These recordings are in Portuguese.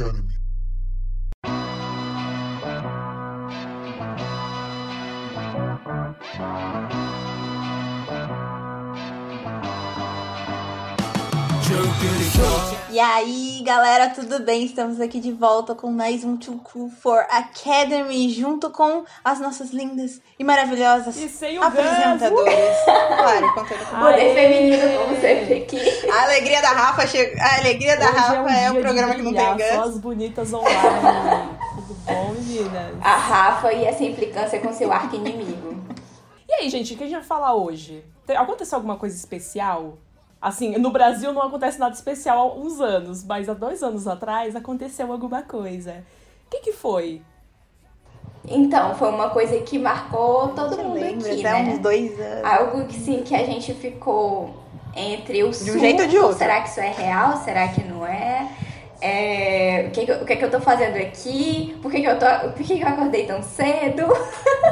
Academy. Aí, galera, tudo bem? Estamos aqui de volta com mais um Too Cool for Academy, junto com as nossas lindas e maravilhosas E sem o apresentadoras. Claro, contando com Poder feminino, como sempre aqui. A alegria da Rafa chega. A alegria da Hoje Rafa é, um de programa que não tem Só ganso. as bonitas online. Tudo bom, meninas? A Rafa e essa implicância com seu arco inimigo. E aí, gente, o que a gente vai falar hoje? Aconteceu alguma coisa especial? Assim, no Brasil não acontece nada especial há uns anos, mas há dois anos atrás aconteceu alguma coisa. O que que foi? Então, foi uma coisa que marcou todo Você mundo lembra? aqui, Até né? uns dois anos. Algo que sim, que a gente ficou entre o De um jeito ou de outro. Será que isso é real? Será que não é? É, o, que que eu, o que que eu tô fazendo aqui? Por que, que eu tô. Por que, que eu acordei tão cedo?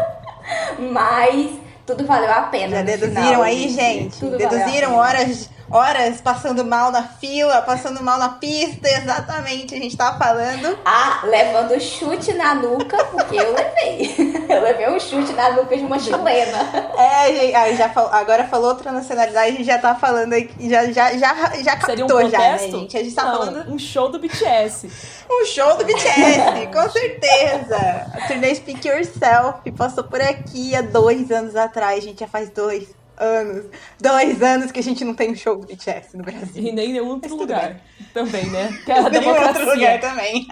Mas tudo valeu a pena. Já deduziram final, aí, gente? Tudo deduziram horas, horas passando mal na fila, passando mal na pista, exatamente. A gente tava falando. Ah, levando chute na nuca, porque eu levei. Eu levei um chute na nuca de uma chilena. É, gente, já fal- agora falou outra nacionalidade, a gente já tá falando aqui, já, já, já, já Seria um captou já, né, gente? A gente tá Não, falando um show do BTS. um show do BTS, com certeza. A turnê Speak Yourself passou por aqui há dois anos atrás, gente, já faz dois anos. Dois anos que a gente não tem um show do BTS no Brasil. E nem em nenhum outro lugar. Também, né? Que é a Em outro democracia. lugar também.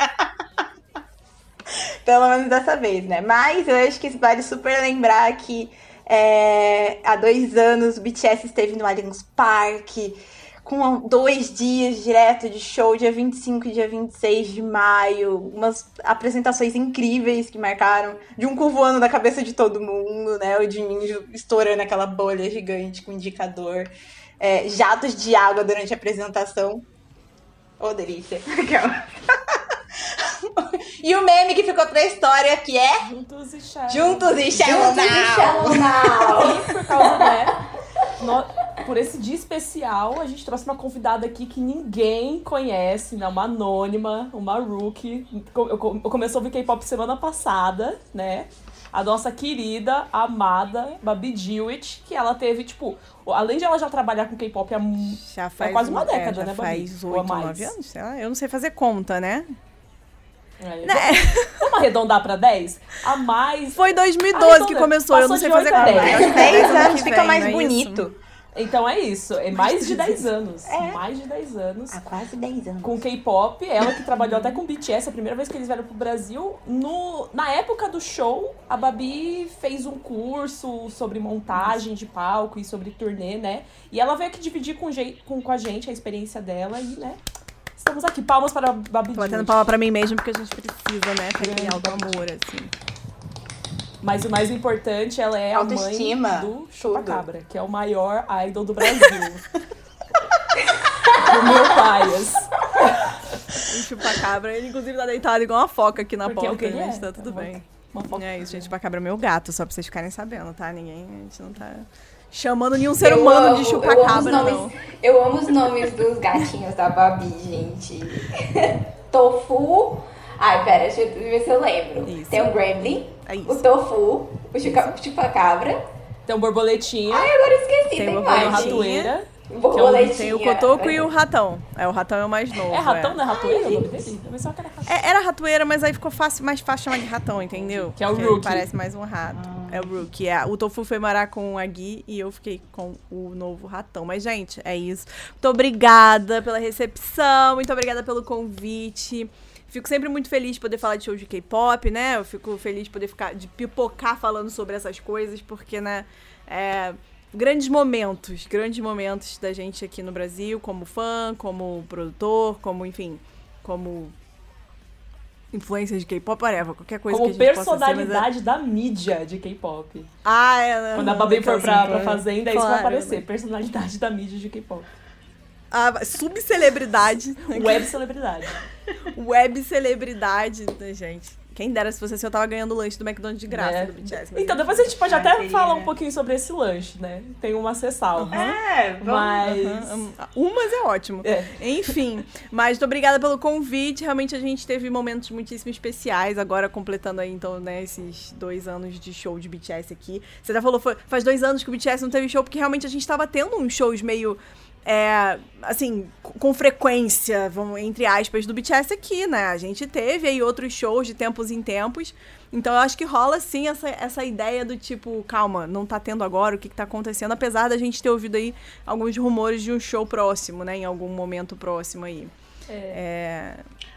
Pelo menos dessa vez, né? Mas eu acho que vale super lembrar que é, há dois anos o BTS esteve no Allianz Parque com dois dias direto de show, dia 25 e dia 26 de maio. Umas apresentações incríveis que marcaram. De um cu voando na cabeça de todo mundo, né? O Jimin estourando aquela bolha gigante com indicador. É, jatos de água durante a apresentação. Ô, delícia. Aquela. e o meme que ficou pra história, que é Juntos e Shallow. Juntos e Shallow Juntos e Now. Shallow Now. Por causa, né? No- por esse dia especial, a gente trouxe uma convidada aqui que ninguém conhece, né? Uma anônima, uma rookie. Eu, eu comecei a ouvir K-pop semana passada, né? A nossa querida, amada Babi Dewitt, que ela teve, tipo, além de ela já trabalhar com K-pop há Já faz quase uma um- década, é, né, Babi? faz oito, mais? nove anos, sei lá. Eu não sei fazer conta, né? É, Vamos arredondar pra 10? A mais. Foi 2012 Arredonda. que começou, eu não Passou sei fazer conta. dez. Acho que 10 ano anos que fica mais é bonito. Então é isso. É mais de 10 anos. É. Mais de 10 anos. Há quase 10 anos. com K-pop, ela que trabalhou até com BTS, a primeira vez que eles vieram pro Brasil. No, na época do show, a Babi fez um curso sobre montagem de palco e sobre turnê, né? E ela veio aqui dividir com, jei- com, com a gente a experiência dela e, né? Estamos aqui. Palmas para a Babi Tô batendo palma pra mim mesmo, porque a gente precisa, né? Aquele alto amor, assim. Mas o mais importante, ela é a mãe Autoestima, do tudo. Chupacabra, que é o maior idol do Brasil. do meu paias. O chupacabra, ele inclusive tá deitado igual uma foca aqui na Porque é o porta, que ele gente. é, Tá tudo uma- bem. Uma foto. É isso, gente. Chupacabra é meu gato, só pra vocês ficarem sabendo, tá? Ninguém, a gente não tá chamando nenhum ser Eu humano amo- de eu chupacabra, nomes- não. Eu amo os nomes dos gatinhos da Babi, gente. Tofu. Ai, pera, deixa eu ver se eu lembro. Isso. Tem o Gremlin, É o. Tofu, o chupacabra. Tem um borboletinha, Ai, agora eu esqueci, Tem tem, o tem Borboletinha. Tem o cotoco e o ratão. É, o ratão é o mais novo. É ratão, é. não é ratoeira o nome dele? Eu pensava que era ratão. É, era ratoeira, mas aí ficou fácil, mais fácil chamar de ratão, entendeu? Que é o Porque Rookie. Parece mais um rato. É o Rookie. É. O Tofu foi morar com a Gui e eu fiquei com o novo ratão. Mas, gente, é isso. Muito obrigada pela recepção, muito obrigada pelo convite. Fico sempre muito feliz de poder falar de show de K-pop, né? Eu fico feliz de poder ficar, de pipocar falando sobre essas coisas, porque, né, é, grandes momentos, grandes momentos da gente aqui no Brasil, como fã, como produtor, como, enfim, como influência de K-pop, whatever, qualquer coisa Como que a gente ser, mas é- personalidade da mídia de K-pop. Ah, é. Quando a Babi for pra, Aquelas- pra fazenda, é isso que vai Claro. aparecer. Personalidade da mídia de K-pop. A subcelebridade. Web celebridade. Web celebridade, né, gente? Quem dera se fosse assim, eu tava ganhando lanche do McDonald's de graça Né? do BTS. Então, depois a gente pode até falar um pouquinho sobre esse lanche, né? Tem umas ressalvas. É, vamos. Mas. Aham, Umas é ótimo. É. Enfim, mas muito obrigada pelo convite. Realmente a gente teve momentos muitíssimo especiais. Agora completando aí, então, né, esses dois anos de show de BTS aqui. Você já falou, foi- faz dois anos que o BTS não teve show, porque realmente a gente tava tendo uns shows meio. É, assim, com frequência, vamos, entre aspas, do BTS aqui, né? A gente teve aí outros shows de tempos em tempos. Então eu acho que rola sim essa, essa ideia do tipo, calma, não tá tendo agora, o que, que tá acontecendo, apesar da gente ter ouvido aí alguns rumores de um show próximo, né? Em algum momento próximo aí. É.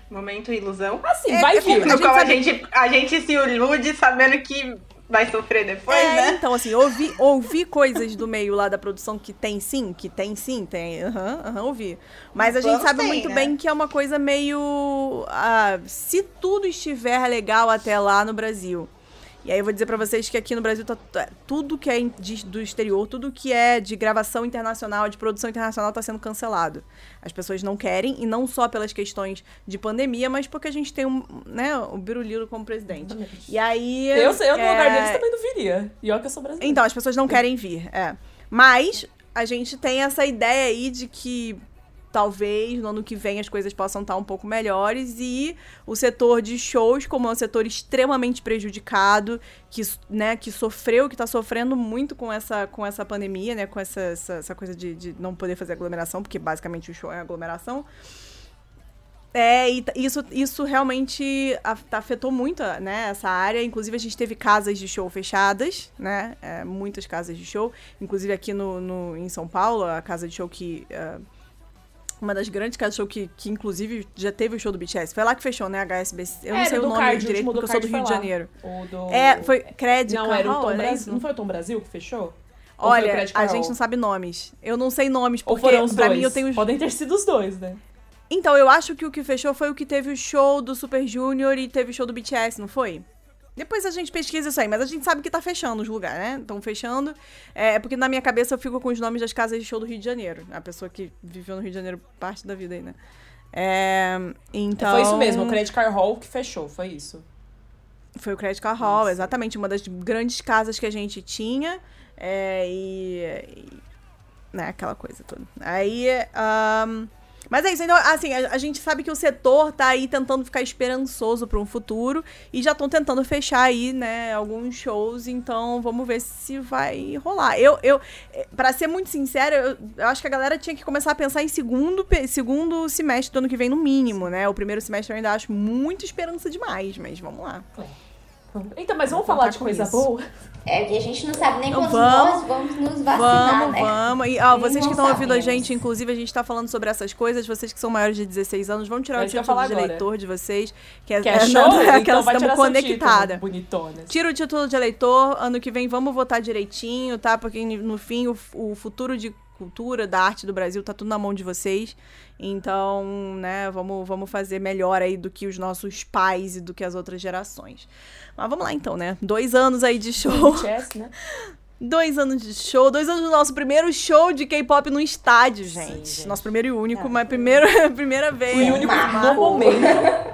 Momento ilusão. Assim, É, vai é vir. qual a gente, a gente se ilude sabendo que vai sofrer depois, É, né? então, assim, ouvi, ouvi coisas do meio lá da produção que tem sim, que tem sim, tem. Aham, aham, ouvi. Mas a gente sabe muito né? bem que é uma coisa meio. ah, se tudo estiver legal até lá no Brasil. E aí eu vou dizer pra vocês que aqui no Brasil tá tudo que é de- do exterior, tudo que é de gravação internacional, de produção internacional tá sendo cancelado. As pessoas não querem, e não só pelas questões de pandemia, mas porque a gente tem um, né, o Biruliro como presidente. E aí. Eu, sei, eu no é, lugar deles também não viria. E olha que eu sou brasileira. então, as pessoas não querem vir, é. Mas a gente tem essa ideia aí de que talvez no ano que vem as coisas possam estar um pouco melhores e o setor de shows, como é um setor extremamente prejudicado, que, né, que sofreu, que está sofrendo muito com essa, com essa pandemia, né, com essa, essa, essa coisa de, de não poder fazer aglomeração, porque basicamente o show é aglomeração. É, e isso, isso realmente afetou muito, né, essa área. Inclusive, a gente teve casas de show fechadas, né? é, muitas casas de show. Inclusive aqui no, no- em São Paulo, a casa de show que. é, uma das grandes casas de show que, que, inclusive, já teve o show do BTS. Foi lá que fechou, né? HSBC. Eu não sei o nome Card, direito, porque eu sou do Rio de. Janeiro. Do... É, foi Credit Não, era o Tom Brasil. Não foi o Tom Brasil que fechou? Ou Olha, a gente não sabe nomes. Eu não sei nomes, Ou porque os pra dois? mim eu tenho Podem ter sido os dois, né? Então, eu acho que o que fechou foi o que teve o show do Super Junior e teve o show do BTS, não foi? Depois a gente pesquisa isso aí, mas a gente sabe que tá fechando os lugares, né? Estão fechando. É porque na minha cabeça eu fico com os nomes das casas de show do Rio de Janeiro. A pessoa que viveu no Rio de Janeiro parte da vida aí, né? É, então... Foi isso mesmo, o Credit Card Hall que fechou, foi isso. Foi o Credit Card Hall, exatamente. Uma das grandes casas que a gente tinha. É, e, e- Né, aquela coisa toda. Aí. ahn, mas é isso, então, assim, a, a gente sabe que o setor tá aí tentando ficar esperançoso para um futuro e já estão tentando fechar aí, né, alguns shows, então vamos ver se vai rolar. Eu, eu para ser muito sincera, eu, eu acho que a galera tinha que começar a pensar em segundo, segundo semestre do ano que vem, no mínimo, né? O primeiro semestre eu ainda acho muita esperança demais, mas vamos lá. Então, mas vamos falar de coisa isso. boa? É que a gente não sabe nem Então quando vamos- nós vamos nos vacinar, Vamos, né? vamos. E, ó, vocês que estão ouvindo a gente, inclusive a gente tá falando sobre essas coisas, vocês que são maiores de 16 anos, vão tirar É o título falar de agora. eleitor de vocês, que é, Que é é, show? não, é então estamos seu título, conectadas. bonitonas. Tira o título de eleitor, ano que vem vamos votar direitinho, tá? Porque no fim o, o futuro de cultura, da arte do Brasil tá tudo na mão de vocês. Então, né, vamos, vamos fazer melhor aí do que os nossos pais e do que as outras gerações. Mas vamos lá então, né? Dois anos aí de show. Chess, né? Dois anos de show, dois anos do nosso primeiro show de K-pop no estádio, gente. gente. Nosso primeiro e único, É. mas primeira, primeira vez. O único no momento.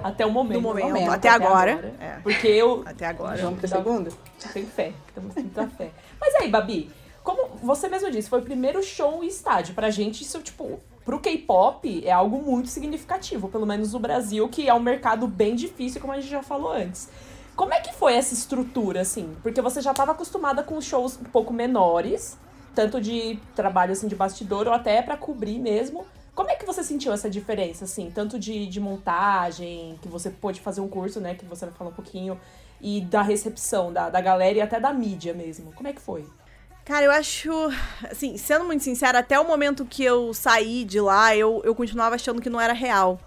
Até o momento. No momento, momento, até, agora. É, Porque eu até agora. Vamos pro segundo? tenho fé. Temos muita fé. Mas aí, Babi, como você mesmo disse, foi o primeiro show em estádio. Pra gente, isso, tipo, pro K-pop é algo muito significativo. Pelo menos no Brasil, que é um mercado bem difícil, como a gente já falou antes. Como é que foi essa estrutura, assim? Porque você já estava acostumada com shows um pouco menores, tanto de trabalho, assim, de bastidor, ou até pra cobrir mesmo. Como é que você sentiu essa diferença, assim? Tanto de, de montagem, que você pôde fazer um curso, né? Que você vai falar um pouquinho. E da recepção da, da galera e até da mídia mesmo. Como é que foi? Cara, eu acho, assim, sendo muito sincera, até o momento que eu saí de lá, eu, eu continuava achando que não era real.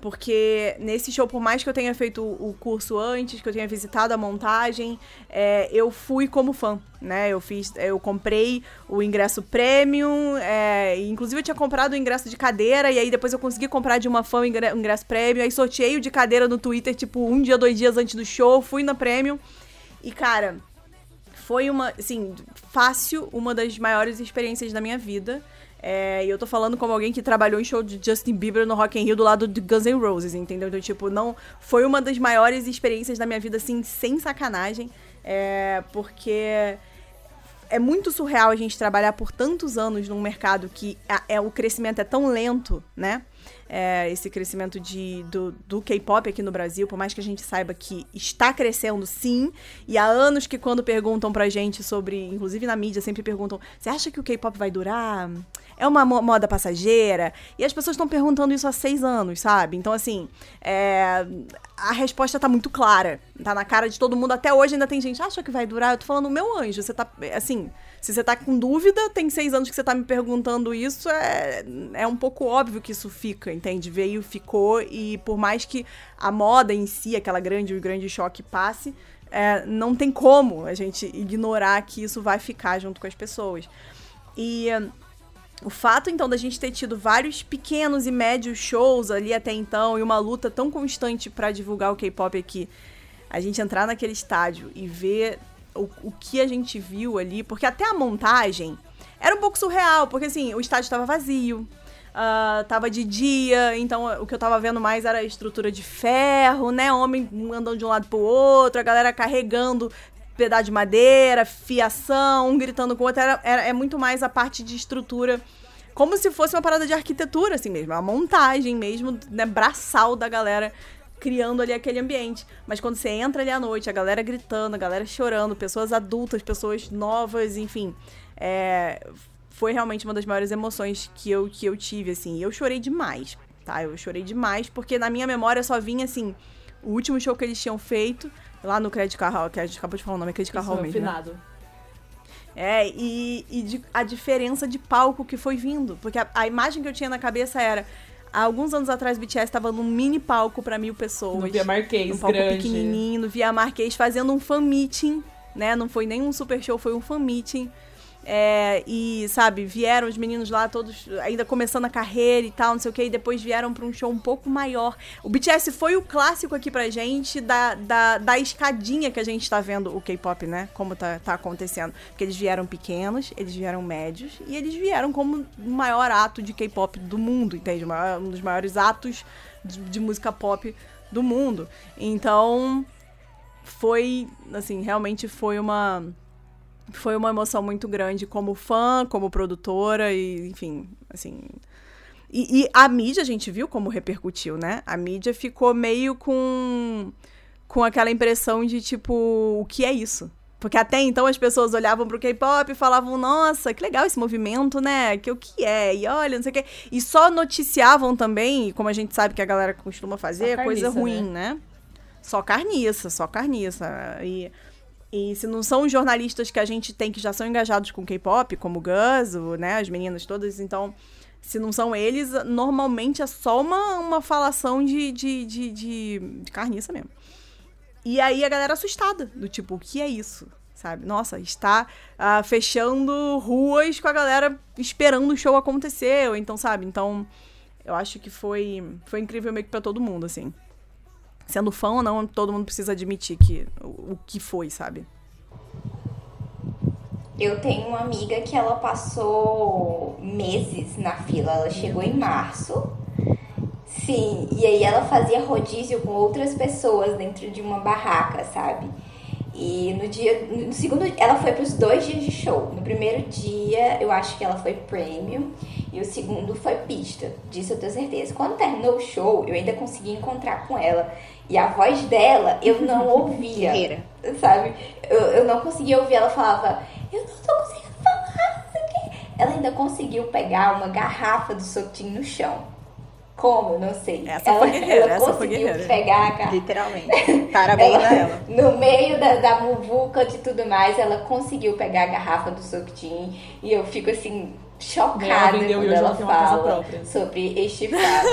Porque nesse show, por mais que eu tenha feito o curso antes, que eu tenha visitado a montagem, é, eu fui como fã, né? Eu fiz, eu comprei o ingresso premium, é, inclusive eu tinha comprado o ingresso de cadeira, e aí depois eu consegui comprar de uma fã o ingresso premium, aí sorteei o de cadeira no Twitter, tipo, um dia, dois dias antes do show, fui na premium. E, cara, foi uma, assim, fácil, uma das maiores experiências da minha vida. É, e eu tô falando como alguém que trabalhou em show de Justin Bieber no Rock in Rio do lado de Guns N' Roses, entendeu? Então, tipo, não... Foi uma das maiores experiências da minha vida, assim, sem sacanagem. É, porque é muito surreal a gente trabalhar por tantos anos num mercado que é, é o crescimento é tão lento, né? É, esse crescimento de, do, do K-pop aqui no Brasil, por mais que a gente saiba que está crescendo sim, e há anos que quando perguntam pra gente sobre, inclusive na mídia, sempre perguntam: você acha que o K-pop vai durar? É uma moda passageira? E as pessoas estão perguntando isso há seis anos, sabe? Então, assim, é, a resposta tá muito clara. Tá na cara de todo mundo. Até hoje ainda tem gente, acha que vai durar? Eu tô falando, meu anjo, você tá. Assim, se você tá com dúvida, tem seis anos que você tá me perguntando isso, é, é um pouco óbvio que isso fica, entende? Veio, ficou, e por mais que a moda em si, aquela grande, o grande choque passe, é, não tem como a gente ignorar que isso vai ficar junto com as pessoas. E o fato, então, da gente ter tido vários pequenos e médios shows ali até então e uma luta tão constante para divulgar o K-pop aqui, a gente entrar naquele estádio e ver o, o que a gente viu ali, porque até a montagem era um pouco surreal, porque assim, o estádio estava vazio, uh, tava de dia, então o que eu tava vendo mais era a estrutura de ferro, né? Homem andando de um lado pro outro, a galera carregando pedaço de madeira, fiação, um gritando com o outro. Era, era, é muito mais a parte de estrutura. Como se fosse uma parada de arquitetura, assim mesmo. A montagem mesmo, né? Braçal da galera criando ali aquele ambiente. Mas quando você entra ali à noite, a galera gritando, a galera chorando, pessoas adultas, pessoas novas, enfim. É, foi realmente uma das maiores emoções que eu, que eu tive, assim. Eu chorei demais, tá? Eu chorei demais, porque na minha memória só vinha, assim, o último show que eles tinham feito, Lá no Credit Card Hall, que a gente acabou de falar o nome, é Credit Hall mesmo. Né? Finado. Né? É, e, e de, a diferença de palco que foi vindo. Porque a, a, imagem que eu tinha na cabeça era. Há alguns anos atrás, o BTS estava num mini palco para mil pessoas. No Via Marquês, um palco grande. pequenininho, no Via Marquês, fazendo um fan meeting, né? Não foi nem um super show, foi um fan meeting. É, e, sabe, vieram os meninos lá, todos ainda começando a carreira e tal, não sei o que, e depois vieram pra um show um pouco maior. O BTS foi o clássico aqui pra gente da, da, da escadinha que a gente tá vendo o K-pop, né? Como tá, tá acontecendo. Porque eles vieram pequenos, eles vieram médios, e eles vieram como o maior ato de K-pop do mundo, entende? Um dos maiores atos de, de música pop do mundo. Então, foi, assim, realmente foi uma foi uma emoção muito grande como fã, como produtora e, enfim, assim. E, e, a mídia, a gente viu como repercutiu, né? A mídia ficou meio com, com aquela impressão de tipo, o que é isso? Porque até então as pessoas olhavam pro K-pop e falavam, nossa, que legal esse movimento, né? Que o que é? E olha, não sei o quê. E só noticiavam também, como a gente sabe que a galera costuma fazer, carniça, coisa ruim, né? né? Só carniça, só carniça. E e se não são os jornalistas que a gente tem que já são engajados com K-pop, como o Gus, né, as meninas todas, então, se não são eles, normalmente é só uma, uma falação de, de, de, de, de carniça mesmo. E aí a galera assustada, do tipo, o que é isso? Sabe? Nossa, está uh, fechando ruas com a galera esperando o show acontecer, ou então, sabe? Então, eu acho que foi, foi incrível meio que pra todo mundo, assim sendo fã ou não, todo mundo precisa admitir que o, o que foi, sabe? Eu tenho uma amiga que ela passou meses na fila. Ela chegou em março. Sim, e aí ela fazia rodízio com outras pessoas dentro de uma barraca, sabe? E no dia, no segundo, ela foi para os dois dias de show. No primeiro dia, eu acho que ela foi premium e o segundo foi pista. Disso eu tenho certeza. Quando terminou o show, eu ainda consegui encontrar com ela. E a voz dela, eu não ouvia. sabe? Eu, eu não conseguia ouvir. Ela falava, eu não tô conseguindo falar. Ela ainda conseguiu pegar uma garrafa do Sotinho no chão. Como? Não sei. Essa ela, foi guerreira, ela essa foi guerreira. pegar a garrafa. Literalmente. Parabéns ela, a ela. No meio da, da muvuca de tudo mais, ela conseguiu pegar a garrafa do Sotin. E eu fico assim, chocada quando ela fala sobre este fato.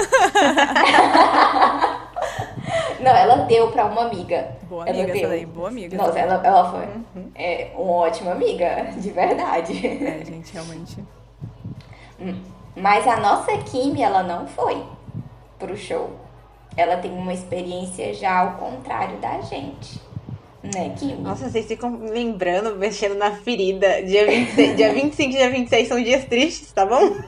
Não, ela deu pra uma amiga. Boa ela amiga deu. essa daí, boa amiga. Nossa, ela, ela foi uhum. é, uma ótima amiga, de verdade. É, gente, realmente. Hum. Mas a nossa Kimi, ela não foi pro show. Ela tem uma experiência já ao contrário da gente. Né, Kimi? Nossa, vocês ficam lembrando, mexendo na ferida. Dia, 26, dia 25 e dia 26 são dias tristes, tá bom?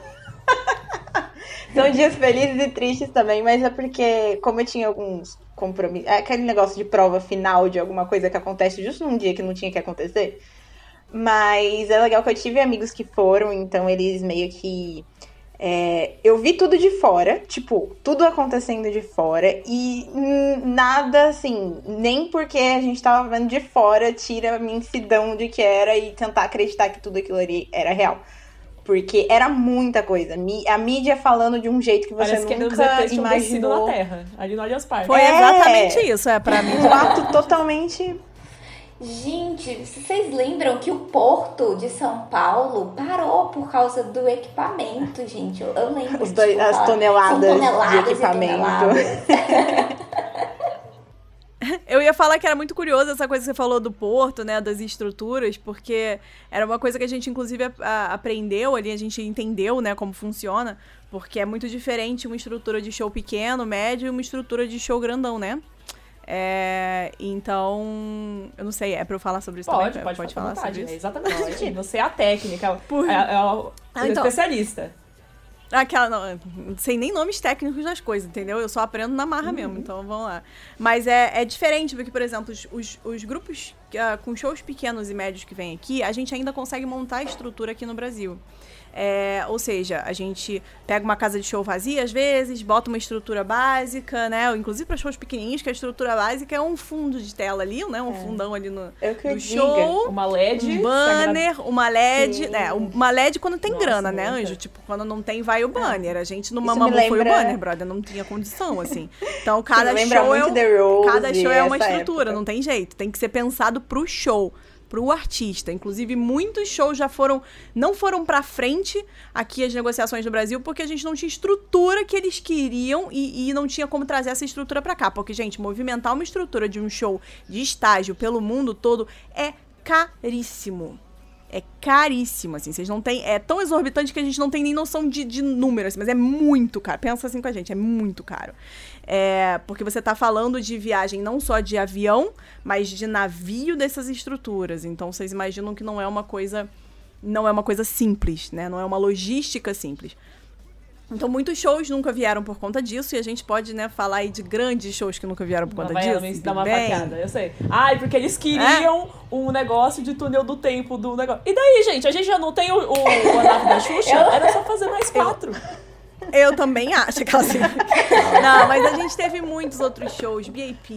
São dias felizes e tristes também, mas é porque, como eu tinha alguns compromissos. É aquele negócio de prova final de alguma coisa que acontece justo num dia que não tinha que acontecer. Mas é legal que eu tive amigos que foram, então eles meio que. É, eu vi tudo de fora, tipo, tudo acontecendo de fora, e nada assim, nem porque a gente tava vendo de fora tira a mincidão de que era e tentar acreditar que tudo aquilo ali era real. Porque era muita coisa. A mídia falando de um jeito que você Parece nunca que imaginou. na Terra, ali no Allianz Parque. Foi é, exatamente isso, é para mim. Um ato totalmente Gente, vocês lembram que o porto de São Paulo parou por causa do equipamento, gente? Eu, eu lembro. Os dois, as toneladas, toneladas de equipamento. Eu ia falar que era muito curioso essa coisa que você falou do porto, né, das estruturas, porque era uma coisa que a gente inclusive a, a, aprendeu ali, a gente entendeu, né, como funciona, porque é muito diferente uma estrutura de show pequeno, médio e uma estrutura de show grandão, né? É, então, eu não sei, é pra eu falar sobre isso pode, também? Pode, pode falar vontade, sobre isso. É exatamente. Você é a técnica, Por... é, é, o, ah, então, especialista. Aquela, não, não sei nem nomes técnicos das coisas, entendeu? Eu só aprendo na marra uhum. mesmo, então vamos lá. Mas é, é diferente, porque, por exemplo, os, os, os grupos uh, com shows pequenos e médios que vêm aqui, a gente ainda consegue montar a estrutura aqui no Brasil. É, ou seja, a gente pega uma casa de show vazia às vezes, bota uma estrutura básica, né? Inclusive para shows pequenininhos, que a estrutura básica é um fundo de tela ali, né? Um é. fundão ali no, no show. Uma LED. Um banner, uma LED. né uma LED quando tem Nossa, grana, né, Anjo? Tipo, quando não tem, vai o é. banner. A gente no Mamamoo lembra... foi o banner, brother. Não tinha condição, assim. Então, cada show, é, cada show é uma estrutura, época. não tem jeito. Tem que ser pensado pro show pro artista. Inclusive, muitos shows já foram não foram para frente aqui as negociações no Brasil porque a gente não tinha estrutura que eles queriam e, e não tinha como trazer essa estrutura para cá. Porque, gente, movimentar uma estrutura de um show de estágio pelo mundo todo é caríssimo é caríssimo, assim. Vocês não têm. É tão exorbitante que a gente não tem nem noção de, de número, assim, mas é muito caro. Pensa assim com a gente, é muito caro. É, porque você está falando de viagem não só de avião, mas de navio dessas estruturas. Então vocês imaginam que não é uma coisa. Não é uma coisa simples, né? Não é uma logística simples. Então, muitos shows nunca vieram por conta disso, e a gente pode, né, falar aí de grandes shows que nunca vieram por conta vai disso. Vai dar uma bem. eu sei. Ai, porque eles queriam é? um negócio de túnel do tempo do negócio. E daí, gente? A gente já não tem o, o, o da Xuxa? Eu... Era só fazer mais quatro. Eu... Eu também acho que assim. Não, mas a gente teve muitos outros shows, BAP,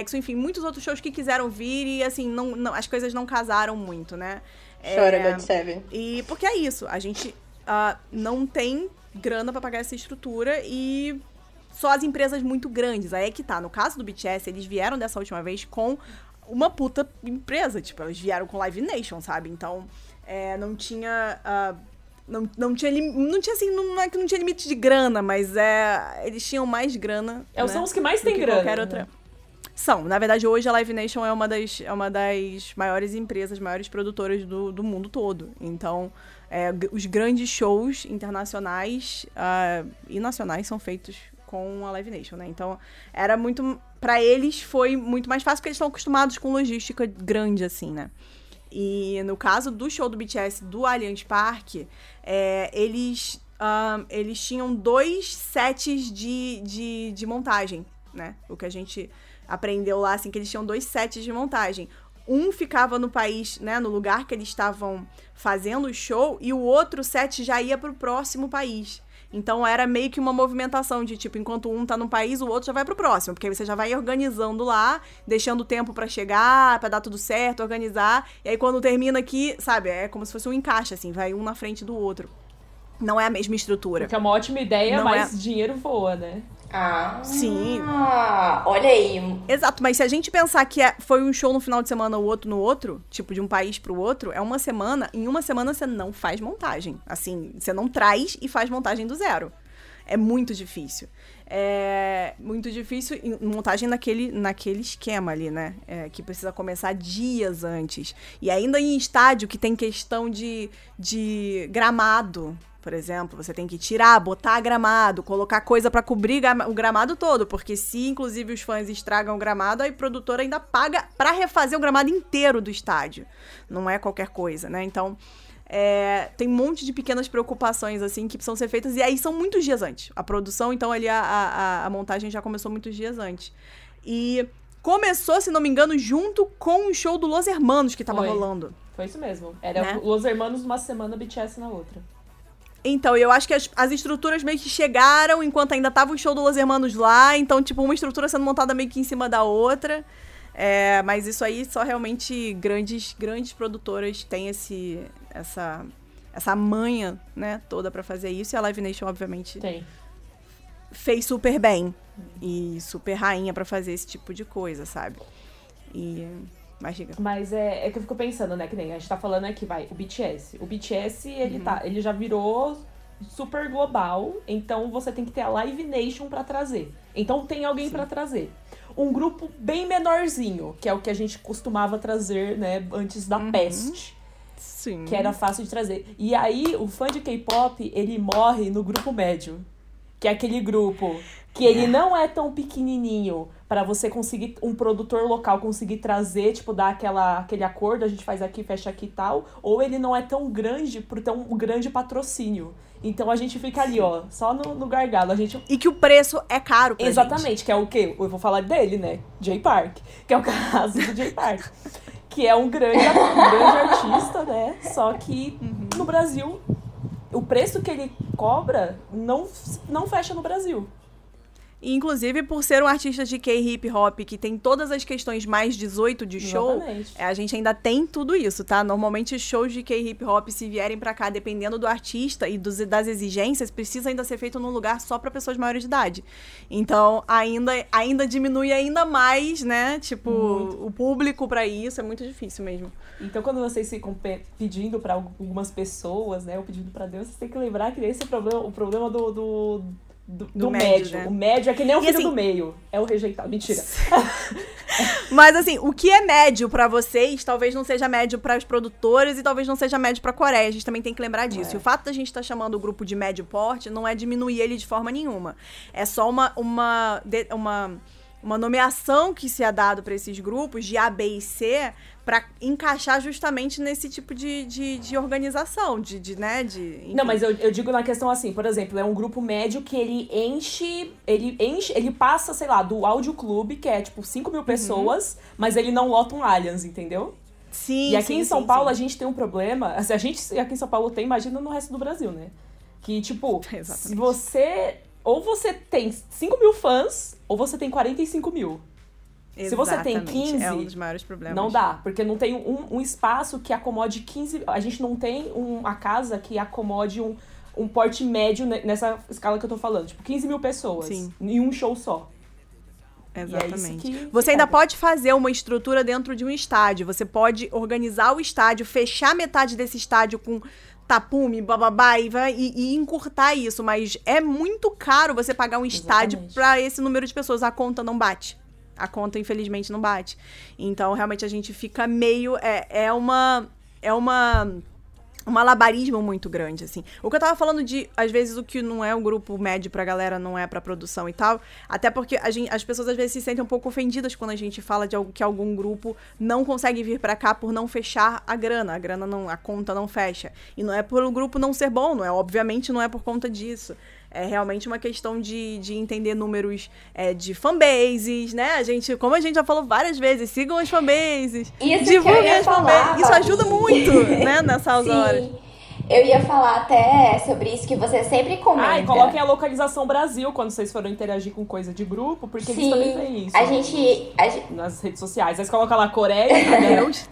EXO, enfim, muitos outros shows que quiseram vir e assim, não, não as coisas não casaram muito, né? Chora, é, God Seven. E porque é isso, a gente uh, não tem grana para pagar essa estrutura e só as empresas muito grandes. Aí é que tá. No caso do BTS, eles vieram dessa última vez com uma puta empresa. Tipo, eles vieram com Live Nation, sabe? Então, é, não tinha. Uh, não, não tinha não tinha assim, não é que não tinha limite de grana, mas é eles tinham mais grana. É, né, são os que mais têm grana. Qualquer outra. Né? São. Na verdade, hoje a Live Nation é uma das, é uma das maiores empresas, maiores produtoras do, do mundo todo. Então, é, os grandes shows internacionais uh, e nacionais são feitos com a Live Nation, né? Então, era muito. para eles foi muito mais fácil porque eles estão acostumados com logística grande, assim, né? E no caso do show do BTS do Allianz Parque, é, eles, uh, eles tinham dois sets de, de, de montagem, né? O que a gente aprendeu lá, assim, que eles tinham dois sets de montagem. Um ficava no país, né, no lugar que eles estavam fazendo o show, e o outro set já ia pro próximo país. Então era meio que uma movimentação de tipo, enquanto um tá num país, o outro já vai pro próximo, porque você já vai organizando lá, deixando tempo para chegar, para dar tudo certo, organizar. E aí quando termina aqui, sabe, é como se fosse um encaixe assim, vai um na frente do outro. Não é a mesma estrutura. Porque é uma ótima ideia, Não mas é... dinheiro voa, né? Ah, sim. Olha aí. Exato, mas se a gente pensar que é, foi um show no final de semana, o outro no outro, tipo de um país pro outro, é uma semana, em uma semana você não faz montagem. Assim, você não traz e faz montagem do zero. É muito difícil. É muito difícil montagem naquele, naquele esquema ali, né? É, que precisa começar dias antes. E ainda em estádio que tem questão de, de gramado, por exemplo, você tem que tirar, botar gramado, colocar coisa para cobrir o gramado todo, porque se inclusive os fãs estragam o gramado, a produtora ainda paga para refazer o gramado inteiro do estádio. Não é qualquer coisa, né? Então, É, tem um monte de pequenas preocupações, assim, que precisam ser feitas. E aí são muitos dias antes. A produção, então, ali, a, a, a montagem já começou muitos dias antes. E começou, se não me engano, junto com o show do Los Hermanos que tava Foi. rolando. Foi isso mesmo. Era Né? Los Hermanos numa semana, BTS na outra. Então, eu acho que as, as estruturas meio que chegaram enquanto ainda tava o show do Los Hermanos lá. Então, tipo, uma estrutura sendo montada meio que em cima da outra. É, mas isso aí só realmente grandes, grandes produtoras têm esse, essa, essa manha, né, toda pra fazer isso. E a Live Nation, obviamente, Tem. fez super bem. E super rainha pra fazer esse tipo de coisa, sabe? E. Mas diga. Mas é, é que eu fico pensando, né? Que nem a gente tá falando aqui, vai, o BTS. O BTS, ele, tá, ele já virou super global, então você tem que ter a Live Nation pra trazer. Então tem alguém pra trazer. Um grupo bem menorzinho, que é o que a gente costumava trazer, né, antes da peste. Sim. que era fácil de trazer. E aí, o fã de K-pop, ele morre no grupo médio. Que é aquele grupo que ele não é tão pequenininho pra você conseguir, um produtor local conseguir trazer, tipo, dar aquela, aquele acordo, a gente faz aqui, fecha aqui e tal. Ou ele não é tão grande por ter um grande patrocínio. Então a gente fica ali, ó, só no, no gargalo. A gente E que o preço é caro pra gente. Exatamente, que é o quê? Eu vou falar dele, né? Jay Park. Que é o caso do Jay Park. Que é um grande, um grande artista, né? Só que no Brasil, o preço que ele cobra não, não fecha no Brasil. Inclusive, por ser um artista de K-hip hop que tem todas as questões mais 18 de show, Exatamente. é, a gente ainda tem tudo isso, tá? Normalmente, shows de K-hip hop, se vierem pra cá, dependendo do artista e dos- das exigências, precisa ainda ser feito num lugar só pra pessoas maiores de idade. Então, ainda, ainda diminui ainda mais, né? Tipo, o público pra isso é muito difícil mesmo. Então, quando vocês ficam pe- pedindo pra algumas pessoas, né? Ou pedindo pra Deus, vocês têm que lembrar que esse é o problema, o problema do. do do, do médio, médio. né? O médio é que nem o E filho assim- do meio. É o rejeitado. Mentira. Mas assim, o que é médio pra vocês, talvez não seja médio para os produtores e talvez não seja médio pra Coreia. A gente também tem que lembrar disso. É. E o fato da gente estar chamando o grupo de médio porte não é diminuir ele de forma nenhuma. É só uma uma uma, uma nomeação que se é dado pra esses grupos de A, B e C pra encaixar justamente nesse tipo de, de, de organização, de, de, né, de... enfim. Não, mas eu, eu digo na questão assim, por exemplo, é um grupo médio que ele enche, ele enche, ele passa, sei lá, do áudio clube, que é tipo 5 Uhum. mil pessoas, mas ele não lota um Allianz, entendeu? Sim, e aqui sim, em São sim, Paulo sim. a gente tem um problema, se a gente aqui em São Paulo tem, imagina no resto do Brasil, né? Que, tipo, se você. Ou você tem 5 mil fãs, ou você tem 45 mil. Se você tem Exatamente, 15, é um dos maiores problemas. Não dá, porque não tem um, um espaço que acomode 15. A gente não tem uma casa que acomode um, um porte médio ne- nessa escala que eu tô falando. Tipo, 15 mil pessoas Sim. em um show só. Exatamente. que- que você ainda pode fazer uma estrutura dentro de um estádio. Você pode organizar o estádio, fechar metade desse estádio com tapume, bababá, e, vai, e, e encurtar isso. Mas é muito caro você pagar um estádio pra esse número de pessoas. A conta não bate. A conta, infelizmente, não bate. Então, realmente, a gente fica meio. É, é uma. É uma. Um malabarismo muito grande, assim. O que eu tava falando de, às vezes, o que não é um grupo médio pra galera, não é pra produção e tal. Até porque gente, as pessoas, às vezes, se sentem um pouco ofendidas quando a gente fala de algo que algum grupo não consegue vir pra cá por não fechar a grana. A grana não, a conta não fecha. E não é por o grupo não ser bom, não é? Obviamente não é por conta disso. É realmente uma questão de, de entender números é, de fanbases, né? A gente, como a gente já falou várias vezes, sigam as fanbases. Isso que eu divulguem ia as falar, fanbases. Isso ajuda muito, né? Nessas horas. Sim. Eu ia falar até sobre isso que você sempre comenta. Ah, e coloquem a localização Brasil quando vocês forem interagir com coisa de grupo, porque eles também têm isso. A gente, a gente- Nas redes sociais. Aí você coloca lá Coreia? Deus.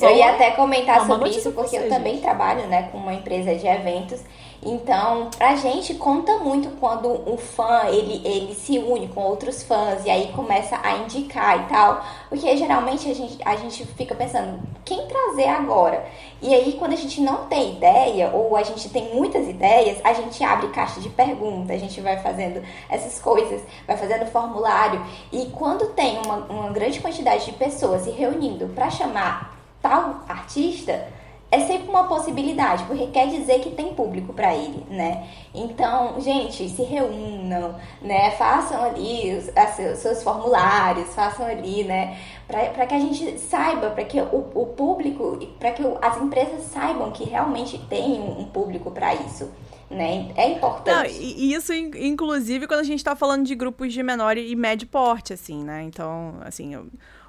Eu Eu ia até comentar sobre isso, porque você, eu também trabalho né, com uma empresa de eventos. Então, pra gente conta muito quando um fã ele, ele se une com outros fãs e aí começa a indicar e tal. Porque geralmente a gente, a gente fica pensando, quem trazer agora? E aí, quando a gente não tem ideia, ou a gente tem muitas ideias, a gente abre caixa de perguntas, a gente vai fazendo essas coisas, vai fazendo formulário. E quando tem uma, uma grande quantidade de pessoas se reunindo pra chamar tal artista, é sempre uma possibilidade, porque quer dizer que tem público para ele, né? Então, gente, se reúnam, né? Façam ali os, os seus formulários, façam ali, né? Para que a gente saiba, para que o, o público, para que as empresas saibam que realmente tem um público para isso. Né? É importante. Não, isso, inclusive, quando a gente está falando de grupos de menor e médio porte, assim, né? Então, assim,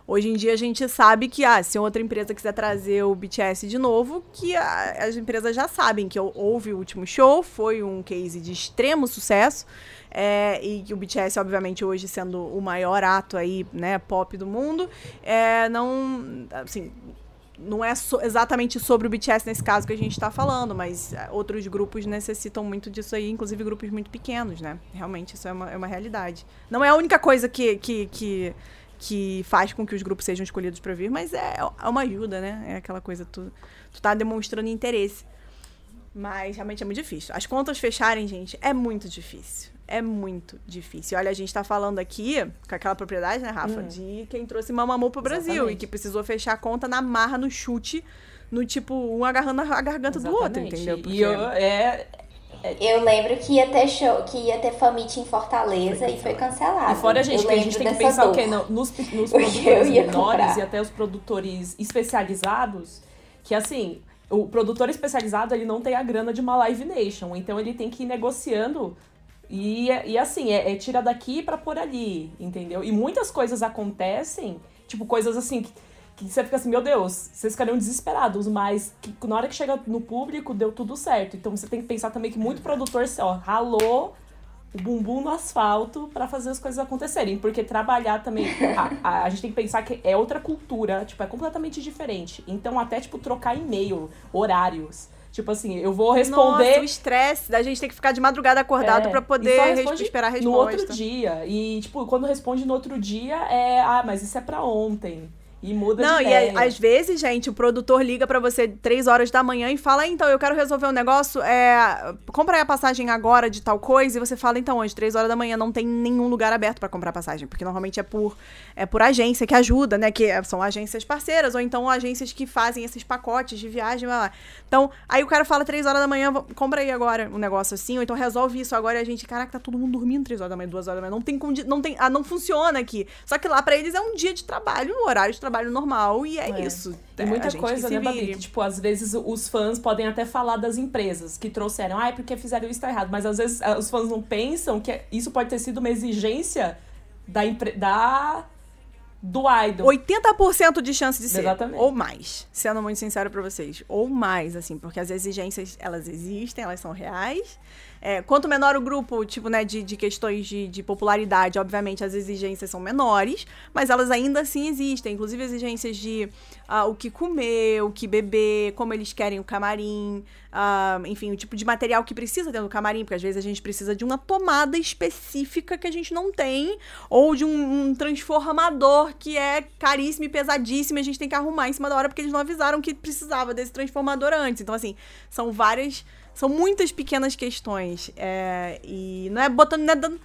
Hoje em dia a gente sabe que, ah, se outra empresa quiser trazer o BTS de novo, que a, as empresas já sabem que houve o último show, foi um case de extremo sucesso. É, e que o BTS, obviamente, hoje sendo o maior ato aí, né, pop do mundo, é, não, assim, não é so, exatamente sobre o BTS nesse caso que a gente está falando, mas é, outros grupos necessitam muito disso aí, inclusive grupos muito pequenos, né? Realmente isso é uma, é uma realidade. Não é a única coisa que, que, que que faz com que os grupos sejam escolhidos para vir, mas é, é uma ajuda, né? É aquela coisa, tu, tu tá demonstrando interesse. Mas realmente é muito difícil. As contas fecharem, gente, é muito difícil. É muito difícil. Olha, a gente tá falando aqui, com aquela propriedade, né, Rafa, hum. de quem trouxe Mamamoo pro Brasil Exatamente. e que precisou fechar a conta na marra, no chute, no tipo, um agarrando a garganta Exatamente. do outro, entendeu? Porque... E eu, é, eu lembro que ia ter show, que ia ter Famit em Fortaleza foi e foi cancelado. E fora a gente, que a gente tem que pensar dor. o quê? Nos, nos produtores menores comprar. e até os produtores especializados, que assim, o produtor especializado ele não tem a grana de uma Live Nation, então ele tem que ir negociando e, e assim, é, é tira daqui para por ali, entendeu? E muitas coisas acontecem, tipo coisas assim que que você fica assim, meu Deus, vocês ficariam desesperados, mas que na hora que chega no público deu tudo certo. Então você tem que pensar também que muito produtor, ó, ralou o bumbum no asfalto para fazer as coisas acontecerem. Porque trabalhar também. A, a, a, gente tem que pensar que é outra cultura, tipo, é completamente diferente. Então, até, tipo, trocar e-mail, horários. Tipo assim, eu vou responder. Nossa, o estresse da gente ter que ficar de madrugada acordado é, para poder esperar a resposta. No outro dia. E, tipo, quando responde no outro dia, é. Ah, mas isso é para ontem. E muda Não, de ideia. e às vezes, gente, o produtor liga para você três horas da manhã e fala, então, eu quero resolver um negócio, é, compra aí a passagem agora de tal coisa, e você fala, então, às três horas da manhã não tem nenhum lugar aberto para comprar passagem, porque normalmente é por, é por agência que ajuda, né, que são agências parceiras, ou então agências que fazem esses pacotes de viagem, lá. Então, aí o cara fala três horas da manhã, compra aí agora um negócio assim, ou então resolve isso agora, e a gente, caraca, tá todo mundo dormindo três horas da manhã, duas horas da manhã, não tem, não tem, ah, não funciona aqui. Só que lá para eles é um dia de trabalho, um horário de trabalho trabalho normal e é, é. isso. Tem muita coisa, né, Babi? Que, tipo, às vezes os fãs podem até falar das empresas que trouxeram, ah, é porque fizeram isso tá errado. Mas às vezes os fãs não pensam que isso pode ter sido uma exigência da, da do idol. 80% de chance de ser. Exatamente. Ou mais. Sendo muito sincero para vocês. Ou mais, assim, porque as exigências, elas existem, elas são reais. É, quanto menor o grupo, tipo, né, de, de questões de, de popularidade, obviamente as exigências são menores, mas elas ainda assim existem. Inclusive exigências de uh, o que comer, o que beber, como eles querem o camarim, uh, enfim, o tipo de material que precisa ter no camarim, porque às vezes a gente precisa de uma tomada específica que a gente não tem, ou de um, um transformador que é caríssimo e pesadíssimo e a gente tem que arrumar em cima da hora porque eles não avisaram que precisava desse transformador antes. Então, assim, são várias são muitas pequenas questões. É, e não é botando. Não é dando.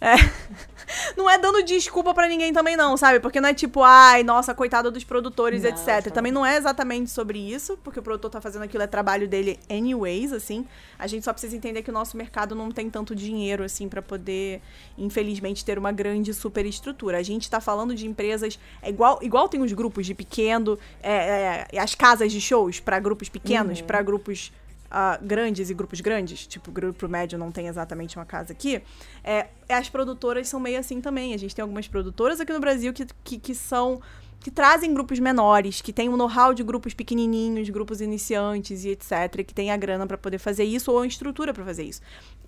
É. Não é dando desculpa para ninguém também, não, sabe? Porque não é tipo, ai, nossa, coitada dos produtores, não, etc. Também não é exatamente sobre isso, porque o produtor tá fazendo aquilo, é trabalho dele anyways, assim. A gente só precisa entender que o nosso mercado não tem tanto dinheiro, assim, para poder, infelizmente, ter uma grande superestrutura. A gente tá falando de empresas. É igual, igual tem os grupos de pequeno, é, é, as casas de shows para grupos pequenos, uhum. para grupos uh, grandes e grupos grandes, tipo, grupo médio não tem exatamente uma casa aqui, é, as produtoras são meio assim também. A gente tem algumas produtoras aqui no Brasil que, que, que são que trazem grupos menores, que tem um know-how de grupos pequenininhos, grupos iniciantes e etc, que tem a grana para poder fazer isso ou a estrutura para fazer isso.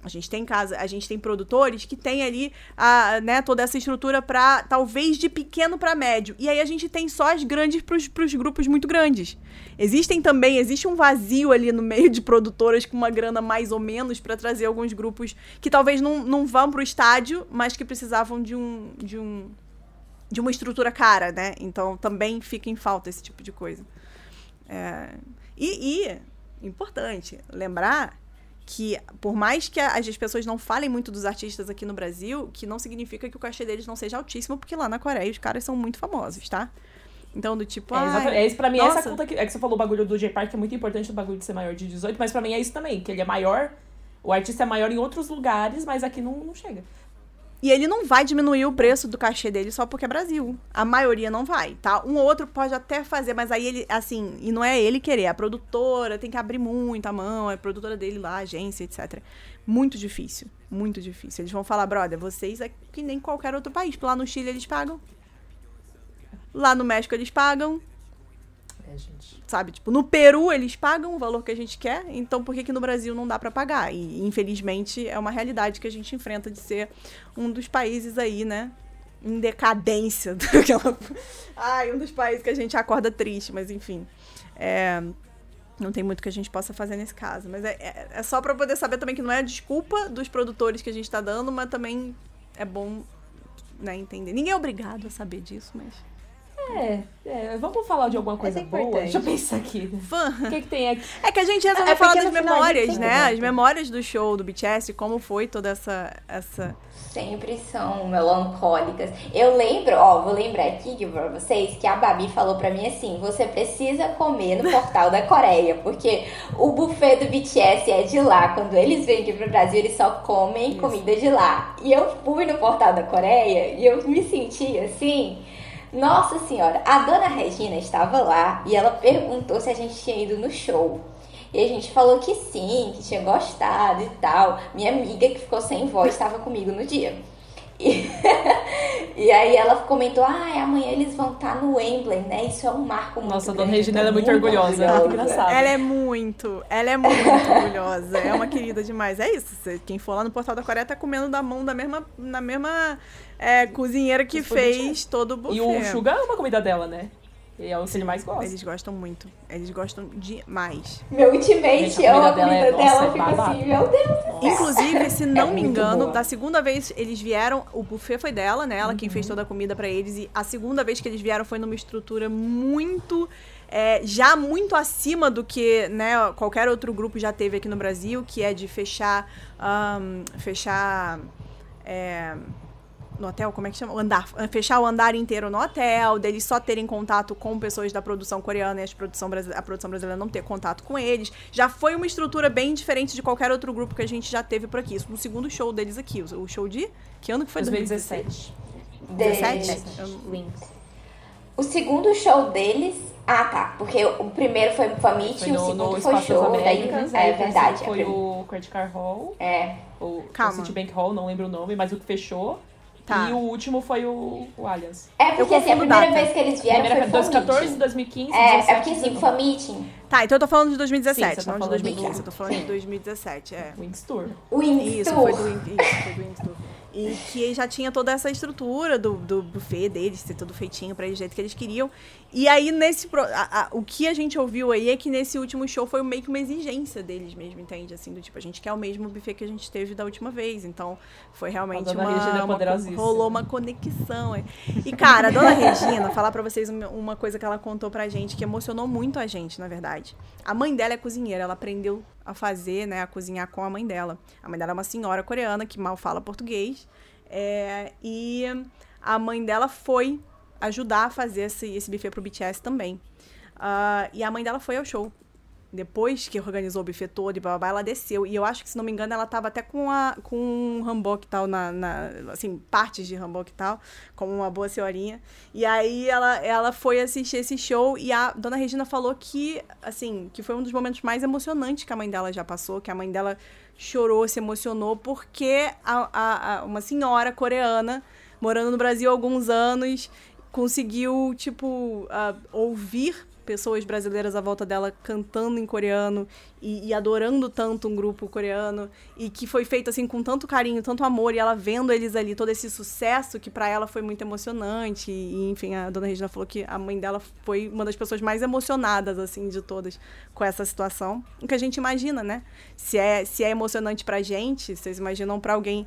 A gente tem casa, a gente tem produtores que tem ali a, né, toda essa estrutura para talvez de pequeno para médio. E aí a gente tem só as grandes para os grupos muito grandes. Existem também, existe um vazio ali no meio de produtoras com uma grana mais ou menos para trazer alguns grupos que talvez não, não vão para o estádio, mas que precisavam de um de um de uma estrutura cara, né? Então também fica em falta esse tipo de coisa. É... E, e, importante lembrar que, por mais que as pessoas não falem muito dos artistas aqui no Brasil, que não significa que o cachê deles não seja altíssimo, porque lá na Coreia os caras são muito famosos, tá? Então, do tipo, É, ah. É isso pra mim, nossa. essa conta que, é que você falou o bagulho do J-Park, que é muito importante o bagulho de ser maior de 18, mas pra mim é isso também, que ele é maior, o artista é maior em outros lugares, mas aqui não, não chega. E ele não vai diminuir o preço do cachê dele só porque é Brasil. A maioria não vai, tá? Um ou outro pode até fazer, mas aí ele, assim, e não é ele querer, a produtora tem que abrir muito a mão, é a produtora dele lá, agência, etc. Muito difícil, muito difícil. Eles vão falar, brother, vocês é que nem qualquer outro país. Lá no Chile eles pagam. Lá no México eles pagam. É, gente. sabe? Tipo, no Peru eles pagam o valor que a gente quer, então por que, que no Brasil não dá pra pagar? E infelizmente é uma realidade que a gente enfrenta de ser um dos países aí, né? Em decadência. Ai, um dos países que a gente acorda triste, mas enfim. É, Não tem muito que a gente possa fazer nesse caso. Mas é, é, é só pra poder saber também que não é a desculpa dos produtores que a gente tá dando, mas também é bom né, entender. Ninguém é obrigado a saber disso, mas. É, é, vamos falar de alguma coisa é boa? importante. Deixa eu pensar aqui. Fã. O que, que tem aqui? É que a gente resolveu É falar porque das final memórias, né? As memórias do show do BTS, como foi toda essa. essa... Sempre são melancólicas. Eu lembro, ó, vou lembrar aqui pra vocês que a Babi falou pra mim assim: você precisa comer no portal da Coreia, porque o buffet do BTS é de lá. Quando eles vêm aqui pro Brasil, eles só comem Isso. comida de lá. E eu fui no portal da Coreia e eu me senti assim. Nossa senhora, a dona Regina estava lá e ela perguntou se a gente tinha ido no show. E a gente falou que sim, que tinha gostado e tal. Minha amiga que ficou sem voz estava comigo no dia. E, e aí ela comentou: ah, amanhã eles vão estar no Wembley, né? Isso é um marco muito Nossa, a dona Regina tô ela é muito orgulhosa, é muito engraçado. Ela é muito, ela é muito orgulhosa. É uma querida demais. É isso. Quem for lá no Portal da Coreia tá comendo da mão da mesma, na mesma é, cozinheira que foi fez todo o buffet. E o Suga ama a comida dela, né? E é o que ele mais gosta. Eles gostam muito. Eles gostam demais. Meu Gente, ultimate a ama a comida dela é- dela, nossa, é eu fico babado. assim, meu Deus. Inclusive, se não me É muito engano, boa. da segunda vez eles vieram, o buffet foi dela, né? Ela quem Uhum. fez toda a comida pra eles. E a segunda vez que eles vieram foi numa estrutura muito. é, já muito acima do que né, qualquer outro grupo já teve aqui no Brasil, que é de fechar. ahn, fechar. é, no hotel, como é que chama? O andar. Fechar o andar inteiro no hotel, deles só terem contato com pessoas da produção coreana e as produção a produção brasileira não ter contato com eles. Já foi uma estrutura bem diferente de qualquer outro grupo que a gente já teve por aqui. Isso no segundo show deles aqui. O o show de. Que ano que foi? 2017. 17? Wings. O segundo show deles. Ah, tá. Porque o primeiro foi Foi e o segundo no foi Espaço show. das Daí, Américas. é aí o verdade. Foi o Credit Card Hall. É. O, Calma. o Citibank Hall, não lembro o nome, mas o que fechou. Tá. E o último foi o, o Allianz. É porque assim, a primeira data. vez que eles vieram Primeira, foi 2014, Famite. 2015, É, 17, é porque assim, 19. Famite, Tá, então eu tô falando de Sim, 2017, você tá não de falando 2015. do- Eu tô falando de 2017, é. Wings Tour. o Wings Isso, Tour. foi do, isso, foi do Wings Tour. E que já tinha toda essa estrutura do, do buffet deles, ter tudo feitinho pra eles do jeito que eles queriam. E aí, nesse. a- a- o que a gente ouviu aí é que nesse último show foi meio que uma exigência deles mesmo, entende? Assim, do tipo, a gente quer o mesmo buffet que a gente teve da última vez. Então, foi realmente uma. Regina é uma rolou uma conexão. é. E, cara, a dona Regina, falar pra vocês uma uma coisa que ela contou pra gente que emocionou muito a gente, na verdade. A mãe dela é cozinheira, ela aprendeu a fazer, né, a cozinhar com a mãe dela. A mãe dela é uma senhora coreana que mal fala português. é, e a mãe dela foi ajudar a fazer esse, esse buffet pro BTS também. Ah, e a mãe dela foi ao show. Depois que organizou o buffet todo e babá, ela desceu. E eu acho que, se não me engano, ela tava até com, a, com um hanbok e tal, na, na, assim, partes de hanbok e tal, como uma boa senhorinha. E aí ela, ela foi assistir esse show e a dona Regina falou que, assim, que foi um dos momentos mais emocionantes que a mãe dela já passou, que a mãe dela chorou, se emocionou, porque a, a, a- uma senhora coreana, morando no Brasil há alguns anos, conseguiu, tipo, ah, ouvir pessoas brasileiras à volta dela cantando em coreano e, e adorando tanto um grupo coreano e que foi feito assim com tanto carinho, tanto amor e ela vendo eles ali todo esse sucesso que pra ela foi muito emocionante e enfim a dona Regina falou que a mãe dela foi uma das pessoas mais emocionadas assim de todas com essa situação o que a gente imagina né se é se é emocionante pra gente vocês imaginam pra alguém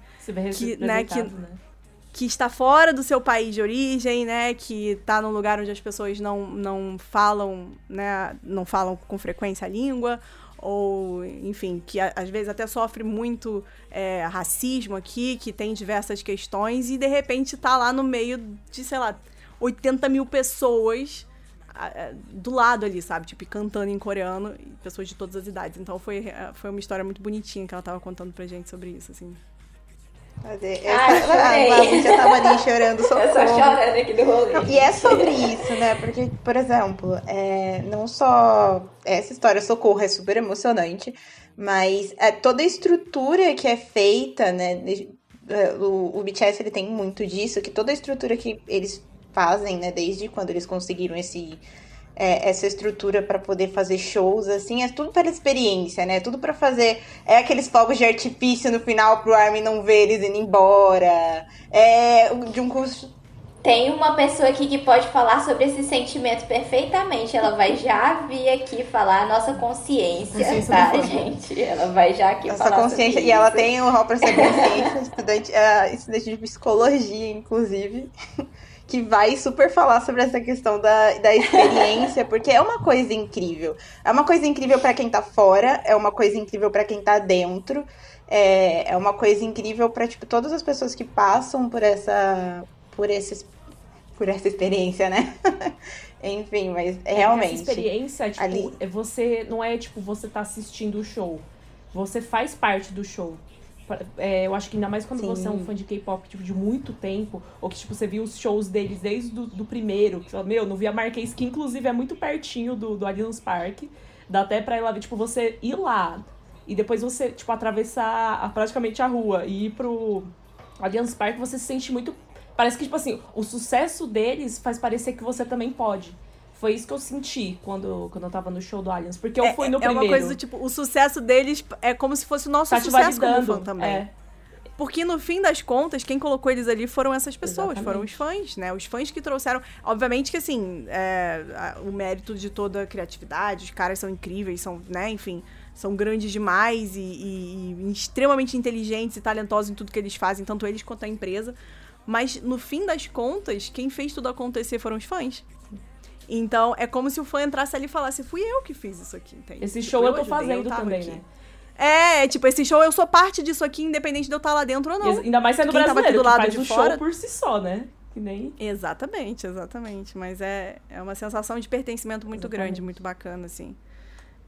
Que, né, que- né? Que está fora do seu país de origem, né, que está num lugar onde as pessoas não, não falam, né, não falam com frequência a língua, ou, enfim, que às vezes até sofre muito é, racismo aqui, que tem diversas questões, e de repente está lá no meio de, sei lá, 80 mil pessoas do lado ali, sabe? Tipo, cantando em coreano, pessoas de todas as idades. Então foi, é, foi uma história muito bonitinha que ela tava contando pra gente sobre isso, assim. Essa, ah, já tava ali chorando socorro. Eu só chorando aqui do rolê. E é sobre isso, né? Porque, por exemplo, é, não só essa história socorro é super emocionante, mas é, toda a estrutura que é feita, né? É, o, o BTS ele tem muito disso, que toda a estrutura que eles fazem, né? Desde quando eles conseguiram esse é, essa estrutura para poder fazer shows, assim, é tudo pela experiência, né? Tudo para fazer. É aqueles fogos de artifício no final pro Armin não ver eles indo embora. É de um curso. Tem uma pessoa aqui que pode falar sobre esse sentimento perfeitamente. Ela vai já vir aqui falar a nossa consciência, consciência tá, gente? Ela vai já aqui nossa falar consciência, E ela tem o rol para ser consciência, estudante, uh, estudante de psicologia, inclusive que vai super falar sobre essa questão da, da experiência, porque é uma coisa incrível. É uma coisa incrível para quem tá fora, é uma coisa incrível para quem tá dentro. É, é uma coisa incrível para tipo todas as pessoas que passam por essa por esses por essa experiência, né? Enfim, mas é, realmente. Essa experiência, tipo, ali... É você não é tipo você tá assistindo o show. Você faz parte do show. É, eu acho que ainda mais quando Sim. você é um fã de K-pop tipo, de muito tempo, ou que tipo, você viu os shows deles desde do, do primeiro, que você fala, meu, não vi a Marquês, que inclusive é muito pertinho do, do Allianz Park. Dá até pra ir lá ver, tipo, você ir lá e depois você, tipo, atravessar a, praticamente a rua e ir pro Allianz Park, você se sente muito. Parece que, tipo assim, o sucesso deles faz parecer que você também pode. Foi isso que eu senti quando, quando eu tava no show do Aliens. Porque eu é, fui no é primeiro. É uma coisa do tipo, o sucesso deles é como se fosse o nosso tá sucesso como fã também. É. Porque no fim das contas, quem colocou eles ali foram essas pessoas, Exatamente. foram os fãs, né? Os fãs que trouxeram. Obviamente que assim, é, o mérito de toda a criatividade, os caras são incríveis, são, né, enfim, são grandes demais e, e, e extremamente inteligentes e talentosos em tudo que eles fazem, tanto eles quanto a empresa. Mas no fim das contas, quem fez tudo acontecer foram os fãs. Então, é como se o fã entrasse ali e falasse, fui eu que fiz isso aqui, entende? Esse tipo, show eu, eu tô fazendo eu também, aqui. né? É, tipo, esse show eu sou parte disso aqui, independente de eu estar lá dentro ou não. Ainda mais sendo Quem brasileiro, do lado de fora. show por si só, né? Que nem... Exatamente, exatamente. Mas é, é uma sensação de pertencimento muito exatamente. grande, muito bacana, assim.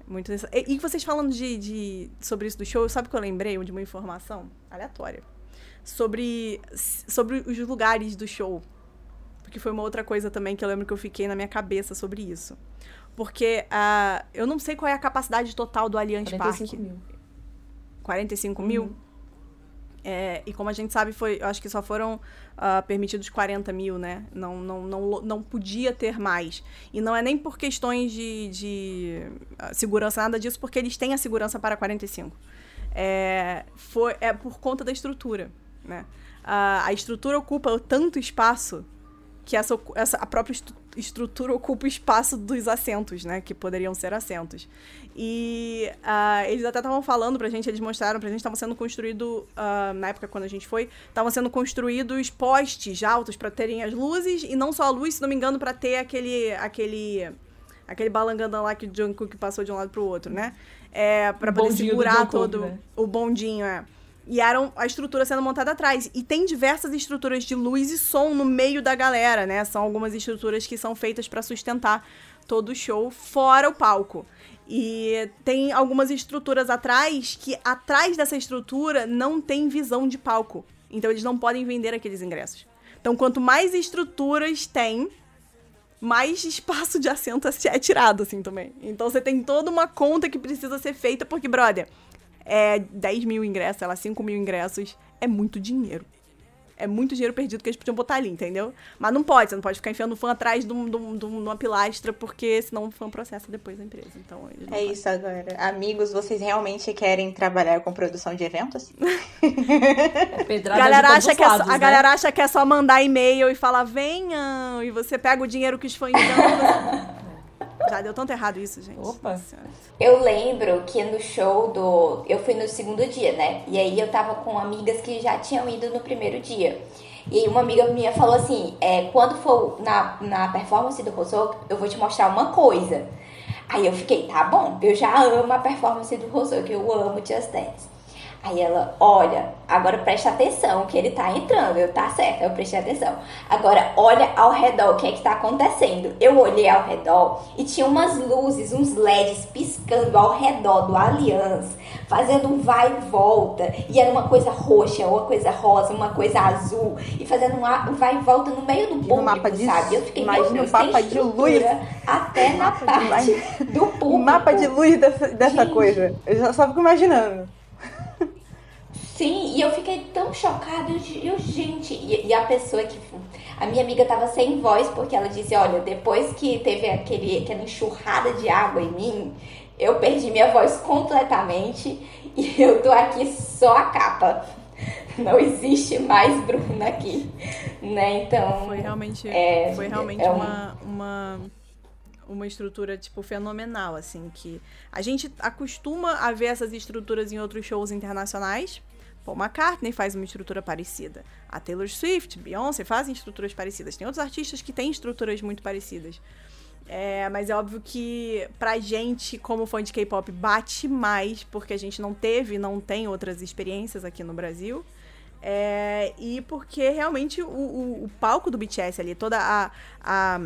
Muito... E, e vocês falando de, de, sobre isso do show, sabe o que eu lembrei de uma informação aleatória? Sobre, sobre os lugares do show porque foi uma outra coisa também que eu lembro que eu fiquei na minha cabeça sobre isso. Porque uh, eu não sei qual é a capacidade total do Allianz 45 Parque. Mil. 45 uhum. mil? É, e como a gente sabe, foi, eu acho que só foram uh, permitidos 40 mil, né? Não, não, não, não podia ter mais. E não é nem por questões de, de uh, segurança, nada disso, porque eles têm a segurança para 45. É, foi, é por conta da estrutura, né? Uh, a estrutura ocupa tanto espaço que essa, essa a própria estrutura ocupa o espaço dos assentos, né? Que poderiam ser assentos. E uh, eles até estavam falando pra gente, eles mostraram pra gente, estavam sendo construídos, uh, na época quando a gente foi, estavam sendo construídos postes altos para terem as luzes, e não só a luz, se não me engano, para ter aquele. aquele aquele balangandã lá que o Jungkook passou de um lado pro outro, né? É, para poder segurar todo né? o bondinho, é. E era a estrutura sendo montada atrás. E tem diversas estruturas de luz e som no meio da galera, né? São algumas estruturas que são feitas para sustentar todo o show, fora o palco. E tem algumas estruturas atrás que, atrás dessa estrutura, não tem visão de palco. Então eles não podem vender aqueles ingressos. Então, quanto mais estruturas tem, mais espaço de assento é tirado, assim, também. Então você tem toda uma conta que precisa ser feita, porque, brother, é 10 mil ingressos, sei lá, 5 mil ingressos, é muito dinheiro. É muito dinheiro perdido que eles podiam botar ali, entendeu? Mas não pode, você não pode ficar enfiando o fã atrás de, um, de, um, de uma pilastra, porque senão o fã processa depois a empresa. Então, é podem. isso agora. Amigos, vocês realmente querem trabalhar com produção de eventos? é galera acha que é só, né? A galera acha que é só mandar e-mail e falar, venham, e você pega o dinheiro que os fãs dão. Já deu tanto errado isso, gente. Opa. Eu lembro que no show do. Eu fui no segundo dia, né? E aí eu tava com amigas que já tinham ido no primeiro dia. E aí uma amiga minha falou assim: é, quando for na, na performance do Rousseau, eu vou te mostrar uma coisa. Aí eu fiquei, tá bom, eu já amo a performance do Rousseau, que eu amo Just Dance. Aí ela, olha, agora preste atenção que ele tá entrando. Eu, tá certo, eu prestei atenção. Agora, olha ao redor, o que é que tá acontecendo? Eu olhei ao redor e tinha umas luzes, uns LEDs piscando ao redor do Allianz, fazendo um vai e volta. E era uma coisa roxa, uma coisa rosa, uma coisa azul. E fazendo um vai e volta no meio do público, mapa de, sabe? Eu fiquei, imagina meu Deus, o mapa de luz. Até na parte do público. O mapa de luz dessa, dessa coisa. Eu só fico imaginando. Sim, e eu fiquei tão chocada, eu, eu gente, e, e, a pessoa que. A minha amiga tava sem voz porque ela disse: Olha, depois que teve aquele, aquela enxurrada de água em mim, eu perdi minha voz completamente e eu tô aqui só a capa. Não existe mais Bruna aqui, né? Então. Foi realmente, é, foi realmente é um... uma, uma uma estrutura, tipo, fenomenal, assim, que a gente acostuma a ver essas estruturas em outros shows internacionais, Paul McCartney faz uma estrutura parecida. A Taylor Swift, Beyoncé fazem estruturas parecidas. Tem outros artistas que têm estruturas muito parecidas. É, mas é óbvio que pra gente, como fã de K-pop, bate mais, porque a gente não teve, não tem outras experiências aqui no Brasil. É, e porque realmente o, o, o, palco do BTS ali, toda a, a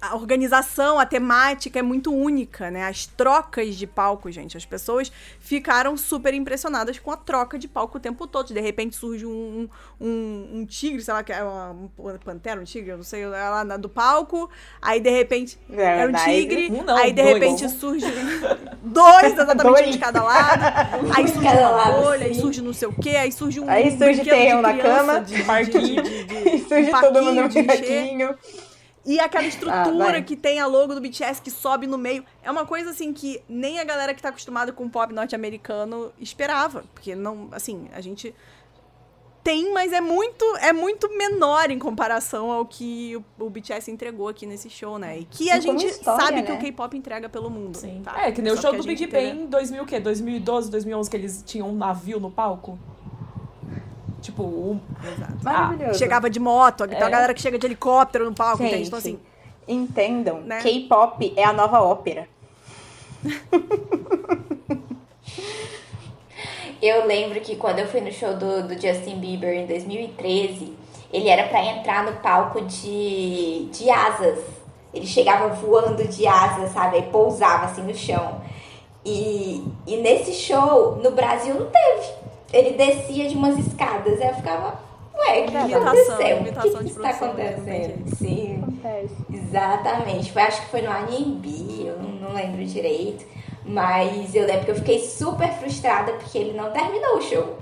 a organização, a temática é muito única, né? As trocas de palco, gente. As pessoas ficaram super impressionadas com a troca de palco o tempo todo. De repente surge um, um, um tigre, sei lá, que é uma, uma pantera, um tigre, eu não sei, lá do palco. Aí de repente é, era um tigre. Um não, aí de dois. repente surge dois, exatamente dois. um de cada lado. Aí surge uma lado, bolha, aí surge não sei o quê, aí surge um. Aí surge terreno na cama, de, parquinho. De, de, de, surge um todo mundo no. E aquela ah, estrutura ah, que tem a logo do BTS que sobe no meio. É uma coisa assim que nem a galera que tá acostumada com pop norte-americano esperava. Porque não, assim, a gente tem, mas é muito, é muito menor em comparação ao que o, o BTS entregou aqui nesse show, né? E que a e gente história, sabe né? que o né? K-pop entrega pelo mundo. Sim. Tá? É, que nem Só o show do Big Bang em 2000, o quê? 2012, 2011, que eles tinham um navio no palco. Tipo, um... Ah, chegava de moto, então é. a galera que chega de helicóptero no palco, Gente, entende? Então, assim. Entendam, né? K-pop é a nova ópera. eu lembro que quando eu fui no show do, do Justin Bieber em 2013, ele era para entrar no palco de, de asas. Ele chegava voando de asas, sabe? Aí pousava assim no chão. E, e nesse show, no Brasil, não teve ele descia de umas escadas. Aí eu ficava, ué, o que, aconteceu? O que, que está acontecendo? Sim, Acontece. exatamente. Foi, acho que foi no Anhembi, eu não lembro direito. Mas eu lembro que eu fiquei super frustrada porque ele não terminou o show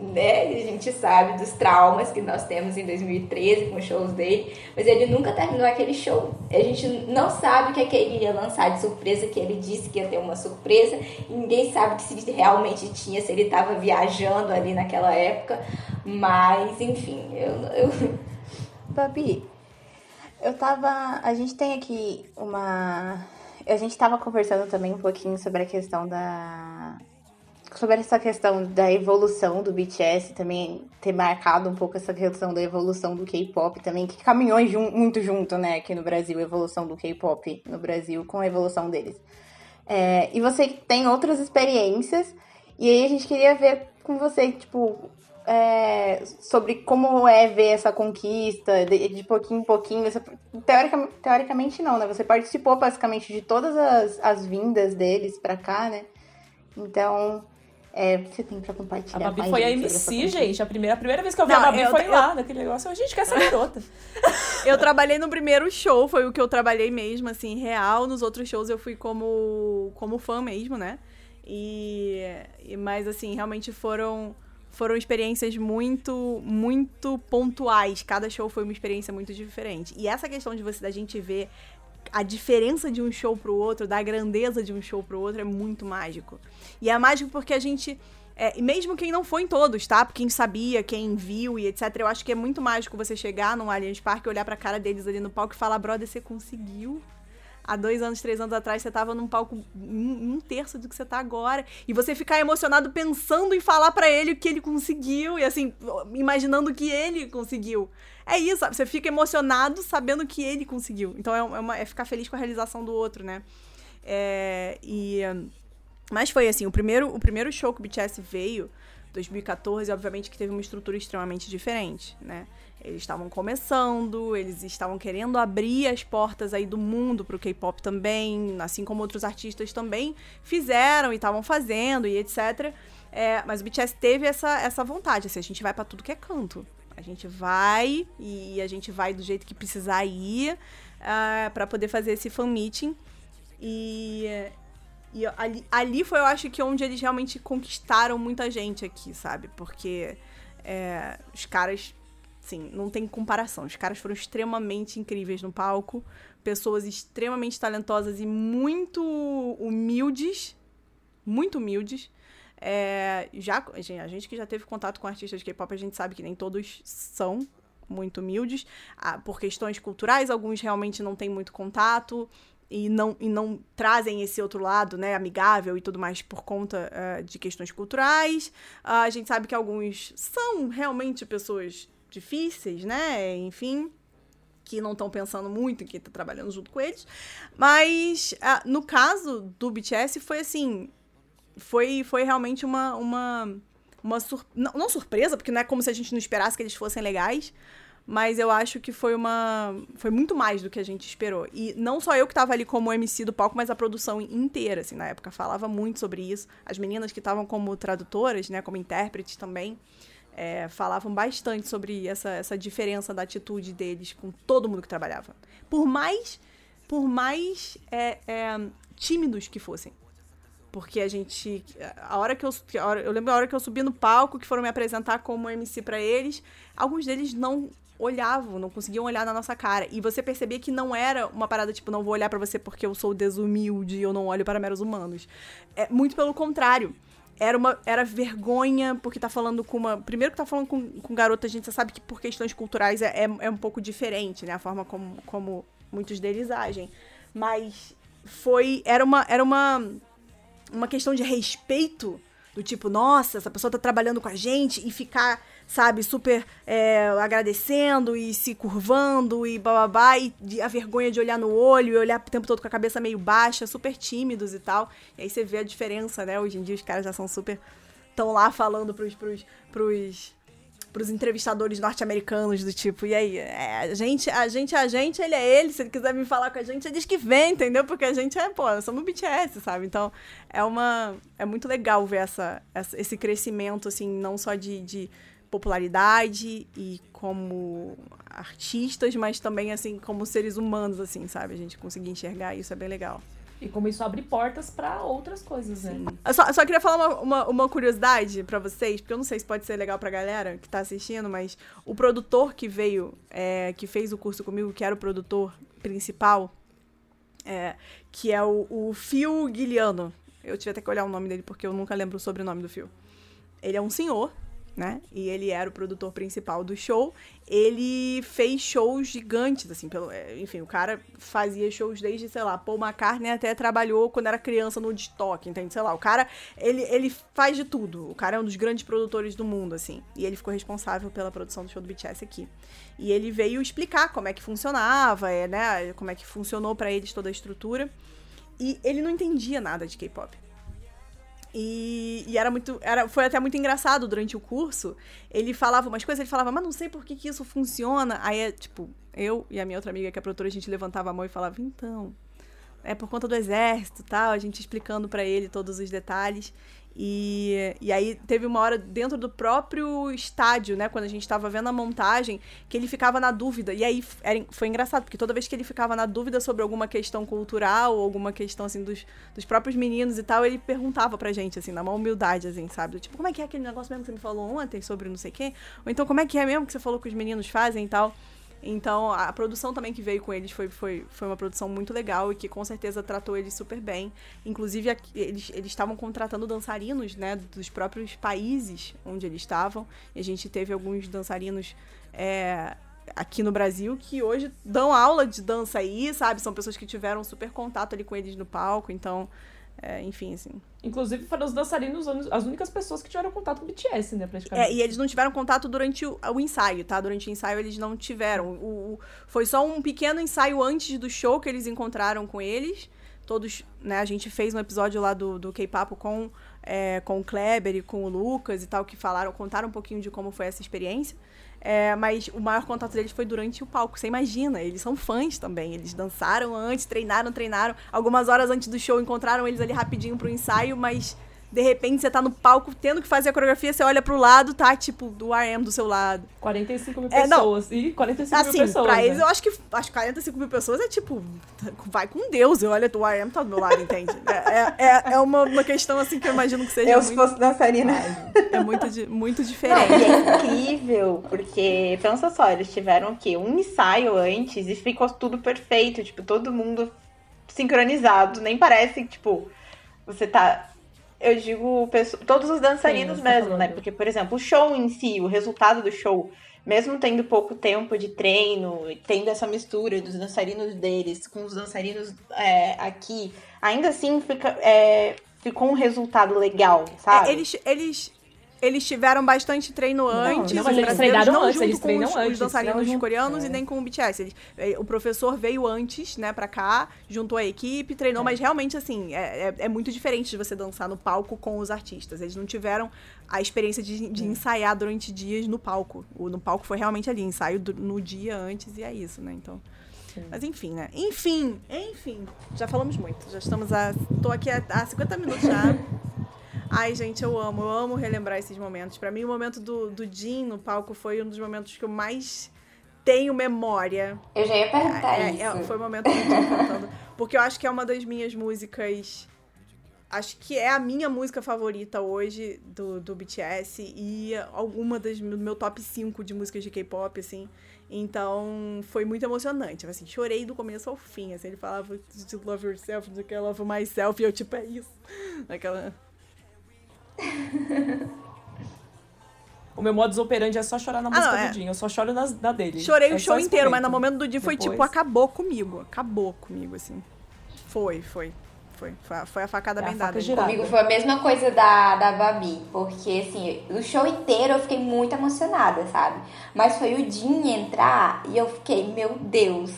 né? A gente sabe dos traumas que nós temos em 2013 com os shows dele, mas ele nunca terminou aquele show. A gente não sabe o que, é que ele ia lançar de surpresa, que ele disse que ia ter uma surpresa, ninguém sabe se realmente tinha, se ele estava viajando ali naquela época, mas enfim, eu. eu... Babi, eu tava. A gente tem aqui uma. A gente tava conversando também um pouquinho sobre a questão da sobre essa questão da evolução do BTS, também ter marcado um pouco essa questão da evolução do K-pop também, que caminhou jun muito junto, né, aqui no Brasil, a evolução do K-pop no Brasil com a evolução deles. É, e você tem outras experiências, e aí a gente queria ver com você, tipo, é, sobre como é ver essa conquista, de, de pouquinho em pouquinho. Você, teoricamente, não, né? Você participou basicamente de todas as, as vindas deles pra cá, né? Então, é, você tem pra compartilhar. A Babi foi a MC, gente. A primeira, a primeira vez que eu vi não, a Babi eu, foi eu, lá, naquele negócio. Gente, que essa garota. eu trabalhei no primeiro show, foi o que eu trabalhei mesmo, assim, real. Nos outros shows eu fui como, como fã mesmo, né? E, e mas assim, realmente foram foram experiências muito muito pontuais. Cada show foi uma experiência muito diferente. E essa questão de você da gente ver a diferença de um show pro outro, da grandeza de um show pro outro é muito mágico. E é mágico porque a gente. É, mesmo quem não foi em todos, tá? Quem sabia, quem viu e etc. Eu acho que é muito mágico você chegar num Allianz Parque, olhar pra cara deles ali no palco e falar, brother, você conseguiu há dois anos, três anos atrás, você tava num palco um, um terço do que você tá agora. E você ficar emocionado pensando em falar para ele o que ele conseguiu. E assim, imaginando que ele conseguiu. É isso? Você fica emocionado sabendo que ele conseguiu. Então é, uma, é ficar feliz com a realização do outro, né? É, e. Mas foi assim, o primeiro, o primeiro show que o BTS veio, 2014, obviamente que teve uma estrutura extremamente diferente, né? Eles estavam começando, eles estavam querendo abrir as portas aí do mundo pro K-pop também, assim como outros artistas também fizeram e estavam fazendo e etc. É, mas o BTS teve essa, essa vontade, assim, a gente vai para tudo que é canto. A gente vai e a gente vai do jeito que precisar ir uh, ah, para poder fazer esse fan meeting. E, e ali, ali foi, eu acho, que onde eles realmente conquistaram muita gente aqui, sabe? Porque é, os caras, sim, não tem comparação. Os caras foram extremamente incríveis no palco, pessoas extremamente talentosas e muito humildes, muito humildes. É, já, a gente que já teve contato com artistas de K-pop, a gente sabe que nem todos são muito humildes. Ah, por questões culturais, alguns realmente não têm muito contato e não, e não trazem esse outro lado, né, amigável e tudo mais por conta uh, de questões culturais. Uh, a gente sabe que alguns são realmente pessoas difíceis, né, enfim, que não estão pensando muito em quem está trabalhando junto com eles. Mas uh, no caso do BTS foi assim, foi, foi realmente uma, uma, uma sur... não, não surpresa, porque não é como se a gente não esperasse que eles fossem legais, mas eu acho que foi uma foi muito mais do que a gente esperou. E não só eu que estava ali como MC do palco, mas a produção inteira, assim, na época falava muito sobre isso. As meninas que estavam como tradutoras, né, como intérpretes também, é, falavam bastante sobre essa, essa diferença da atitude deles com todo mundo que trabalhava. Por mais por mais é, é, tímidos que fossem. Porque a gente. A hora que eu. Eu lembro a hora que eu subi no palco, que foram me apresentar como MC para eles, alguns deles não olhavam, não conseguiam olhar na nossa cara. E você percebia que não era uma parada tipo, não vou olhar para você porque eu sou desumilde eu não olho para meros humanos. É muito pelo contrário. Era uma era vergonha, porque tá falando com uma. Primeiro que tá falando com, com garota, a gente já sabe que por questões culturais é, é, é um pouco diferente, né? A forma como, como muitos deles agem. Mas foi. Era uma. Era uma uma questão de respeito, do tipo, nossa, essa pessoa tá trabalhando com a gente, e ficar, sabe, super é, agradecendo e se curvando e bababá, e a vergonha de olhar no olho e olhar o tempo todo com a cabeça meio baixa, super tímidos e tal. E aí você vê a diferença, né? Hoje em dia os caras já são super. estão lá falando pros, pros, pros pros entrevistadores norte-americanos do tipo, e aí, é, a gente, a gente a gente, ele é ele, se ele quiser vir falar com a gente, ele diz que vem, entendeu? Porque a gente é, pô, somos BTS, sabe? Então, é uma é muito legal ver essa, essa esse crescimento assim, não só de, de popularidade e como artistas, mas também assim como seres humanos assim, sabe? A gente conseguir enxergar isso é bem legal. E como isso abre portas para outras coisas, né? Eu só, eu só queria falar uma, uma, uma curiosidade para vocês, porque eu não sei se pode ser legal pra galera que tá assistindo, mas o produtor que veio, é, que fez o curso comigo, que era o produtor principal, é, que é o, o Fio Guiliano. Eu tive até que olhar o nome dele, porque eu nunca lembro o sobrenome do Fio. Ele é um senhor, né? E ele era o produtor principal do show. Ele fez shows gigantes, assim, pelo, é, enfim, o cara fazia shows desde, sei lá, Paul McCartney até trabalhou quando era criança no Woodstock, entende? Sei lá, o cara, ele, ele faz de tudo. O cara é um dos grandes produtores do mundo, assim. E ele ficou responsável pela produção do show do BTS aqui. E ele veio explicar como é que funcionava, é, né? Como é que funcionou para eles toda a estrutura. E ele não entendia nada de K-pop. E, e, era muito. Era, foi até muito engraçado durante o curso. Ele falava umas coisas, ele falava, mas não sei por que, que isso funciona. Aí é tipo, eu e a minha outra amiga, que é produtora, a gente levantava a mão e falava, então. É por conta do exército tal, a gente explicando para ele todos os detalhes. E, e aí teve uma hora dentro do próprio estádio, né? Quando a gente estava vendo a montagem, que ele ficava na dúvida. E aí era, foi engraçado, porque toda vez que ele ficava na dúvida sobre alguma questão cultural, alguma questão, assim, dos, dos próprios meninos e tal, ele perguntava pra gente, assim, na maior humildade, assim, sabe? Tipo, como é que é aquele negócio mesmo que você me falou ontem sobre não sei quê? Ou então, como é que é mesmo que você falou que os meninos fazem e tal? Então, a produção também que veio com eles foi, foi, foi uma produção muito legal e que com certeza tratou eles super bem. Inclusive, eles estavam contratando dançarinos, né, dos próprios países onde eles estavam. E a gente teve alguns dançarinos é, aqui no Brasil que hoje dão aula de dança aí, sabe? São pessoas que tiveram super contato ali com eles no palco. Então, é, enfim, assim. Inclusive, foram os dançarinos as únicas pessoas que tiveram contato com o BTS, né, praticamente. É, e eles não tiveram contato durante o, o ensaio, tá? Durante o ensaio eles não tiveram. O, o, foi só um pequeno ensaio antes do show que eles encontraram com eles. todos, né, a gente fez um episódio lá do, do K-Papo com, é, com o Kleber e com o Lucas e tal, que falaram, contaram um pouquinho de como foi essa experiência. É, mas o maior contato deles foi durante o palco. Você imagina, eles são fãs também. Eles dançaram antes, treinaram, treinaram. Algumas horas antes do show encontraram eles ali rapidinho pro ensaio, mas de repente você tá no palco tendo que fazer a coreografia, você olha pro lado, tá tipo do RM do seu lado. 45 mil É, não. pessoas. E 45 Assim, mil pessoas. pra né? eles eu acho que acho que 45 mil pessoas é tipo, vai com Deus. Eu olho, o RM tá do meu lado, entende? É, é, é uma, uma questão assim que eu imagino que seja Eu, se muito, fosse dançarina. é muito, muito Não, diferente. e é incrível, porque pensa só, eles tiveram o quê? Um ensaio antes e ficou tudo perfeito, tipo, todo mundo sincronizado. Nem parece que, tipo, você tá. Eu digo todos os dançarinos Sim, tá mesmo, né? Porque, por exemplo, o show em si, o resultado do show, mesmo tendo pouco tempo de treino, tendo essa mistura dos dançarinos deles com os dançarinos é, aqui, ainda assim fica, é, ficou um resultado legal, sabe? É, eles, eles, eles tiveram bastante treino antes. não, mas eles treinaram não antes, junto eles com os, antes, os dançarinos junto, coreanos é. e nem com o BTS. Eles, eh, o professor veio antes, né, pra cá, juntou a equipe, treinou, mas realmente, assim, é, é, é muito diferente de você dançar no palco com os artistas. Eles não tiveram a experiência de, de ensaiar durante dias no palco. O, no palco foi realmente ali, ensaio do- no dia antes e é isso, né, então... Mas enfim, né? Enfim, enfim. Já falamos muito. Já estamos a. Tô aqui há, há 50 minutos já. Ai, gente, eu amo, eu amo relembrar esses momentos. Pra mim, o momento do, do Jim no palco foi um dos momentos que eu mais tenho memória. Eu já ia perguntar É, isso. é, foi o momento do Jim cantando. Porque eu acho que é uma das minhas músicas. Acho que é a minha música favorita hoje do, do BTS e alguma das do meu top 5 de músicas de K-pop, assim. Então, foi muito emocionante. Assim, chorei do começo ao fim. Assim, ele falava de love yourself, do que love myself, e eu, tipo, é isso. Aquela. O meu modus operandi é só chorar na Ah, música não, é. do Jim. Eu só choro nas, na dele. Chorei É o só show inteiro, mas no momento. do dia foi Depois- tipo, acabou comigo. Acabou comigo, assim. Foi, foi. Foi. Foi a, foi a facada É a bem faca dada. girada. Comigo foi a mesma coisa da, da Babi, porque assim, o show inteiro eu fiquei muito emocionada, sabe? Mas foi o Jin entrar e eu fiquei, meu Deus,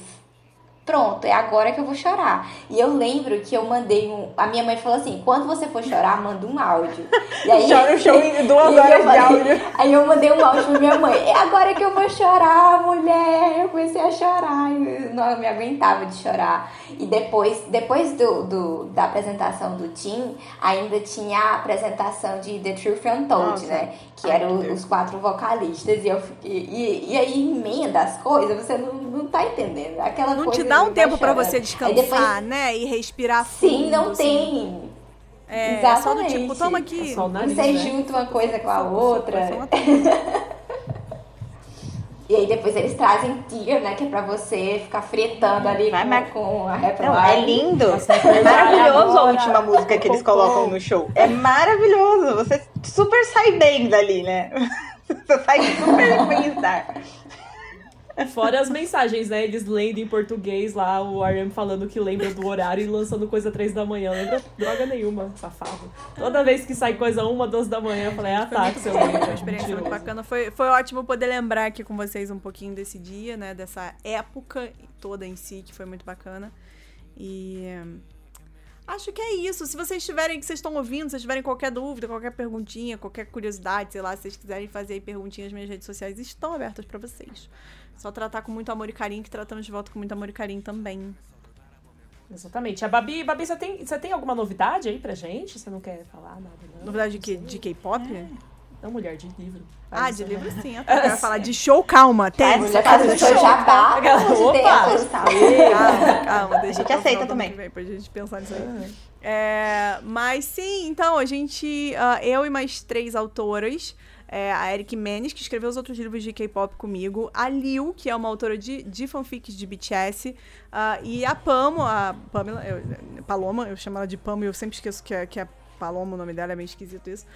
pronto, é agora que eu vou chorar. E eu lembro que eu mandei um. A minha mãe falou assim: quando você for chorar, manda um áudio. E aí, Chora o show em duas horas de áudio. Aí eu mandei um áudio pra minha mãe. É agora que eu vou chorar, mulher. Eu comecei a chorar. Eu não me aguentava de chorar. E depois, depois do, do- da apresentação do Tim, ainda tinha a apresentação de The Truth Untold, né? Que eram os quatro vocalistas. E, eu, e, e aí emenda as coisas, você não, não tá entendendo. Aquela Não coisa dá um tempo pra chorando. você descansar, depois- né? E respirar fundo. Sim, não assim. tem. É, é só do Exatamente. tipo, toma aqui. É nariz, Você né? junta uma coisa com a outra. E aí depois eles trazem Tear, né? Que é pra você ficar fritando ali Vai, com, mas- com a Não, é lindo. Nossa, É maravilhoso a última música que eles colocam no show. É maravilhoso. Você super sai bem dali, né? Você sai super bem-estar. Fora as mensagens, né? Eles lendo em português lá, o RM falando que lembra do horário e lançando coisa três da manhã. Lembra droga nenhuma, safado. Toda vez que sai coisa uma, duas da manhã, eu falei, ah tá, que seu bom, lembro. foi uma experiência muito bacana. Foi, foi ótimo poder lembrar aqui com vocês um pouquinho desse dia, né? Dessa época toda em si, que foi muito bacana. E acho que é isso. Se vocês tiverem, que vocês estão ouvindo, se vocês tiverem qualquer dúvida, qualquer perguntinha, qualquer curiosidade, sei lá, se vocês quiserem fazer aí perguntinhas minhas redes sociais, estão abertas pra vocês. Só tratar com muito amor e carinho, que tratamos de volta com muito amor e carinho também. Exatamente. A Babi, Babi, você tem, você tem alguma novidade aí pra gente? Você não quer falar nada, não? Novidade de, quê? de K-pop? Não, mulher, de livro. Ah, de livro né? sim. Eu quero falar de show, calma. Tem. Mulher faz o seu jabá. de Opa! Deus, tá? Calma, calma, deixa A gente aceita também. que vem pra gente pensar nisso aí. É, mas sim, então, a gente. ah, eu e mais três autoras. É, a Eric Menes, que escreveu os outros livros de K-pop comigo. A Liu, que é uma autora de, de fanfics de BTS. ah, e a Pamo, a Pamela, eu- Paloma, eu chamo ela de Pamo e eu sempre esqueço que é, que é Paloma o nome dela, é meio esquisito isso.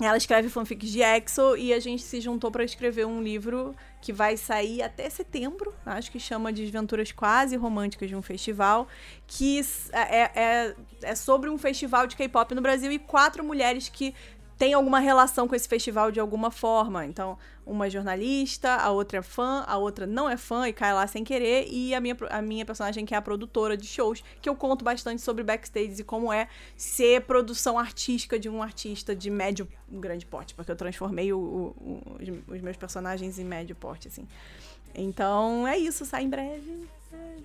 Ela escreve fanfics de EXO e a gente se juntou pra escrever um livro que vai sair até setembro, acho que chama Desventuras Quase Românticas de um Festival, que é, é, é sobre um festival de K-pop no Brasil e quatro mulheres que tem alguma relação com esse festival de alguma forma. Então, uma é jornalista, a outra é fã, a outra não é fã e cai lá sem querer, e a minha, a minha personagem que é a produtora de shows, que eu conto bastante sobre backstage e como é ser produção artística de um artista de médio, grande porte, porque eu transformei o, o, os, meus personagens em médio porte, assim. Então, é isso, sai em breve. É.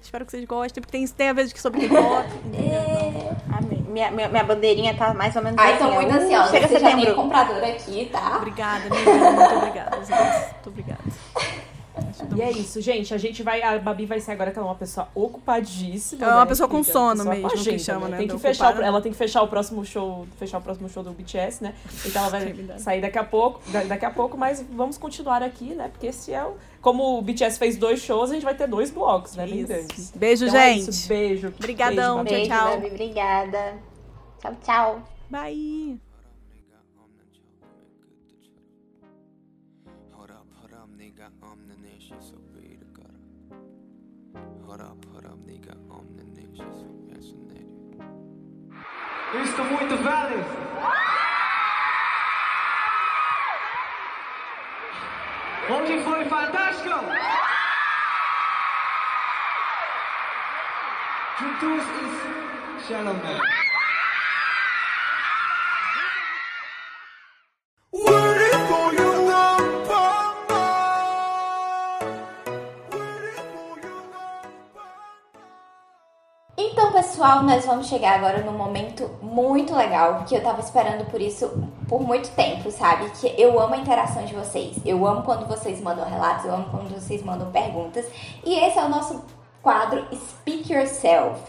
Espero que vocês gostem, porque tem, tem a ver sobre K-pop. é. Minha, minha, minha, bandeirinha tá mais ou menos Ai, assim. tô muito ansiosa. Chega Você setembro. já tem comprador aqui, tá? Obrigada, amiga. Muito obrigada. Muito obrigada. E é isso, gente. A gente vai. A Babi vai ser agora que ela é uma pessoa ocupadíssima. É uma né, pessoa com sono mesmo, agenda, que chama, né? né? Tem que fechar, ela tem que fechar o próximo show, fechar o próximo show do BTS, né? Então ela vai sair daqui a pouco, daqui a pouco, mas vamos continuar aqui, né? Porque esse é o. Como o BTS fez dois shows, a gente vai ter dois blocos, né? Bem grandes. Beijo, então gente. É isso, beijo. Obrigadão. Beijo, tchau, tchau. Babi, obrigada. Tchau, tchau. Bye. Eu estou muito velho. Onde foi fantástico? Juntos e Shalom. Pessoal, nós vamos chegar agora num momento muito legal, porque eu tava esperando por isso por muito tempo, sabe? Que eu amo a interação de vocês. Eu amo quando vocês mandam relatos, eu amo quando vocês mandam perguntas. E esse é o nosso quadro Speak Yourself.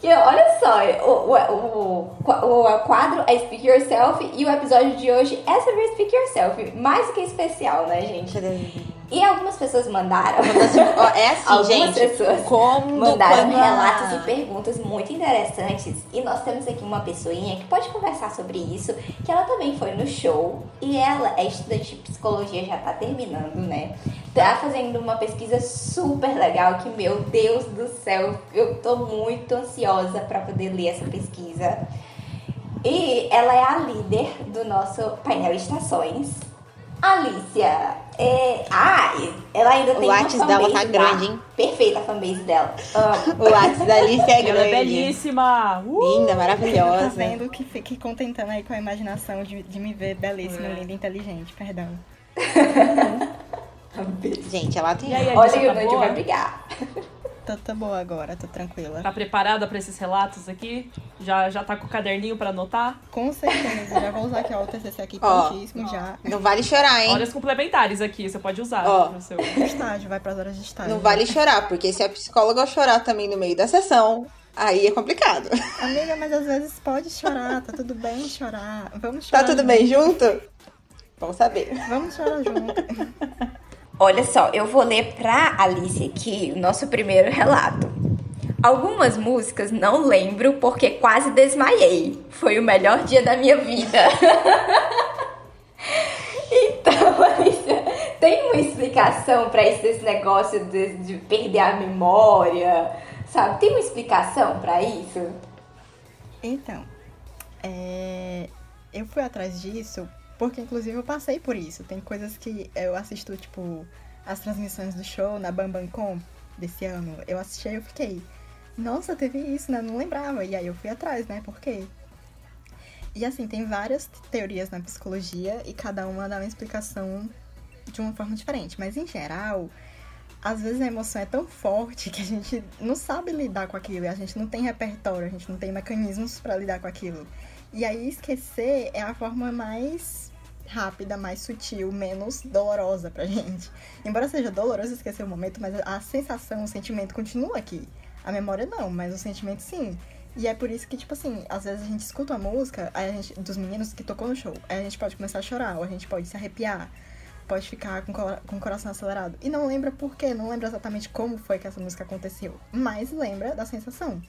Que olha só, o, o, o, o, quadro é Speak Yourself e o episódio de hoje é sobre Speak Yourself. Mais do que especial, né, gente? E algumas pessoas mandaram. É assim, algumas gente. pessoas como mandaram relatos e perguntas muito interessantes. E nós temos aqui uma pessoinha que pode conversar sobre isso, que ela também foi no show. E ela é estudante de psicologia, já tá terminando, né? Tá fazendo uma pesquisa super legal que, meu Deus do céu, eu tô muito ansiosa para poder ler essa pesquisa. E ela é a líder do nosso painel Estações. Alicia, é... ah, ela ainda tem o uma fanbase dela tá grande, hein? Perfeita a fanbase dela. o lápis da Alicia é grande. Ela é belíssima. Uh! Linda, maravilhosa. Tá vendo que fique contentando aí com a imaginação de, de me ver belíssima, é. linda e inteligente, perdão. Gente, ela tem... E aí, Olha, o Nudi vai brigar. Tô, tô boa agora, tô tranquila. Tá preparada para esses relatos aqui? Já, já tá com o caderninho para anotar? Com certeza, já vou usar aqui ó, o TCC aqui prontíssimo já. Não vale chorar, hein? Horas complementares aqui, você pode usar. Ó, pro seu... estágio, vai pras horas de estágio. Não vale chorar, porque se a psicóloga chorar também no meio da sessão, aí é complicado. Amiga, mas às vezes pode chorar, tá tudo bem chorar. Vamos tá chorar. Tá tudo junto. bem junto? Vamos saber. Vamos chorar junto. Olha só, eu vou ler pra Alice aqui o nosso primeiro relato. Algumas músicas não lembro porque quase desmaiei. Foi o melhor dia da minha vida. então, Alice, tem uma explicação para esse, negócio de, de, perder a memória, sabe? Tem uma explicação para isso? Então, é... eu fui atrás disso porque, inclusive, eu passei por isso. Tem coisas que eu assisto, tipo, as transmissões do show na Bambam.com desse ano. Eu assisti e eu fiquei, nossa, teve isso, né? Não lembrava. E aí eu fui atrás, né? Por quê? E assim, tem várias teorias na psicologia e cada uma dá uma explicação de uma forma diferente. Mas em geral, às vezes a emoção é tão forte que a gente não sabe lidar com aquilo. A gente não tem repertório, a gente não tem mecanismos para lidar com aquilo. E aí esquecer é a forma mais rápida, mais sutil, menos dolorosa pra gente. Embora seja doloroso esquecer o momento, mas a sensação, o sentimento continua aqui. A memória não, mas o sentimento sim. E é por isso que, tipo assim, às vezes a gente escuta a música a gente, dos meninos que tocou no show. Aí a gente pode começar a chorar, ou a gente pode se arrepiar, pode ficar com, com o coração acelerado. E não lembra por quê, não lembra exatamente como foi que essa música aconteceu. Mas lembra da sensação.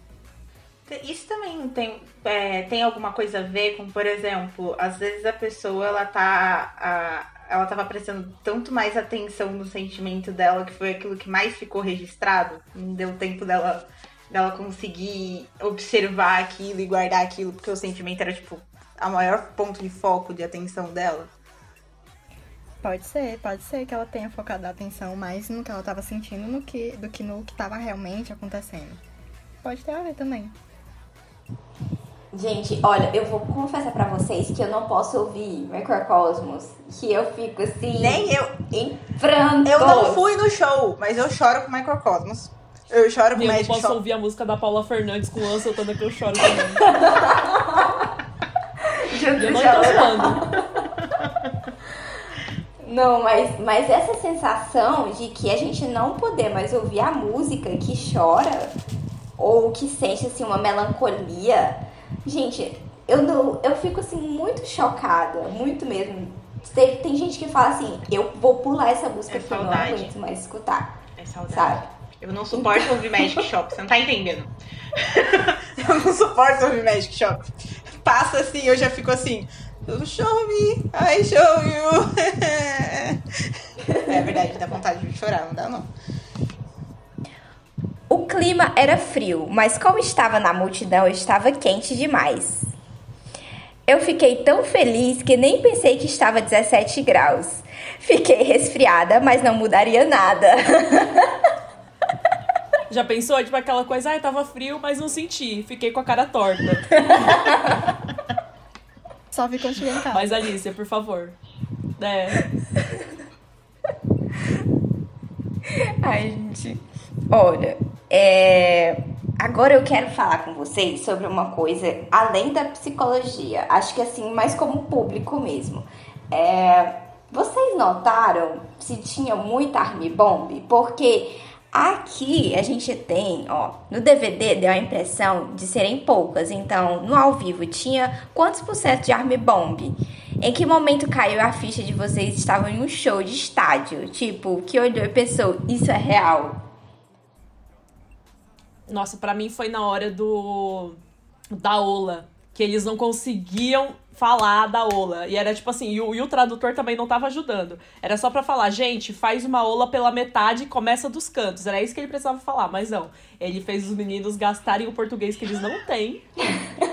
Isso também tem, é, tem alguma coisa a ver com, por exemplo, às vezes a pessoa ela tá. A, ela tava prestando tanto mais atenção no sentimento dela, que foi aquilo que mais ficou registrado, não deu tempo dela Dela conseguir observar aquilo e guardar aquilo, porque o sentimento era, tipo, a maior ponto de foco de atenção dela. Pode ser, pode ser que ela tenha focado a atenção mais no que ela tava sentindo no que, do que no que tava realmente acontecendo. Pode ter a ver também. Gente, olha, eu vou confessar pra vocês que eu não posso ouvir Microcosmos, que eu fico assim. Nem eu. Em prantos. Eu não fui no show, mas eu choro com Microcosmos. Eu choro com eu não Magic posso Shop. ouvir a música da Paula Fernandes com o Santana que eu choro também. Eu não tô zoando. Não, mas, mas essa sensação de que a gente não poder mais ouvir a música que chora ou que sente assim uma melancolia, gente, eu não, eu fico assim muito chocada, muito mesmo. Tem, tem gente que fala assim, eu vou pular essa música É porque eu não aguento mais escutar, É saudade. sabe? Eu não suporto ouvir Magic Shop, você não tá entendendo. eu não suporto ouvir Magic Shop. Passa assim, eu já fico assim. Show me, I show you. é verdade, dá vontade de chorar, não dá não. O clima era frio, mas como estava na multidão, estava quente demais. Eu fiquei tão feliz que nem pensei que estava 17 graus. Fiquei resfriada, mas não mudaria nada. Já pensou? Tipo aquela coisa, ai, tava frio, mas não senti. Fiquei com a cara torta. Só vi quando cheguei em casa. Mas Alicia, por favor. É. Ai, gente. Olha, é... agora eu quero falar com vocês sobre uma coisa além da psicologia. Acho que assim, mais como público mesmo. É... Vocês notaram se tinha muita army bomb? Porque aqui a gente tem, ó, no DVD deu a impressão de serem poucas. Então, no ao vivo tinha quantos por cento de army bomb? Em que momento caiu a ficha de vocês estavam em um show de estádio? Tipo, que olhou e pensou, isso é real? Nossa, pra mim foi na hora do. da Ola. Que eles não conseguiam falar da Ola. E era tipo assim, e o, e o tradutor também não tava ajudando. Era só pra falar, gente, faz uma Ola pela metade e começa dos cantos. Era isso que ele precisava falar, mas não. Ele fez os meninos gastarem o português que eles não têm.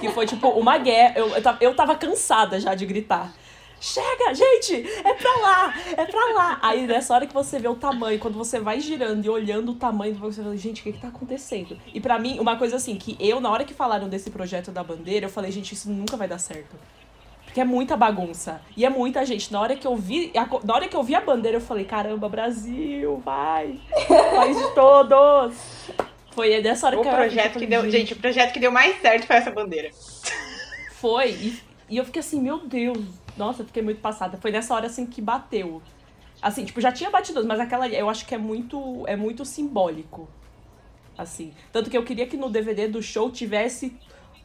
Que foi tipo uma guerra. Eu, eu, tava, eu tava cansada já de gritar. Chega, gente! É pra lá! É pra lá! Aí nessa hora que você vê o tamanho, quando você vai girando e olhando o tamanho, você fala, gente, o que que tá acontecendo? E pra mim, uma coisa assim, que eu, na hora que falaram desse projeto da bandeira, eu falei, gente, isso nunca vai dar certo. Porque é muita bagunça. E é muita gente. Na hora que eu vi, a- na hora que eu vi a bandeira, eu falei, caramba, Brasil, vai! País de todos! Foi dessa hora O que eu projeto eu que deu. Gente, o projeto que deu mais certo foi essa bandeira. Foi. E, e eu fiquei assim, meu Deus. Nossa, fiquei muito passada. Foi nessa hora assim que bateu. Assim, tipo, já tinha batido, mas aquela eu acho que é muito, é muito simbólico. Assim. Tanto que eu queria que no DVD do show tivesse.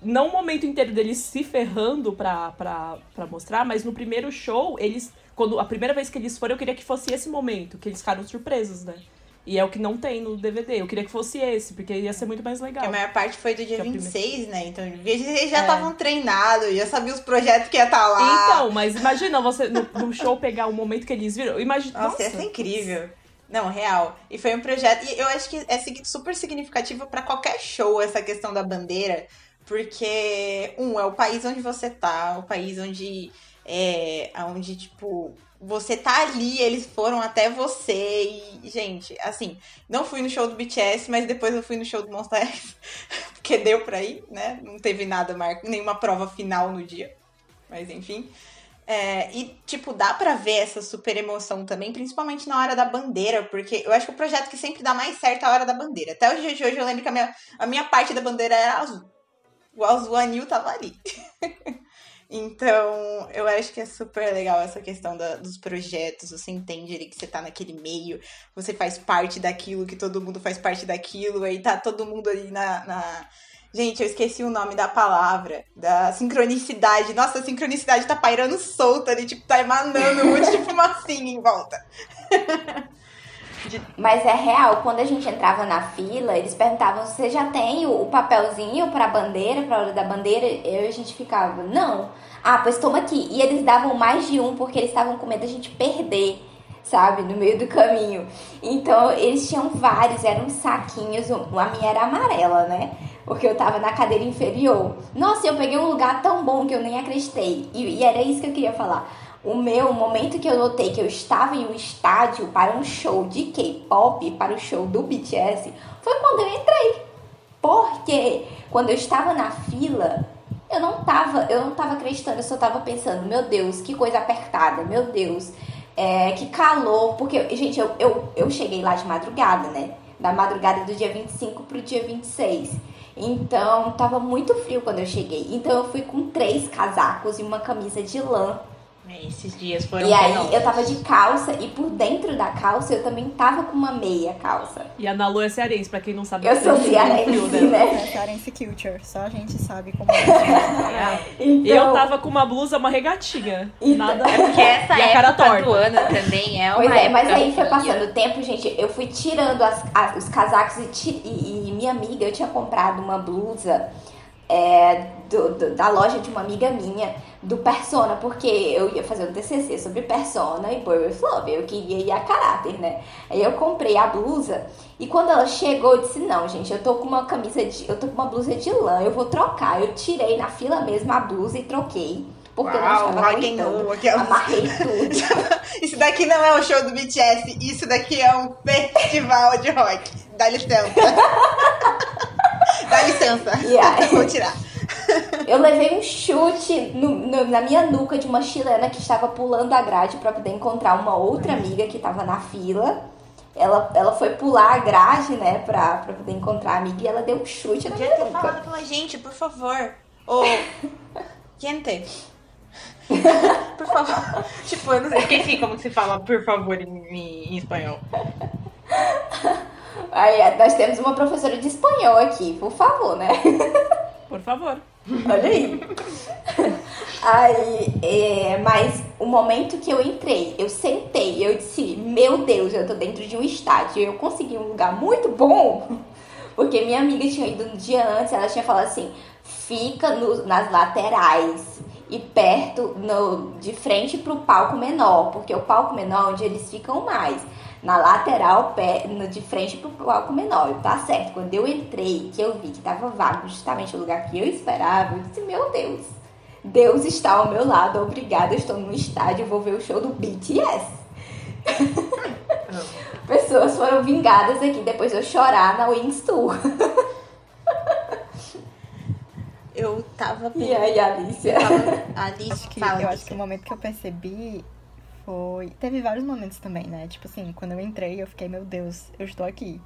Não o momento inteiro deles se ferrando pra, pra, pra mostrar, mas no primeiro show, eles. Quando a primeira vez que eles foram, eu queria que fosse esse momento, que eles ficaram surpresos, né? E é o que não tem no DVD. Eu queria que fosse esse, porque ia ser muito mais legal. Porque a maior parte foi do dia Que é a 26, né? Então eles já É. estavam treinados, já sabiam os projetos que ia estar lá. Então, mas imagina você no, no show pegar o momento que eles viram. Imagina. Nossa, ia ser incrível. Não, real. E foi um projeto. E eu acho que é super significativo pra qualquer show essa questão da bandeira. Porque, um, é o país onde você tá, o país onde. É, onde, tipo, você tá ali, eles foram até você. E, gente, assim, não fui no show do BTS, mas depois eu fui no show do Monsta X. Porque deu pra ir, né? Não teve nada, mar... nenhuma prova final no dia. Mas enfim. É, e, tipo, dá pra ver essa super emoção também, principalmente na hora da bandeira, porque eu acho que o projeto que sempre dá mais certo é a hora da bandeira. Até o dia de hoje eu lembro que a minha, a minha parte da bandeira era azul. O azul anil tava ali. então, eu acho que é super legal essa questão da- dos projetos. Você entende ali que você tá naquele meio, você faz parte daquilo, que todo mundo faz parte daquilo, aí tá todo mundo ali na- na Gente, eu esqueci o nome da palavra, da sincronicidade. Nossa, a sincronicidade tá pairando solta ali, tipo, tá emanando um monte de fumacinha em volta. Mas é real, quando a gente entrava na fila, eles perguntavam você já tem o papelzinho pra bandeira, pra hora da bandeira, e a gente ficava, não. Ah, pois toma aqui. E eles davam mais de um porque eles estavam com medo da gente perder. sabe, no meio do caminho. Então, eles tinham vários, eram saquinhos, a minha era amarela, né? Porque eu tava na cadeira inferior. Nossa, eu peguei um lugar tão bom que eu nem acreditei. E, e era isso que eu queria falar. O meu o momento que eu notei que eu estava em um estádio para um show de K-pop, para o show do BTS, foi quando eu entrei. Porque quando eu estava na fila, eu não tava, eu não tava acreditando, eu só tava pensando, meu Deus, que coisa apertada, meu Deus, é, que calor, porque, gente, eu, eu, eu cheguei lá de madrugada, né? Da madrugada do dia 25 pro dia 26. Então, tava muito frio quando eu cheguei. Então, eu fui com três casacos e uma camisa de lã Esses dias foram e aí penosos. eu tava de calça e por dentro da calça eu também tava com uma meia calça. E a Nalu é cearense, pra quem não sabe. Eu sou é cearense, né? É Cearense Culture, só a gente sabe como é. Então, Eu tava com uma blusa, uma regatinha. Então- Nada. É porque essa E a cara época torta. do ano também é uma Pois é, mas aí foi passando o tempo, gente, eu fui tirando as- as- os casacos e, e- e minha amiga, eu tinha comprado uma blusa é, do- do- da loja de uma amiga minha, do Persona, porque eu ia fazer um TCC sobre Persona e Boy With Love, eu queria ir a caráter, né? Aí eu comprei a blusa e quando ela chegou, eu disse, não, gente, eu tô com uma camisa de, eu tô com uma blusa de lã, eu vou trocar. Eu tirei na fila mesmo a blusa e troquei, porque eu não Uau, estava aguentando. aquelas- Amarrei tudo. Isso daqui não é um show do BTS, isso daqui é um festival de rock. Dá licença. Dá licença. Aí- Vou tirar. Eu levei um chute no- no- na minha nuca de uma chilena que estava pulando a grade para poder encontrar uma outra amiga que estava na fila. Ela, ela foi pular a grade, né, pra, pra poder encontrar a amiga e ela deu um chute na Podia minha ter nuca. falado pela gente, por favor. Ô, gente. Por favor. Tipo, eu não sei. esqueci como que se fala, por favor, em, em espanhol. Aí é, nós temos uma professora de espanhol aqui, por favor, né? Por favor. Olha aí. Aí, é, mas o momento que eu entrei, eu sentei, eu disse, meu Deus, eu tô dentro de um estádio. Eu consegui um lugar muito bom, porque minha amiga tinha ido no dia antes, ela tinha falado assim, fica no- nas laterais e perto, no, de frente pro palco menor, porque o palco menor é onde eles ficam mais. Na lateral, pé, no, de frente pro palco menor. E tá certo, quando eu entrei, que eu vi que tava vago justamente o lugar que eu esperava, eu disse, meu Deus, Deus está ao meu lado, obrigada, eu estou no estádio, vou ver o show do BTS. Pessoas foram vingadas aqui depois de eu chorar na Wings Tour. Eu tava E aí, Alicia? Ali, Acho que, fala, eu acho que o momento que eu percebi foi. Teve vários momentos também, né? Tipo assim, quando eu entrei, eu fiquei, meu Deus, eu estou aqui.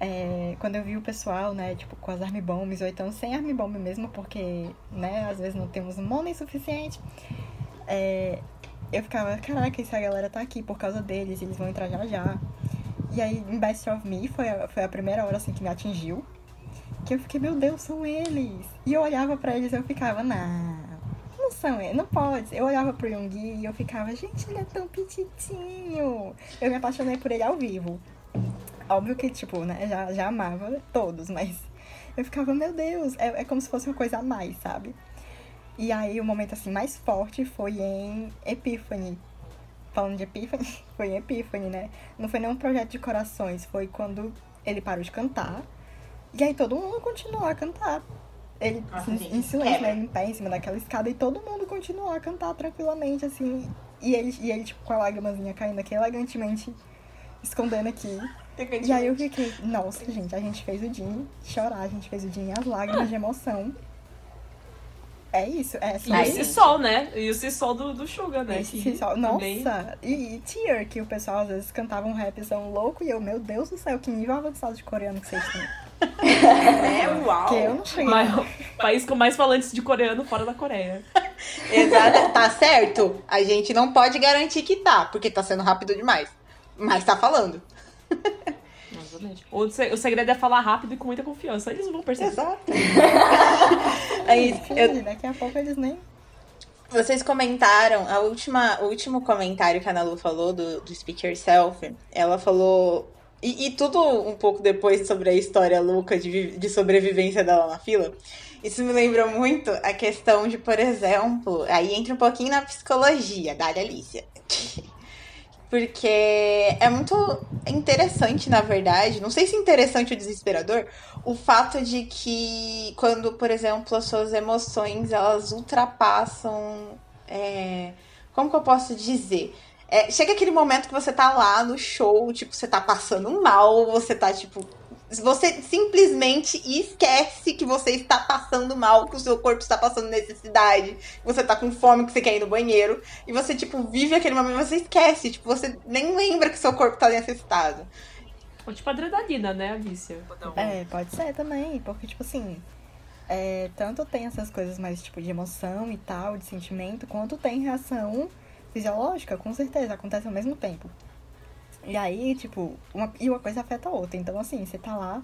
É, quando eu vi o pessoal, né, tipo, com as army bombs, ou então sem army bomb mesmo, porque, né, às vezes não temos money suficiente. é, eu ficava, caraca, essa galera tá aqui por causa deles, eles vão entrar já já. E aí, em Best of Me, foi a, foi a primeira hora, assim, que me atingiu. Que eu fiquei, meu Deus, são eles. E eu olhava pra eles e eu ficava, não, não são eles, não pode. Eu olhava pro Yoongi e eu ficava, gente, ele é tão petitinho. Eu me apaixonei por ele ao vivo. Óbvio que, tipo, né, já, já amava todos, mas eu ficava, meu Deus, é, é como se fosse uma coisa a mais, sabe? E aí o momento, assim, mais forte foi em Epiphany. Falando de Epiphany, foi em Epiphany, né? Não foi nenhum projeto de corações, foi quando ele parou de cantar. E aí todo mundo continuou a cantar. Ele Nossa, em, gente, em silêncio, quebra. né? Em pé, em cima daquela escada, e todo mundo continuou a cantar tranquilamente, assim. E ele, e ele tipo, com a lágrimazinha caindo aqui, elegantemente escondendo aqui. E aí eu fiquei, nossa, gente, a gente fez o Jim chorar, a gente fez o Jim as lágrimas de emoção. É isso, é E só o isso. Cissol, né? E o Cissol do, do Suga, né? Esse Que só- também- Nossa! E, e Tear, que o pessoal às vezes cantava um rapzão louco e eu, meu Deus do céu, que nível avançado de coreano que vocês têm. É, uau. Porque eu não cheguei. Maior- país com mais falantes de coreano fora da Coreia. Exato, tá certo? A gente não pode garantir que tá, porque tá sendo rápido demais. Mas tá falando. Exatamente. O, se- o segredo é falar rápido e com muita confiança. Eles não vão perceber. Exato. Aí, Enfim, eu- daqui a pouco eles nem. vocês comentaram, a última, o último comentário que a Ana Lu falou do, do Speak Yourself, ela falou. E, e tudo um pouco depois sobre a história louca de, de sobrevivência dela na fila. Isso me lembra muito a questão de, por exemplo, aí entra um pouquinho na psicologia da Alicia. Porque é muito interessante, na verdade, não sei se interessante ou desesperador, o fato de que quando, por exemplo, as suas emoções elas ultrapassam. é, como que eu posso dizer? É, chega aquele momento que você tá lá no show, tipo, você tá passando mal, você tá, tipo. Você simplesmente esquece que você está passando mal, que o seu corpo está passando necessidade, que você tá com fome, que você quer ir no banheiro. E você, tipo, vive aquele momento, você esquece, tipo, você nem lembra que seu corpo tá necessitado. Ou tipo adrenalina, né, Alicia? É, pode ser também, porque, tipo assim, é, tanto tem essas coisas mais, tipo, de emoção e tal, de sentimento, quanto tem reação fisiológica, com certeza, acontece ao mesmo tempo. E aí, tipo, uma, e uma coisa afeta a outra. Então, assim, você tá lá,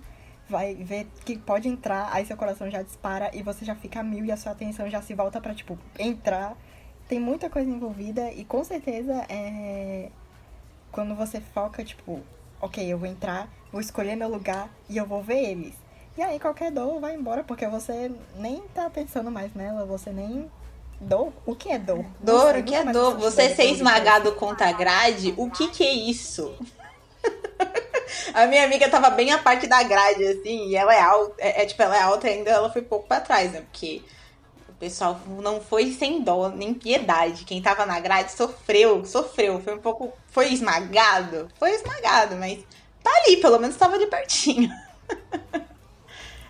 vai ver que pode entrar, aí seu coração já dispara e você já fica mil e a sua atenção já se volta pra, tipo, entrar. Tem muita coisa envolvida e com certeza é. Quando você foca, tipo, ok, eu vou entrar, vou escolher meu lugar e eu vou ver eles. E aí qualquer dor vai embora, porque você nem tá pensando mais nela, você nem. Dor? O que é dor? Dor, sei, o que é dor? Você ser esmagado contra a grade, o que que é isso? A minha amiga tava bem a parte da grade, assim, e ela é alta, é, é, tipo, ela é alta e ainda ela foi pouco pra trás, né? Porque o pessoal não foi sem dó, nem piedade. Quem tava na grade sofreu, sofreu, foi um pouco. Foi esmagado? Foi esmagado, mas tá ali, pelo menos tava de pertinho.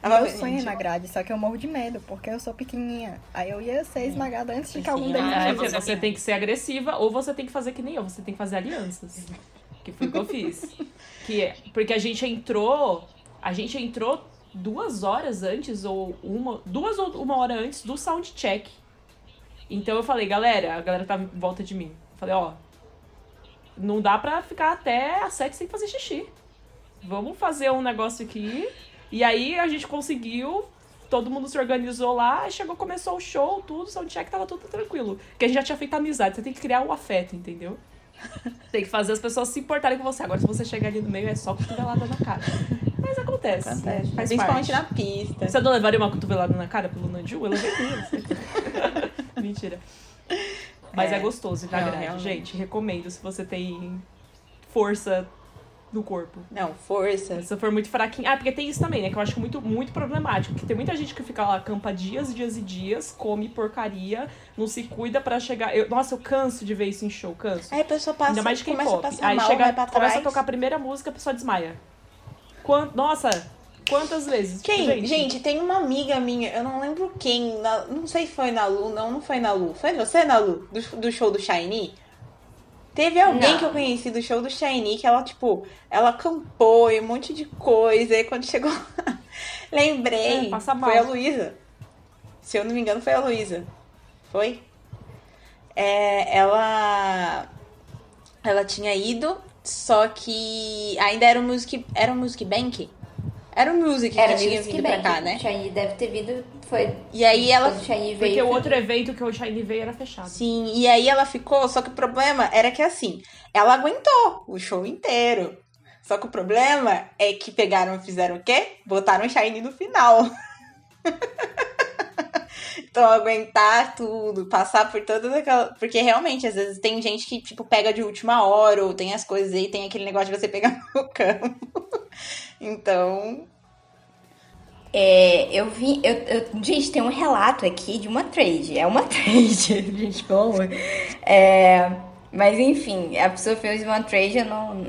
Ela- Meu sonho é na grade, só que eu morro de medo, porque eu sou pequenininha. Aí eu ia ser esmagada antes de que algum deles Ah, me você, você tem que ser agressiva ou você tem que fazer que nem eu, você tem que fazer alianças. Que foi o que eu fiz. Que é, porque a gente entrou, a gente entrou duas horas antes ou uma, duas ou uma hora antes do soundcheck. Então eu falei, galera, a galera tava em volta de mim. Eu falei, ó, não dá pra ficar até às sete sem fazer xixi. Vamos fazer um negócio aqui. E aí a gente conseguiu, todo mundo se organizou lá, chegou, começou o show, tudo, soundcheck, tava tudo tranquilo. Porque a gente já tinha feito amizade, você tem que criar o afeto, entendeu? Tem que fazer as pessoas se importarem com você. Agora, se você chegar ali no meio, é só cotovelada na cara. Mas acontece. Acontece. Faz Principalmente parte. na pista. Você não levaria uma cotovelada na cara pelo Nanju? Eu duas. Mentira. Mas é, É. gostoso grade. realmente. Gente, recomendo se você tem força no corpo. Não, força. Se for muito fraquinho. Ah, porque tem isso também, né? Que eu acho muito, muito problemático. Que tem muita gente que fica lá, acampa dias, dias e dias, come porcaria, não se cuida pra chegar. Eu, nossa, eu canso de ver isso em show, canso. Aí a pessoa passa, Ainda mais de começa a K-pop. passar Aí mal, chega, vai pra trás. começa a tocar a primeira música, a pessoa desmaia. Quan- Nossa, quantas vezes? Tipo, Quem? gente. tem uma amiga minha, eu não lembro quem, na- não sei se foi na Lu, não, não foi na Lu. Foi você, na Lu? Do, do show do Shiny? Teve alguém Não. que eu conheci do show do Shiny que ela, tipo, ela acampou e um monte de coisa. E quando chegou lá, lembrei. É. Foi a Luísa. Se eu não me engano, foi a Luísa. Foi? É, ela. Ela tinha ido, só que ainda era o Music. Era o Music Bank? Era o Music Era que tinha Music vindo pra Bank. cá, né? O Shiny deve ter vindo. Foi. E aí ela Shiny veio. Porque o outro evento que o Shiny veio era fechado. Sim, e aí ela ficou, só que o problema era que assim, ela aguentou o show inteiro. Só que o problema é que pegaram e fizeram o quê? Botaram o Shine no final. então aguentar tudo, passar por todas aquelas. Porque realmente, às vezes tem gente que, tipo, pega de última hora, ou tem as coisas aí, tem aquele negócio de você pegar no campo. Então. É, eu vi. Eu, eu- gente, tem um relato aqui de uma trade. É uma trade, gente, como? É, mas enfim, a pessoa fez uma trade, eu não.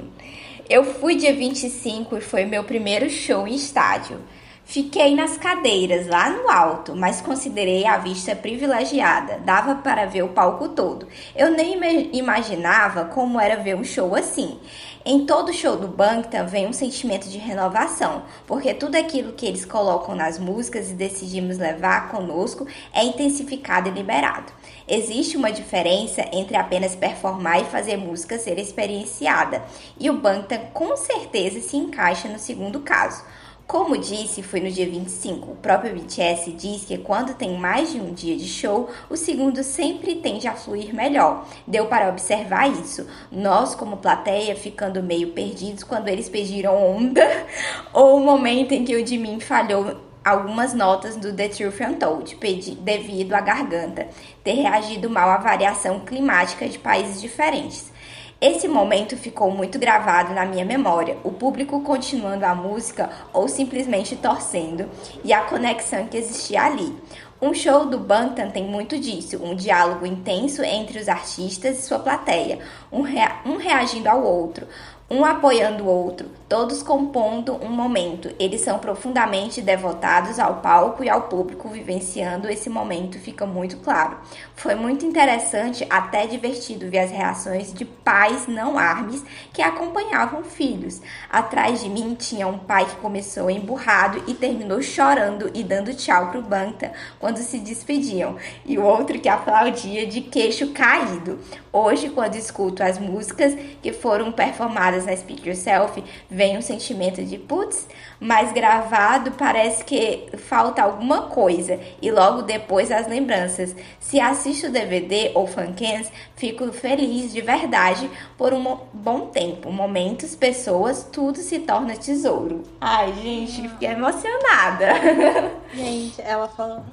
Eu fui dia 25 e foi meu primeiro show em estádio. Fiquei nas cadeiras, lá no alto, mas considerei a vista privilegiada. Dava para ver o palco todo. Eu nem ima- imaginava como era ver um show assim. Em todo show do Bangtan vem um sentimento de renovação, porque tudo aquilo que eles colocam nas músicas e decidimos levar conosco é intensificado e liberado. Existe uma diferença entre apenas performar e fazer música ser experienciada, e o Bangtan com certeza se encaixa no segundo caso. Como disse, foi no dia 25. O próprio BTS diz que quando tem mais de um dia de show, o segundo sempre tende a fluir melhor. Deu para observar isso. Nós, como plateia, ficando meio perdidos quando eles pediram onda, ou o momento em que o Jimin falhou algumas notas do The Truth Untold, devido à garganta ter reagido mal à variação climática de países diferentes. Esse momento ficou muito gravado na minha memória, o público continuando a música ou simplesmente torcendo e a conexão que existia ali. Um show do Bantam tem muito disso, um diálogo intenso entre os artistas e sua plateia, um, rea um reagindo ao outro, um apoiando o outro, todos compondo um momento. Eles são profundamente devotados ao palco e ao público vivenciando esse momento, fica muito claro. Foi muito interessante, até divertido, ver as reações de pais não armes que acompanhavam filhos. Atrás de mim tinha um pai que começou emburrado e terminou chorando e dando tchau pro Banta quando se despediam, e o outro que aplaudia de queixo caído. Hoje, quando escuto as músicas que foram performadas na Speak Yourself, vem um sentimento de putz, mas gravado parece que falta alguma coisa e logo depois as lembranças. Se assisto o DVD ou fancams, fico feliz de verdade por um bom tempo. Momentos, pessoas, tudo se torna tesouro. Ai, gente, fiquei emocionada. Gente, ela falou.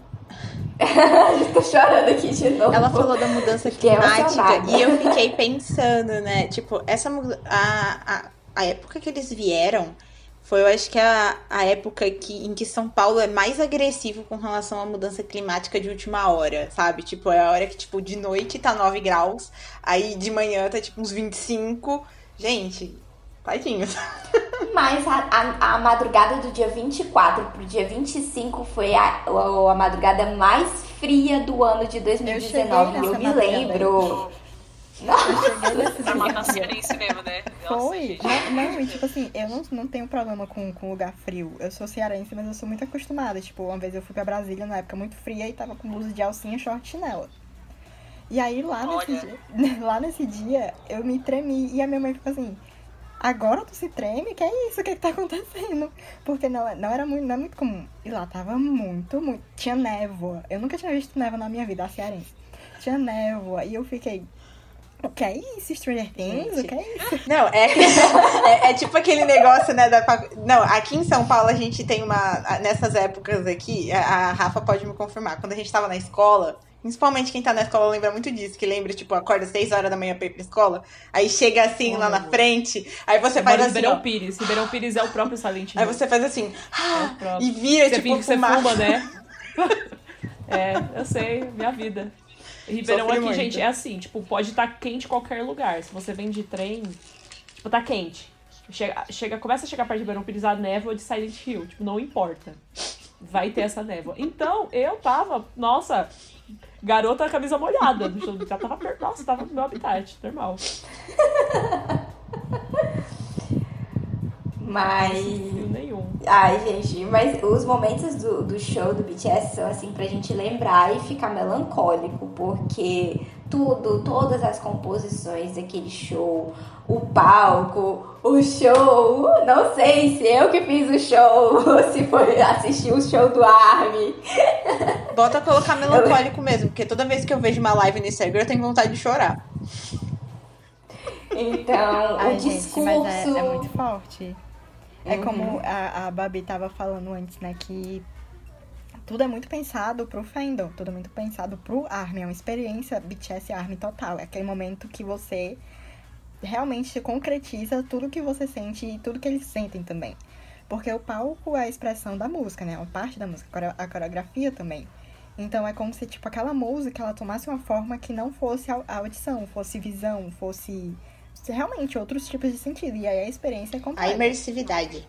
Tô chorando aqui de novo. Ela falou da mudança climática e eu fiquei pensando, né? Tipo, essa a, a, a época que eles vieram foi, eu acho que a, a época que, em que São Paulo é mais agressivo com relação à mudança climática de última hora, sabe? Tipo, é a hora que, tipo, de noite tá 9 graus, aí de manhã tá, tipo, uns 25. Gente, tadinhos. Mas a, a, a madrugada do dia 24 pro dia 25 foi a, a, a madrugada mais fria do ano de 2019. nessa Eu, me madrugada. lembro. Eu Pra matar cearense mesmo, né? Nossa, Foi. Não, não, e tipo assim, eu não, não tenho problema com, com lugar frio. Eu sou cearense, mas eu sou muito acostumada. Tipo, uma vez eu fui pra Brasília na época muito fria e tava com blusa de alcinha, short e chinela. E aí lá nesse, dia, lá nesse dia eu me tremi e a minha mãe ficou assim. Agora tu se treme? Que é isso? O que, que tá acontecendo? Porque não, não era muito, não é muito comum. E lá tava muito, muito. Tinha névoa. Eu nunca tinha visto névoa na minha vida, a cearense. Tinha névoa. E eu fiquei. O que é isso? Stranger Things? O que é isso? Não, é, é, é tipo aquele negócio, né? Da, não, aqui em São Paulo a gente tem uma. Nessas épocas aqui, a, a Rafa pode me confirmar. Quando a gente tava na escola, principalmente quem tá na escola lembra muito disso, que lembra, tipo, acorda às 6 horas da manhã pra ir pra escola, aí chega assim lá na frente, aí você faz assim. Ribeirão ó, Pires. Ribeirão Pires é o próprio Silent Hill. aí você faz assim, É próprio. e vira, Você tipo, finge que você fuma, né? é, eu sei, minha vida. Ribeirão aqui, muito. gente, é assim, tipo, pode estar quente em qualquer lugar. Se você vem de trem, tipo, tá quente. Chega, chega, começa a chegar perto de Ribeirão Pires a névoa de Silent Hill. Tipo, não importa. Vai ter essa névoa. Então, eu tava, nossa, garota camisa molhada. Já tava, nossa, tava no meu habitat, normal. Mas. Nenhum. Ai, gente, mas os momentos do, do show do BTS são assim pra gente lembrar e ficar melancólico, porque tudo, todas as composições daquele show, o palco, o show, não sei se eu que fiz o show, se foi assistir o show do Army. Bota colocar melancólico mesmo, porque toda vez que eu vejo uma live no Instagram eu tenho vontade de chorar. Então, Ai, o gente, discurso. mas é, é muito forte. É Uhum. como a, a Babi tava falando antes, né? Que tudo é muito pensado pro fandom, tudo é muito pensado pro ARMY. É uma experiência BTS ARMY total. É aquele momento que você realmente concretiza tudo que você sente e tudo que eles sentem também. Porque o palco é a expressão da música, né? É uma parte da música, a coreo- a coreografia também. Então é como se, tipo, aquela música, ela tomasse uma forma que não fosse audição, fosse visão, fosse realmente outros tipos de sentido. E aí a experiência é A completa. imersividade.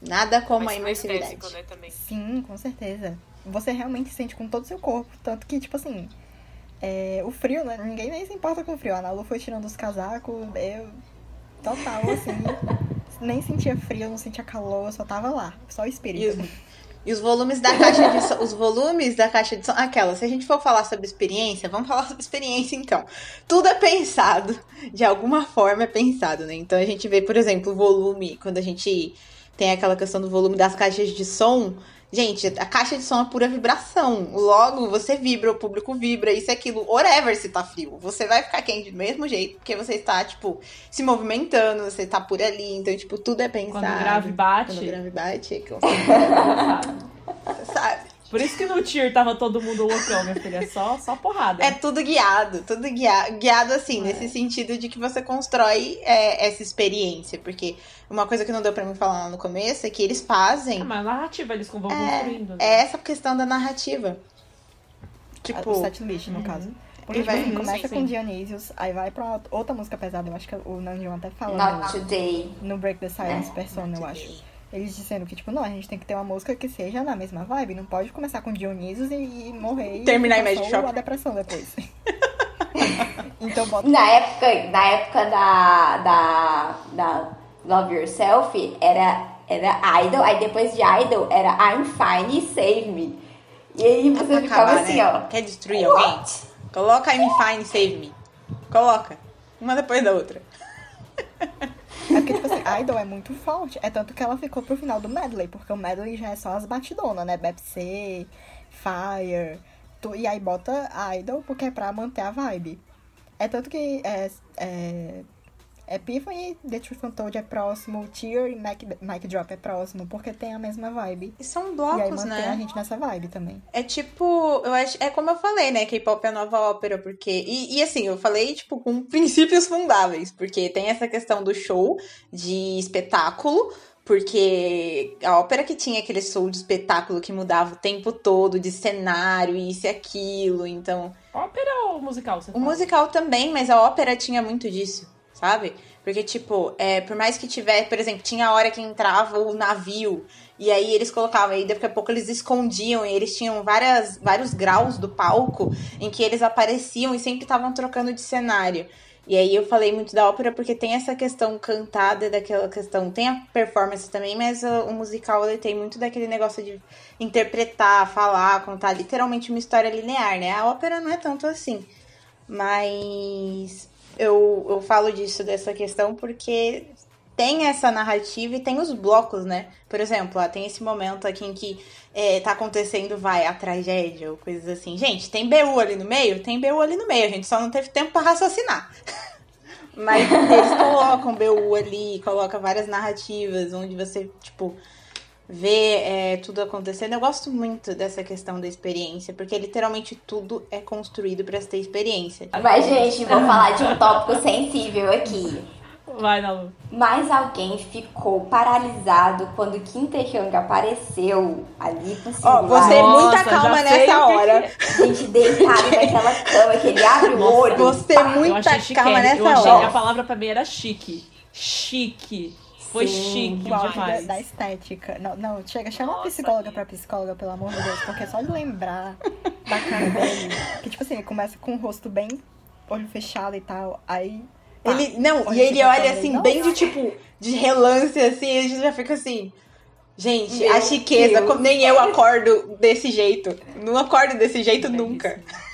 Nada como a Mas imersividade. kinestésico, né. Sim, com certeza. Você realmente sente com todo o seu corpo. Tanto que, tipo assim, é, o frio, né? Ninguém nem se importa com o frio. A Nalu foi tirando os casacos, eu. Total, assim. nem sentia frio, não sentia calor, eu só tava lá. Só o E espírito. os, e os volumes da caixa de som, os volumes da caixa de som, aquela, se a gente for falar sobre experiência, vamos falar sobre experiência então. Tudo é pensado, de alguma forma é pensado, né? Então a gente vê, por exemplo, o volume, quando a gente tem aquela questão do volume das caixas de som, gente, a caixa de som é pura vibração. Logo, você vibra, o público vibra, isso e aquilo, whatever se tá frio. Você vai ficar quente do mesmo jeito, porque você está, tipo, se movimentando, você tá por ali, então, tipo, tudo é pensado. Quando o grave bate, Quando o grave bate, é que eu sabe? Por isso que no tier tava todo mundo loucão, minha filha. É só, só porrada. É tudo guiado, tudo guiado, guiado assim, nesse sentido de que você constrói é, essa experiência. Porque uma coisa que não deu pra mim falar lá no começo é que eles fazem Ah, mas a narrativa eles vão É, construindo. né? é essa questão da narrativa. o Tipo, setlist, no caso. Porque, Ele tipo vai- assim, começa sim, com. Dionysius, aí vai pra outra música pesada, eu acho que o Nandion até fala Not no, today. no Break the Silence É, Persona, eu today. acho. Eles dizendo que, tipo, não, a gente tem que ter uma música que seja na mesma vibe, não pode começar com Dionysius e, e morrer Terminar e Magic Shop. a depressão depois. então bota Na época, na época da, da, da Love Yourself, era, era Idol, aí depois de Idol era I'm Fine e Save Me. E aí você ficava acabar, assim, né? ó. Quer destruir alguém? Coloca I'm Fine, Save Me. Coloca. Uma depois da outra. É porque, tipo assim, Idol é muito forte. É tanto que ela ficou pro final do medley, porque o medley já é só as batidonas, né? BPC, Fire. tu- e aí bota Idol porque é pra manter a vibe. É tanto que é, é, Epiphany, The Truth Untold é próximo, Tear e Mic, Mic Drop é próximo, porque tem a mesma vibe. E são e aí blocos, mantém a né? gente nessa vibe também. É tipo, eu acho, é como eu falei, né? K-pop é a nova ópera, porque. E, e assim, eu falei, tipo, com princípios fundáveis, porque tem essa questão do show de espetáculo, porque a ópera que tinha aquele show de espetáculo que mudava o tempo todo, de cenário, isso e aquilo, então. Ópera ou musical? Você O fala? musical também, mas a ópera tinha muito disso, sabe? Porque, tipo, é, por mais que tiver, por exemplo, tinha a hora que entrava o navio, e aí eles colocavam, aí daqui a pouco eles escondiam, e eles tinham várias, vários graus do palco em que eles apareciam e sempre estavam trocando de cenário. E aí eu falei muito da ópera porque tem essa questão cantada, daquela questão. Tem a performance também, mas o musical ele tem muito daquele negócio de interpretar, falar, contar literalmente uma história linear, né? A ópera não é tanto assim. Mas eu, eu falo disso, dessa questão, porque tem essa narrativa e tem os blocos, né? Por exemplo, ó, tem esse momento aqui em que é, tá acontecendo, vai, a tragédia ou coisas assim. Gente, tem BU ali no meio? Tem BU ali no meio, a gente só não teve tempo pra raciocinar. Mas eles colocam BU ali, colocam várias narrativas onde você, tipo, vê é, tudo acontecendo. Eu gosto muito dessa questão da experiência, porque literalmente tudo é construído pra ter experiência. Mas, gente, vou falar de um tópico sensível aqui. Vai, Nalu. Mas alguém ficou paralisado quando Kim Tae-hyung apareceu ali com o Ó, celular. você Nossa, muita calma nessa o hora. que Gente, deitado naquela cama, que ele abre o olho. Você Eu muita calma nessa Eu achei, hora. a palavra pra mim era chique. Chique. Foi Sim, chique auge da, demais. da estética. Não, não, chega, chama uma psicóloga pra psicóloga, pelo amor de Deus, porque só de lembrar da cara dele, que tipo assim, ele começa com o rosto bem olho fechado e tal, aí. pá, Ele, não, e ele pra olha assim, "Nossa". bem de tipo, de relance, assim, a gente já fica assim. Gente, Meu a chiqueza, Deus. nem eu acordo desse jeito. Não acordo desse jeito nunca. Belíssimo.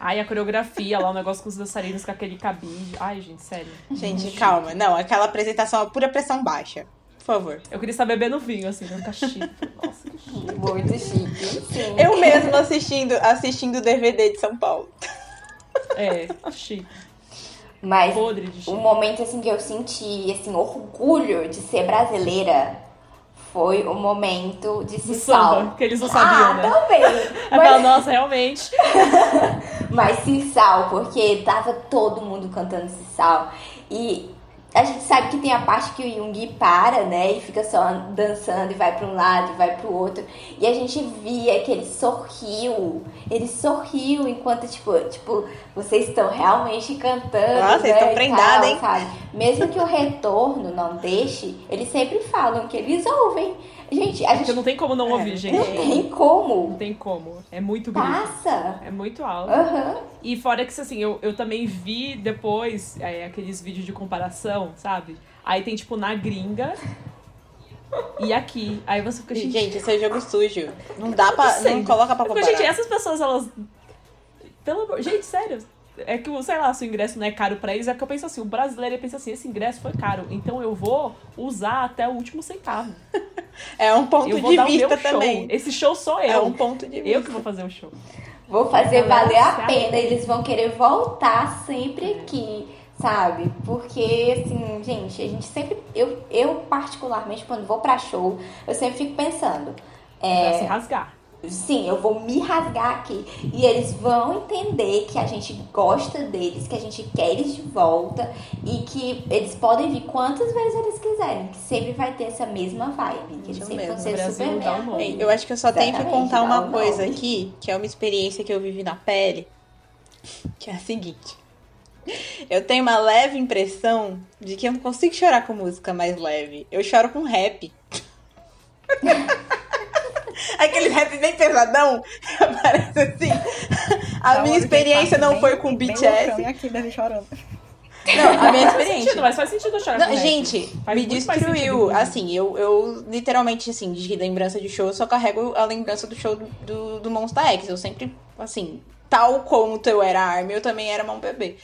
Ai, a coreografia lá, o negócio com os dançarinos com aquele cabide. Ai, gente, sério. Gente, calma. Não, aquela apresentação é pura pressão baixa. Por favor. Eu queria estar bebendo vinho, assim, não ficar chique. Nossa, que chique. Muito chique. Sim. Eu mesmo assistindo assistindo o DVD de São Paulo. É, chique. Mas Podre de o chique. momento assim que eu senti assim orgulho de ser brasileira foi o momento de Cissal. samba, que eles não sabiam, ah, né? também. Mas, nossa, realmente. mas Cissal, porque tava todo mundo cantando Cissal. E a gente sabe que tem a parte que o Jung para, né? E fica só dançando e vai pra um lado e vai pro outro. E a gente via que ele sorriu. Ele sorriu enquanto, tipo, tipo vocês estão realmente cantando. Nossa, vocês né, estão prendada, tal, hein? sabe? Mesmo que o retorno não deixe, eles sempre falam que eles ouvem. Gente, a Porque gente não tem como não ouvir, gente. não tem Não como. tem como. É muito grito. Passa. É muito alto. Aham. E fora que, assim, eu, eu também vi depois é, aqueles vídeos de comparação, sabe? Aí tem, tipo, na gringa e aqui. Aí você fica, gente... Gente, esse é jogo sujo. Não dá pra. Não coloca pra comparar. fico, gente, essas pessoas, elas... Pelo amor... Gente, sério. É que, sei lá, se o ingresso não é caro pra eles, é que eu penso assim, o brasileiro pensa assim, esse ingresso foi caro, então eu vou usar até o último centavo. É um ponto eu vou de dar o vista meu show. também. Esse show sou eu. É um ponto de vista. Eu que vou fazer o show. Vou fazer valer a pena. Eles vão querer voltar sempre aqui, sabe? Porque, assim, gente, a gente sempre. Eu, eu particularmente, quando vou pra show, eu sempre fico pensando. Pra É, se rasgar. Sim, eu vou me rasgar aqui. E eles vão entender que a gente gosta deles, que a gente quer eles de volta e que eles podem vir quantas vezes eles quiserem, que sempre vai ter essa mesma vibe, que eles sempre vão mesmo, ser Brasil super bem eu acho que eu só tenho que Exatamente, contar uma coisa nome. aqui, que é uma experiência que eu vivi na pele, que é a seguinte. Eu tenho uma leve impressão de que eu não consigo chorar com música mais leve. Eu choro com rap. Aquele rap bem pesadão, parece assim. A Tá, minha experiência tem não bem- foi com bem BTS. loucão, aqui deve chorando. Não, a minha Faz experiência. sentido, mas faz sentido chorar Não, gente, Faz me destruiu. Assim, eu, eu literalmente, assim, de lembrança de show, eu só carrego a lembrança do show do, do, do Monsta X. Eu sempre, assim, tal como eu era Army, eu também era mão bebê.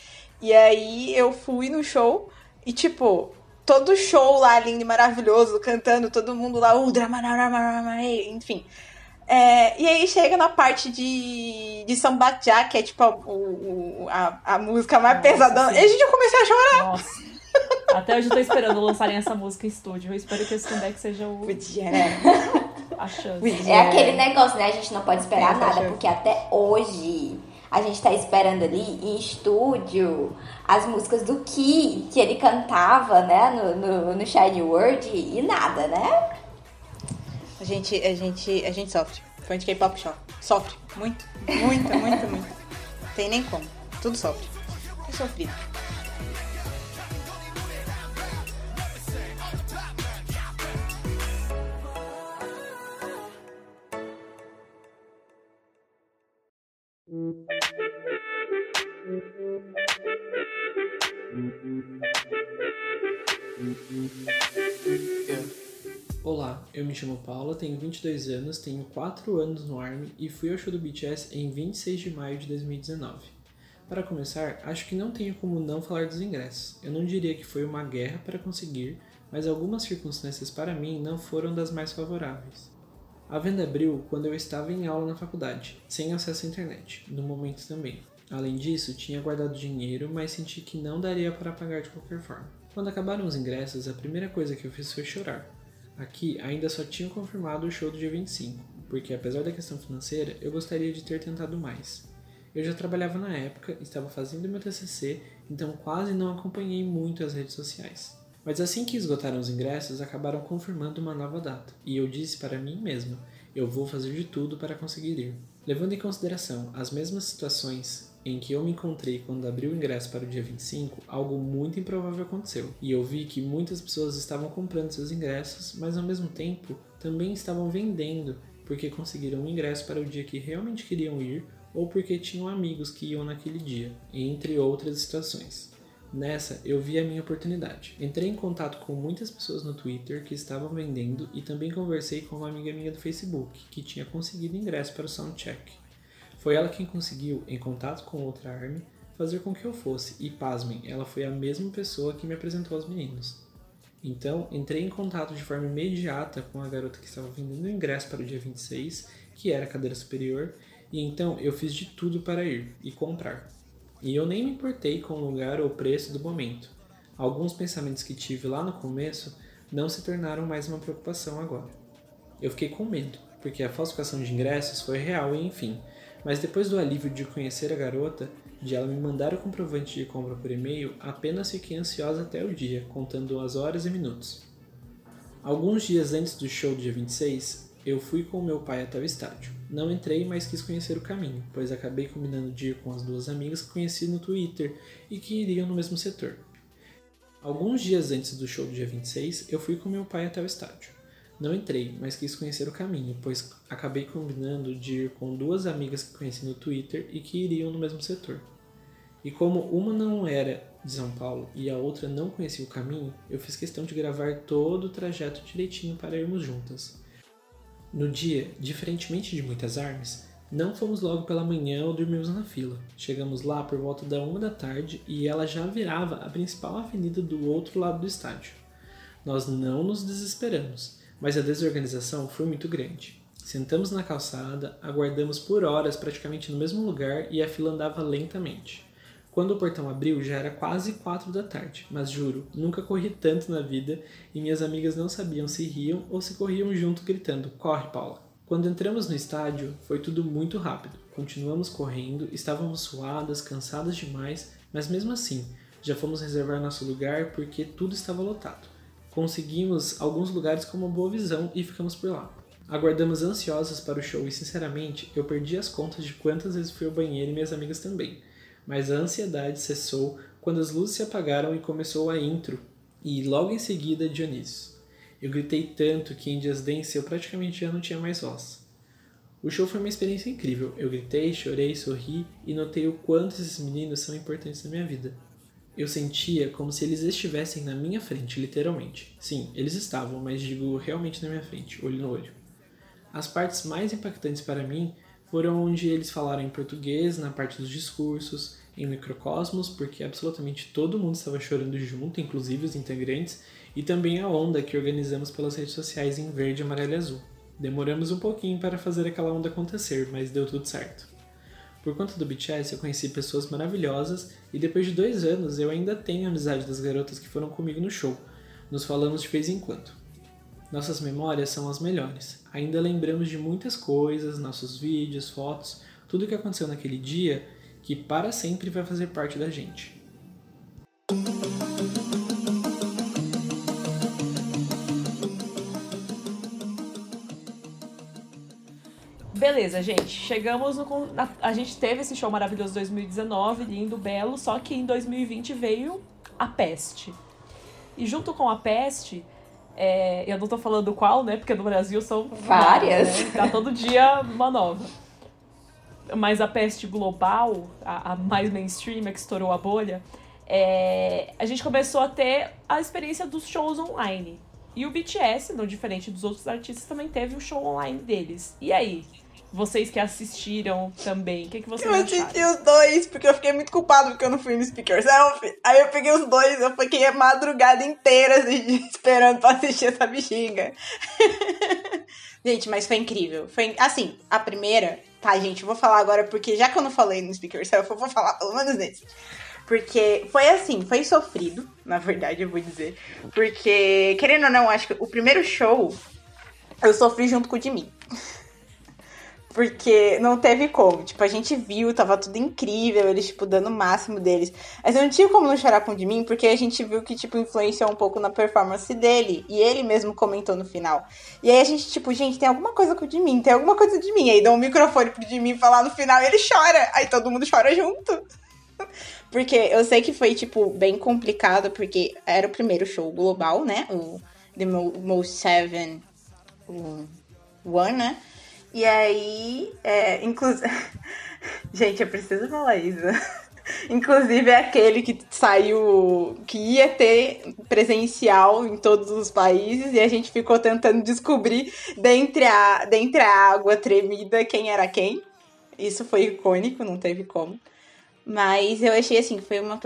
E aí eu fui no show e, tipo, todo show lá lindo e maravilhoso, cantando, todo mundo lá, uh, drama, enfim. É, e aí chega na parte de, de Sambatjá, que é tipo a, o- o- a, a música mais Nossa, pesadona. sim. E a gente eu comecei a chorar. Nossa. Até hoje eu tô esperando lançarem essa música em estúdio. Eu espero que esse comeback seja o, Podia, né? a chance. Podia. É aquele negócio, né? A gente não pode esperar nada, porque até hoje a gente tá esperando ali em estúdio as músicas do Ki, que ele cantava, né, no, no, no Shiny World, e nada, né? A gente, a gente, a gente sofre. Fã de K-pop sofre. Sofre. Muito, muito, muito, muito. Tem nem como. Tudo sofre. Tudo sofrido. Olá, eu me chamo Paula, tenho 22 anos, tenho 4 anos no ARMY e fui ao show do BTS em 26 de maio de 2019. Para começar, acho que não tenho como não falar dos ingressos. Eu não diria que foi uma guerra para conseguir, mas algumas circunstâncias para mim não foram das mais favoráveis. A venda abriu quando eu estava em aula na faculdade, sem acesso à internet, no momento também. Além disso, tinha guardado dinheiro, mas senti que não daria para pagar de qualquer forma. Quando acabaram os ingressos, a primeira coisa que eu fiz foi chorar. Aqui ainda só tinham confirmado o show do dia 25, porque apesar da questão financeira, eu gostaria de ter tentado mais. Eu já trabalhava na época, estava fazendo meu TCC, então quase não acompanhei muito as redes sociais. Mas assim que esgotaram os ingressos, acabaram confirmando uma nova data, e eu disse para mim mesma: eu vou fazer de tudo para conseguir ir. Levando em consideração as mesmas situações em que eu me encontrei quando abri o ingresso para o dia 25, algo muito improvável aconteceu. E eu vi que muitas pessoas estavam comprando seus ingressos, mas ao mesmo tempo também estavam vendendo porque conseguiram um ingresso para o dia que realmente queriam ir ou porque tinham amigos que iam naquele dia, entre outras situações. Nessa, eu vi a minha oportunidade. Entrei em contato com muitas pessoas no Twitter que estavam vendendo e também conversei com uma amiga minha do Facebook que tinha conseguido ingresso para o Soundcheck. Foi ela quem conseguiu, em contato com outra arme, fazer com que eu fosse, e pasmem, ela foi a mesma pessoa que me apresentou aos meninos. Então, entrei em contato de forma imediata com a garota que estava vendendo o ingresso para o dia 26, que era a cadeira superior, e então eu fiz de tudo para ir e comprar. E eu nem me importei com o lugar ou preço do momento. Alguns pensamentos que tive lá no começo não se tornaram mais uma preocupação agora. Eu fiquei com medo, porque a falsificação de ingressos foi real e enfim, mas depois do alívio de conhecer a garota, de ela me mandar o comprovante de compra por e-mail, apenas fiquei ansiosa até o dia, contando as horas e minutos. Alguns dias antes do show do dia 26, eu fui com meu pai até o estádio. Não entrei, mas quis conhecer o caminho, pois acabei combinando de ir com as duas amigas que conheci no Twitter e que iriam no mesmo setor. Alguns dias antes do show do dia 26, eu fui com meu pai até o estádio. Não entrei, mas quis conhecer o caminho, pois acabei combinando de ir com duas amigas que conheci no Twitter e que iriam no mesmo setor. E como uma não era de São Paulo e a outra não conhecia o caminho, eu fiz questão de gravar todo o trajeto direitinho para irmos juntas. No dia, diferentemente de muitas armas, não fomos logo pela manhã ou dormimos na fila. Chegamos lá por volta da uma da tarde e ela já virava a principal avenida do outro lado do estádio. Nós não nos desesperamos, mas a desorganização foi muito grande. Sentamos na calçada, aguardamos por horas praticamente no mesmo lugar e a fila andava lentamente. Quando o portão abriu, já era quase quatro da tarde, mas juro, nunca corri tanto na vida e minhas amigas não sabiam se riam ou se corriam junto gritando: Corre, Paula! Quando entramos no estádio, foi tudo muito rápido. Continuamos correndo, estávamos suadas, cansadas demais, mas mesmo assim, já fomos reservar nosso lugar porque tudo estava lotado. Conseguimos alguns lugares com uma boa visão e ficamos por lá. Aguardamos ansiosas para o show e, sinceramente, eu perdi as contas de quantas vezes fui ao banheiro e minhas amigas também. Mas a ansiedade cessou quando as luzes se apagaram e começou a intro, e logo em seguida Dionísio. Eu gritei tanto que em Just Dance eu praticamente já não tinha mais voz. O show foi uma experiência incrível. Eu gritei, chorei, sorri e notei o quanto esses meninos são importantes na minha vida. Eu sentia como se eles estivessem na minha frente, literalmente. Sim, eles estavam, mas digo realmente na minha frente, olho no olho. As partes mais impactantes para mim foram onde eles falaram em português, na parte dos discursos, em microcosmos, porque absolutamente todo mundo estava chorando junto, inclusive os integrantes, e também a onda que organizamos pelas redes sociais em verde, amarelo e azul. Demoramos um pouquinho para fazer aquela onda acontecer, mas deu tudo certo. Por conta do BTS, eu conheci pessoas maravilhosas e depois de dois anos eu ainda tenho amizade das garotas que foram comigo no show. Nos falamos de vez em quando. Nossas memórias são as melhores. Ainda lembramos de muitas coisas, nossos vídeos, fotos, tudo o que aconteceu naquele dia que para sempre vai fazer parte da gente. Beleza, gente. Chegamos no. na- A gente teve esse show maravilhoso 2019, lindo, belo, só que em 2020 veio a peste. E junto com a peste, é, eu não tô falando qual, né? Porque no Brasil são Várias. né? Tá todo dia uma nova. Mas a peste global, a, a mais mainstream, a que estourou a bolha, é, a gente começou a ter a experiência dos shows online. E o BTS, não diferente dos outros artistas, também teve o show online deles. E aí? Vocês que assistiram também, o que, que vocês Eu acharam? assisti os dois, porque eu fiquei muito culpado porque eu não fui no Speak Yourself. Aí eu peguei os dois, eu fiquei a madrugada inteira assim, esperando pra assistir essa bexiga. gente, mas foi incrível. Foi, assim, a primeira... Tá, gente, eu vou falar agora porque já que eu não falei no Speak Yourself, eu vou falar pelo menos nesse. Porque foi assim, foi sofrido, na verdade, eu vou dizer. Porque, querendo ou não, acho que o primeiro show eu sofri junto com o de mim. Porque não teve como. Tipo, a gente viu, tava tudo incrível, eles, tipo, dando o máximo deles. Mas eu não tinha como não chorar com o de mim, porque a gente viu que, tipo, influenciou um pouco na performance dele. E ele mesmo comentou no final. E aí a gente, tipo, gente, tem alguma coisa com o de mim, tem alguma coisa de mim. Aí dá um microfone pro de mim falar no final e ele chora. Aí todo mundo chora junto. Porque eu sei que foi, tipo, bem complicado, porque era o primeiro show global, né? O The Mo Most Seven One, né? E aí, é, inclusive. Gente, eu preciso falar isso. Inclusive é aquele que saiu, que ia ter presencial em todos os países e a gente ficou tentando descobrir dentre a, dentre a água tremida quem era quem. Isso foi icônico, não teve como. Mas eu achei assim, foi uma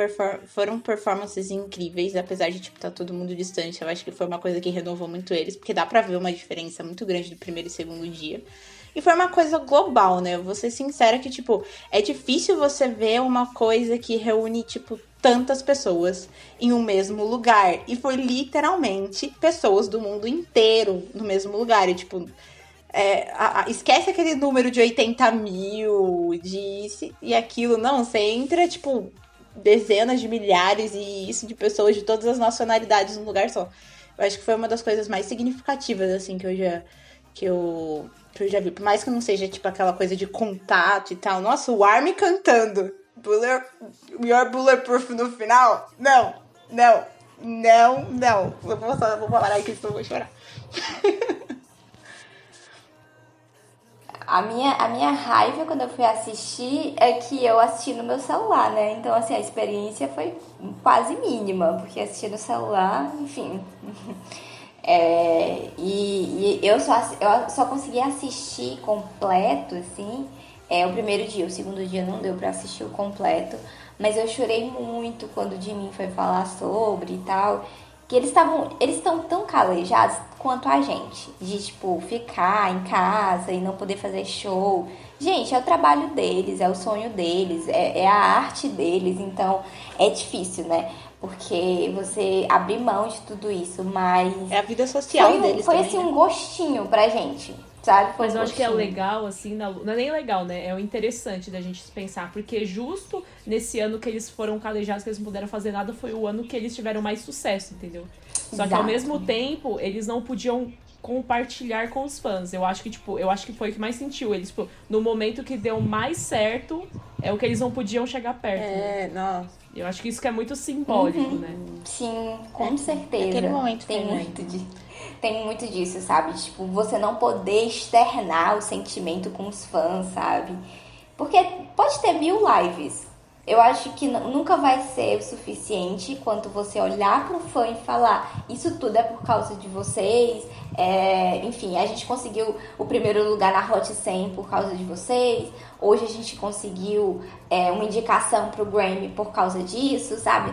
foram performances incríveis, apesar de tipo tá todo mundo distante. Eu acho que foi uma coisa que renovou muito eles, porque dá pra ver uma diferença muito grande do primeiro e segundo dia. E foi uma coisa global, né? Eu vou ser sincera que, tipo, é difícil você ver uma coisa que reúne, tipo, tantas pessoas em um mesmo lugar. E foi literalmente pessoas do mundo inteiro no mesmo lugar. E, tipo, é, a- a- esquece aquele número de 80 mil, de e aquilo. Não, você entra, tipo, dezenas de milhares e isso de pessoas de todas as nacionalidades num lugar só. Eu acho que foi uma das coisas mais significativas, assim, que eu já. Que eu, que eu já vi. Por mais que não seja, tipo, aquela coisa de contato e tal. Nossa, o Army cantando. Bullet, Your Bulletproof no final? Não, não, não, não. Eu vou, só, vou parar aqui, senão eu vou chorar. A minha, a minha raiva quando eu fui assistir é que eu assisti no meu celular, né? Então, assim, a experiência foi quase mínima, porque assistir no celular, enfim. É, e, e eu, só, eu só consegui assistir completo, assim, é, o primeiro dia. O segundo dia não deu pra assistir o completo. Mas eu chorei muito quando o Jimin foi falar sobre e tal. Que eles estavam. Eles estão tão calejados quanto a gente. De, tipo, ficar em casa e não poder fazer show. Gente, é o trabalho deles, é o sonho deles, é, é a arte deles. Então, é difícil, né? Porque você abrir mão de tudo isso, mas. É a vida social foi, um- deles foi também, assim né? um gostinho pra gente. sabe? Foi Mas eu acho que é gostinho. legal, assim, na, não é nem legal, né? É o interessante da gente pensar, porque justo nesse ano que eles foram calejados, que eles não puderam fazer nada, foi o ano que eles tiveram mais sucesso, entendeu? Só que ao Exato. mesmo tempo, eles não podiam compartilhar com os fãs. Eu acho que, tipo, eu acho que foi o que mais sentiu. Eles, tipo, no momento que deu mais certo, é o que eles não podiam chegar perto. né? É, nossa. Eu acho que isso que é muito simbólico, né? Sim, com certeza. É, Aquele momento tem muito de tem muito disso, sabe? Tipo, você não poder externar o sentimento com os fãs, sabe? Porque pode ter mil lives. Eu acho que nu- nunca vai ser o suficiente quanto você olhar pro fã e falar isso tudo é por causa de vocês. É, enfim, a gente conseguiu o primeiro lugar na Hot 100 por causa de vocês. Hoje a gente conseguiu é, uma indicação pro Grammy por causa disso, sabe?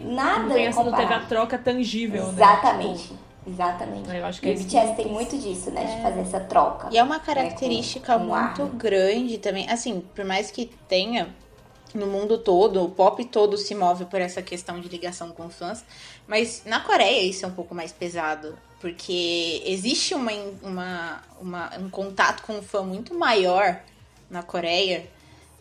Nada Não tem essa, não teve a troca tangível, né? Exatamente. Tipo, Exatamente. Eu acho que e é o isso BTS tem muito disso, né? De fazer essa troca. E é uma característica com muito arma. grande também. Assim, por mais que tenha no mundo todo, o pop todo se move por essa questão de ligação com fãs. Mas na Coreia isso é um pouco mais pesado. Porque existe uma, uma, uma- um contato com o fã muito maior na Coreia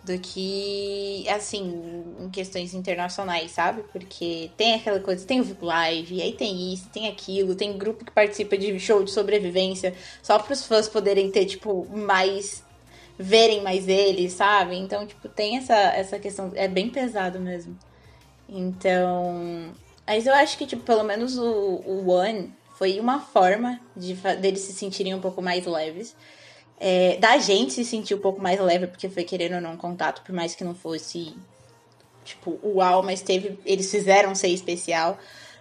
do que, assim, em questões internacionais, sabe? Porque tem aquela coisa, tem o VIP Live, aí tem isso, tem aquilo, tem grupo que participa de show de sobrevivência só para os fãs poderem ter, tipo, mais. Verem mais eles, sabe? Então, tipo, tem essa, essa questão, é bem pesado mesmo. Então. Mas eu acho que, tipo, pelo menos o, o One foi uma forma de deles se sentirem um pouco mais leves. É, da gente se sentir um pouco mais leve, porque foi querendo ou não contato, por mais que não fosse, tipo, uau, mas teve. Eles fizeram ser especial.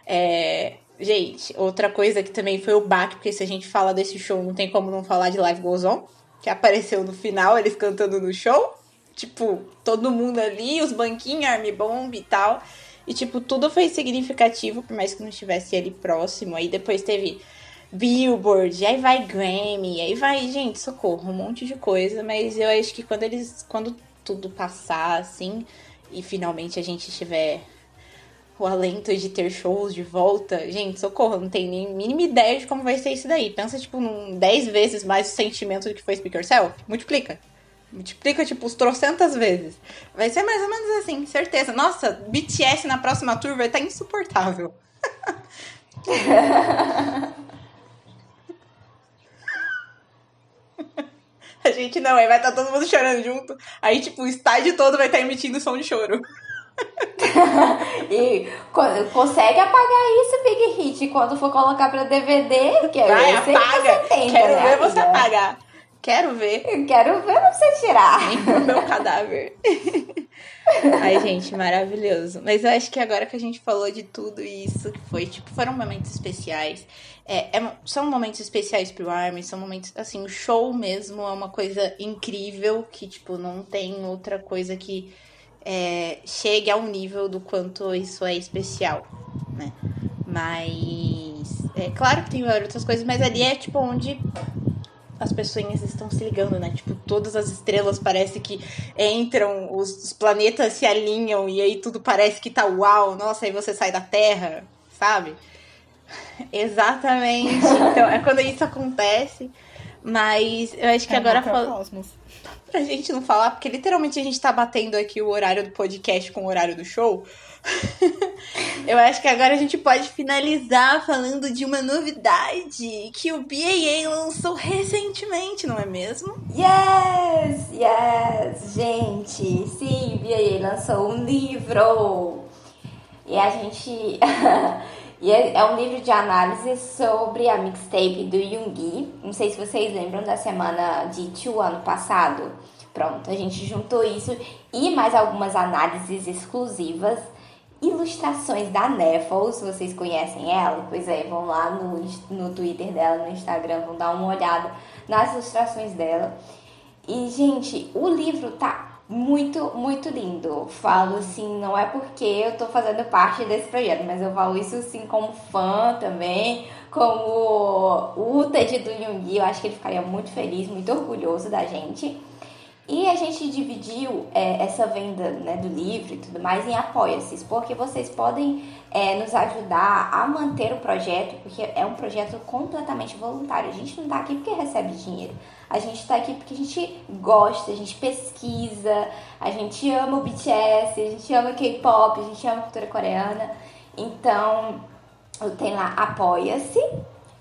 É, gente, outra coisa que também foi o baque, porque se a gente fala desse show, não tem como não falar de Live Goes On, que apareceu no final, eles cantando no show. Tipo, todo mundo ali, os banquinhos, Army Bomb e tal. E, tipo, tudo foi significativo, por mais que não estivesse ali próximo. Aí depois teve Billboard, aí vai Grammy, aí vai, gente, socorro, um monte de coisa. Mas eu acho que quando eles. Quando tudo passar, assim, e finalmente a gente tiver o alento de ter shows de volta, gente, socorro, não tem nem mínima ideia de como vai ser isso daí. Pensa, tipo, num 10 vezes mais o sentimento do que foi Speak Yourself. Multiplica. Multiplica, tipo, os trocentas vezes. Vai ser mais ou menos assim, certeza. Nossa, BTS na próxima tour vai estar insuportável. A gente não, aí vai estar todo mundo chorando junto. Aí, tipo, o estádio todo vai estar emitindo som de choro. E co- consegue apagar isso, Big Hit, quando for colocar pra DVD, que é Vai, que apaga. você tem, Quero né, ver você apagar. Quero ver. Eu quero ver você tirar. o meu cadáver. Ai, gente, maravilhoso. Mas eu acho que agora que a gente falou de tudo isso, que foi, tipo, foram momentos especiais. É, é- são momentos especiais pro Armin, são momentos, assim, o show mesmo é uma coisa incrível, que, tipo, não tem outra coisa que é, chegue ao nível do quanto isso é especial, né? Mas, é claro que tem outras coisas, mas ali é, tipo, onde as pessoas estão se ligando, né? Tipo, todas as estrelas parece que entram, os, planetas se alinham e aí tudo parece que tá uau, nossa, aí você sai da Terra, sabe? Exatamente. Então, é quando isso acontece. Mas eu acho que É agora fal- pra gente não falar, porque literalmente a gente tá batendo aqui o horário do podcast com o horário do show. Eu acho que agora a gente pode finalizar falando de uma novidade que o BAA lançou recentemente, não é mesmo? Yes, yes, gente. Sim, BA lançou um livro. E a gente. e é é um livro de análise sobre a mixtape do Yoongi. Não sei se vocês lembram da semana de Tio ano passado. Pronto, a gente juntou isso e mais algumas análises exclusivas. Ilustrações da Neffel, se vocês conhecem ela, pois é, vão lá no, no Twitter dela, no Instagram, vão dar uma olhada nas ilustrações dela. E, gente, o livro tá muito, muito lindo. Falo assim, não é porque eu tô fazendo parte desse projeto, mas eu falo isso assim como fã também, como o Ted do Yoongi, eu acho que ele ficaria muito feliz, muito orgulhoso da gente. E a gente dividiu é, essa venda né, do livro e tudo mais em apoia-se, porque vocês podem é, nos ajudar a manter o projeto, porque é um projeto completamente voluntário. A gente não está aqui porque recebe dinheiro. A gente está aqui porque a gente gosta, a gente pesquisa, a gente ama o BTS, a gente ama K-pop, a gente ama a cultura coreana. Então, tenho lá Apoia-se.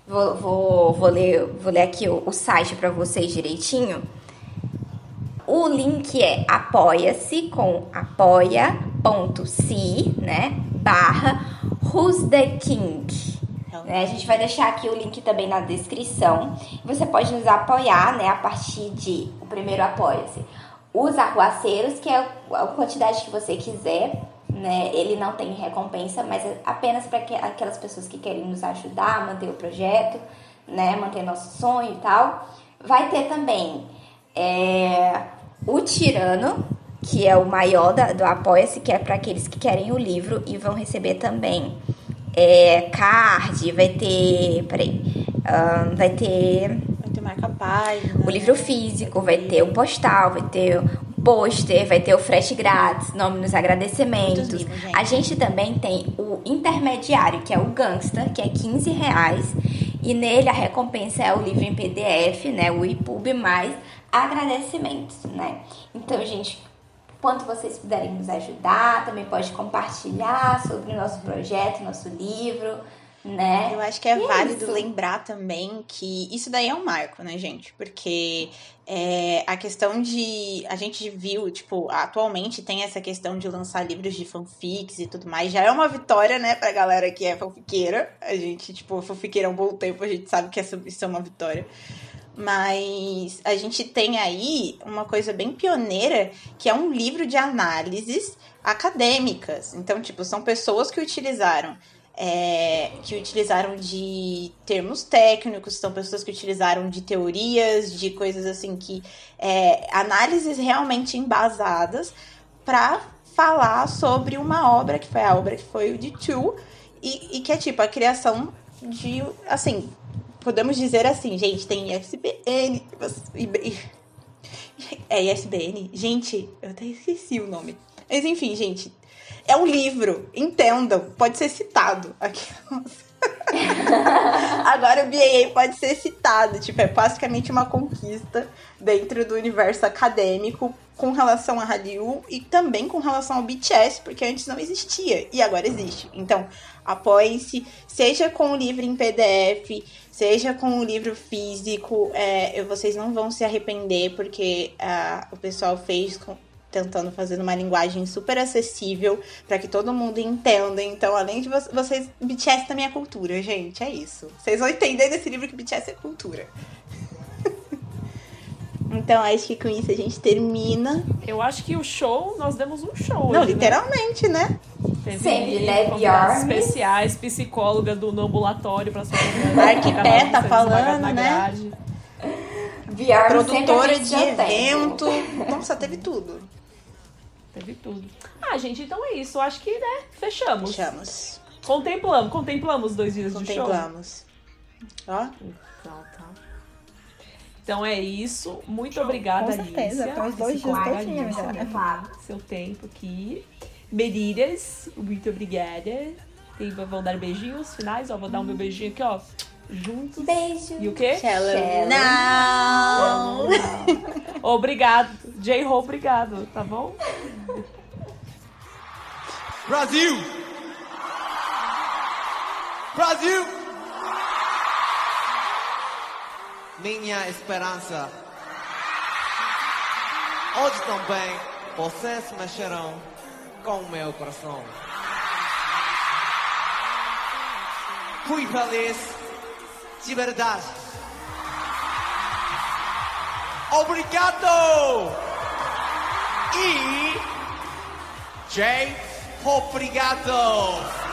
Vou, vou, vou, ler, vou ler aqui o, o site para vocês direitinho. O link é apoia-se com apoia.se, né? Barra Who's the King. Né? A gente vai deixar aqui o link também na descrição. Você pode nos apoiar, né? A partir de o primeiro apoia-se. Os arruaceiros, que é a quantidade que você quiser, né? Ele não tem recompensa, mas é apenas para aquelas pessoas que querem nos ajudar a manter o projeto, né? Manter nosso sonho e tal. Vai ter também é, o Tirano, que é o maior da, do Apoia-se, que é para aqueles que querem o livro e vão receber também é, card, vai ter. Peraí. Um, vai ter. Vai ter marca página. O livro físico, vai ter o postal, vai ter o pôster, vai ter o frete grátis, nome nos agradecimentos. Livros, gente. A gente também tem o intermediário, que é o Gangsta, que é 15 reais. E nele a recompensa é o livro em PDF, né? O EPUB mais agradecimentos, né? Então, gente, quanto vocês puderem nos ajudar, também pode compartilhar sobre o nosso projeto, nosso livro, né? Eu acho que é é válido isso. lembrar também que isso daí é um marco, né, gente? Porque é, a questão de. A gente viu, tipo, atualmente tem essa questão de lançar livros de fanfics e tudo mais. Já é uma vitória, né, pra galera que é fanfiqueira. A gente, tipo, fanfiqueira há um bom tempo, a gente sabe que essa- isso é uma vitória. Mas a gente tem aí uma coisa bem pioneira, que é um livro de análises acadêmicas. Então, tipo, são pessoas que utilizaram é, que utilizaram de termos técnicos, são pessoas que utilizaram de teorias, de coisas assim que é, análises realmente embasadas para falar sobre uma obra que foi a obra que foi o de Two e, e que é tipo a criação de assim podemos dizer assim gente tem ISBN é ISBN gente eu até esqueci o nome. Mas enfim gente é um livro, entendam, pode ser citado. Aqui. Agora o BAA pode ser citado, tipo, é basicamente uma conquista dentro do universo acadêmico com relação a Hallyu e também com relação ao BTS, porque antes não existia e agora existe. Então, apoiem-se, seja com o livro em PDF, seja com o livro físico, é, vocês não vão se arrepender, porque ah, o pessoal fez com- tentando fazer uma linguagem super acessível para que todo mundo entenda. Então, além de vo- vocês, BTS também é cultura, gente, é isso. Vocês vão entender nesse livro que BTS é cultura. então, acho que com isso a gente termina. Eu acho que o show, nós demos um show. Não, hoje, né? literalmente, né? Teve Sempre, né, especiais, psicóloga do no ambulatório pra sua Arquiteta tá falando, né? VR Produtora de tem. evento. Nossa, teve tudo. Teve tudo. Ah, gente, então é isso. Eu acho que, né, fechamos. Fechamos. Contemplamos, contemplamos dois dias de show. Contemplamos. Ó, Então, tá. Então é isso. Muito obrigada, Com certeza, Alicia. uns dois dias todinhos já, né? Seu tempo aqui. Meninas, muito obrigada. Tem, vão dar beijinhos finais, ó. Vou dar um meu beijinho aqui, ó. Juntos. Beijo. E o quê? Shallow. Não! Obrigado. J-Ho, obrigado, tá bom? Brasil! Brasil! Minha esperança. Hoje também vocês mexeram com o meu coração. Fui feliz de verdade. Obrigado! E. Jay, obrigado!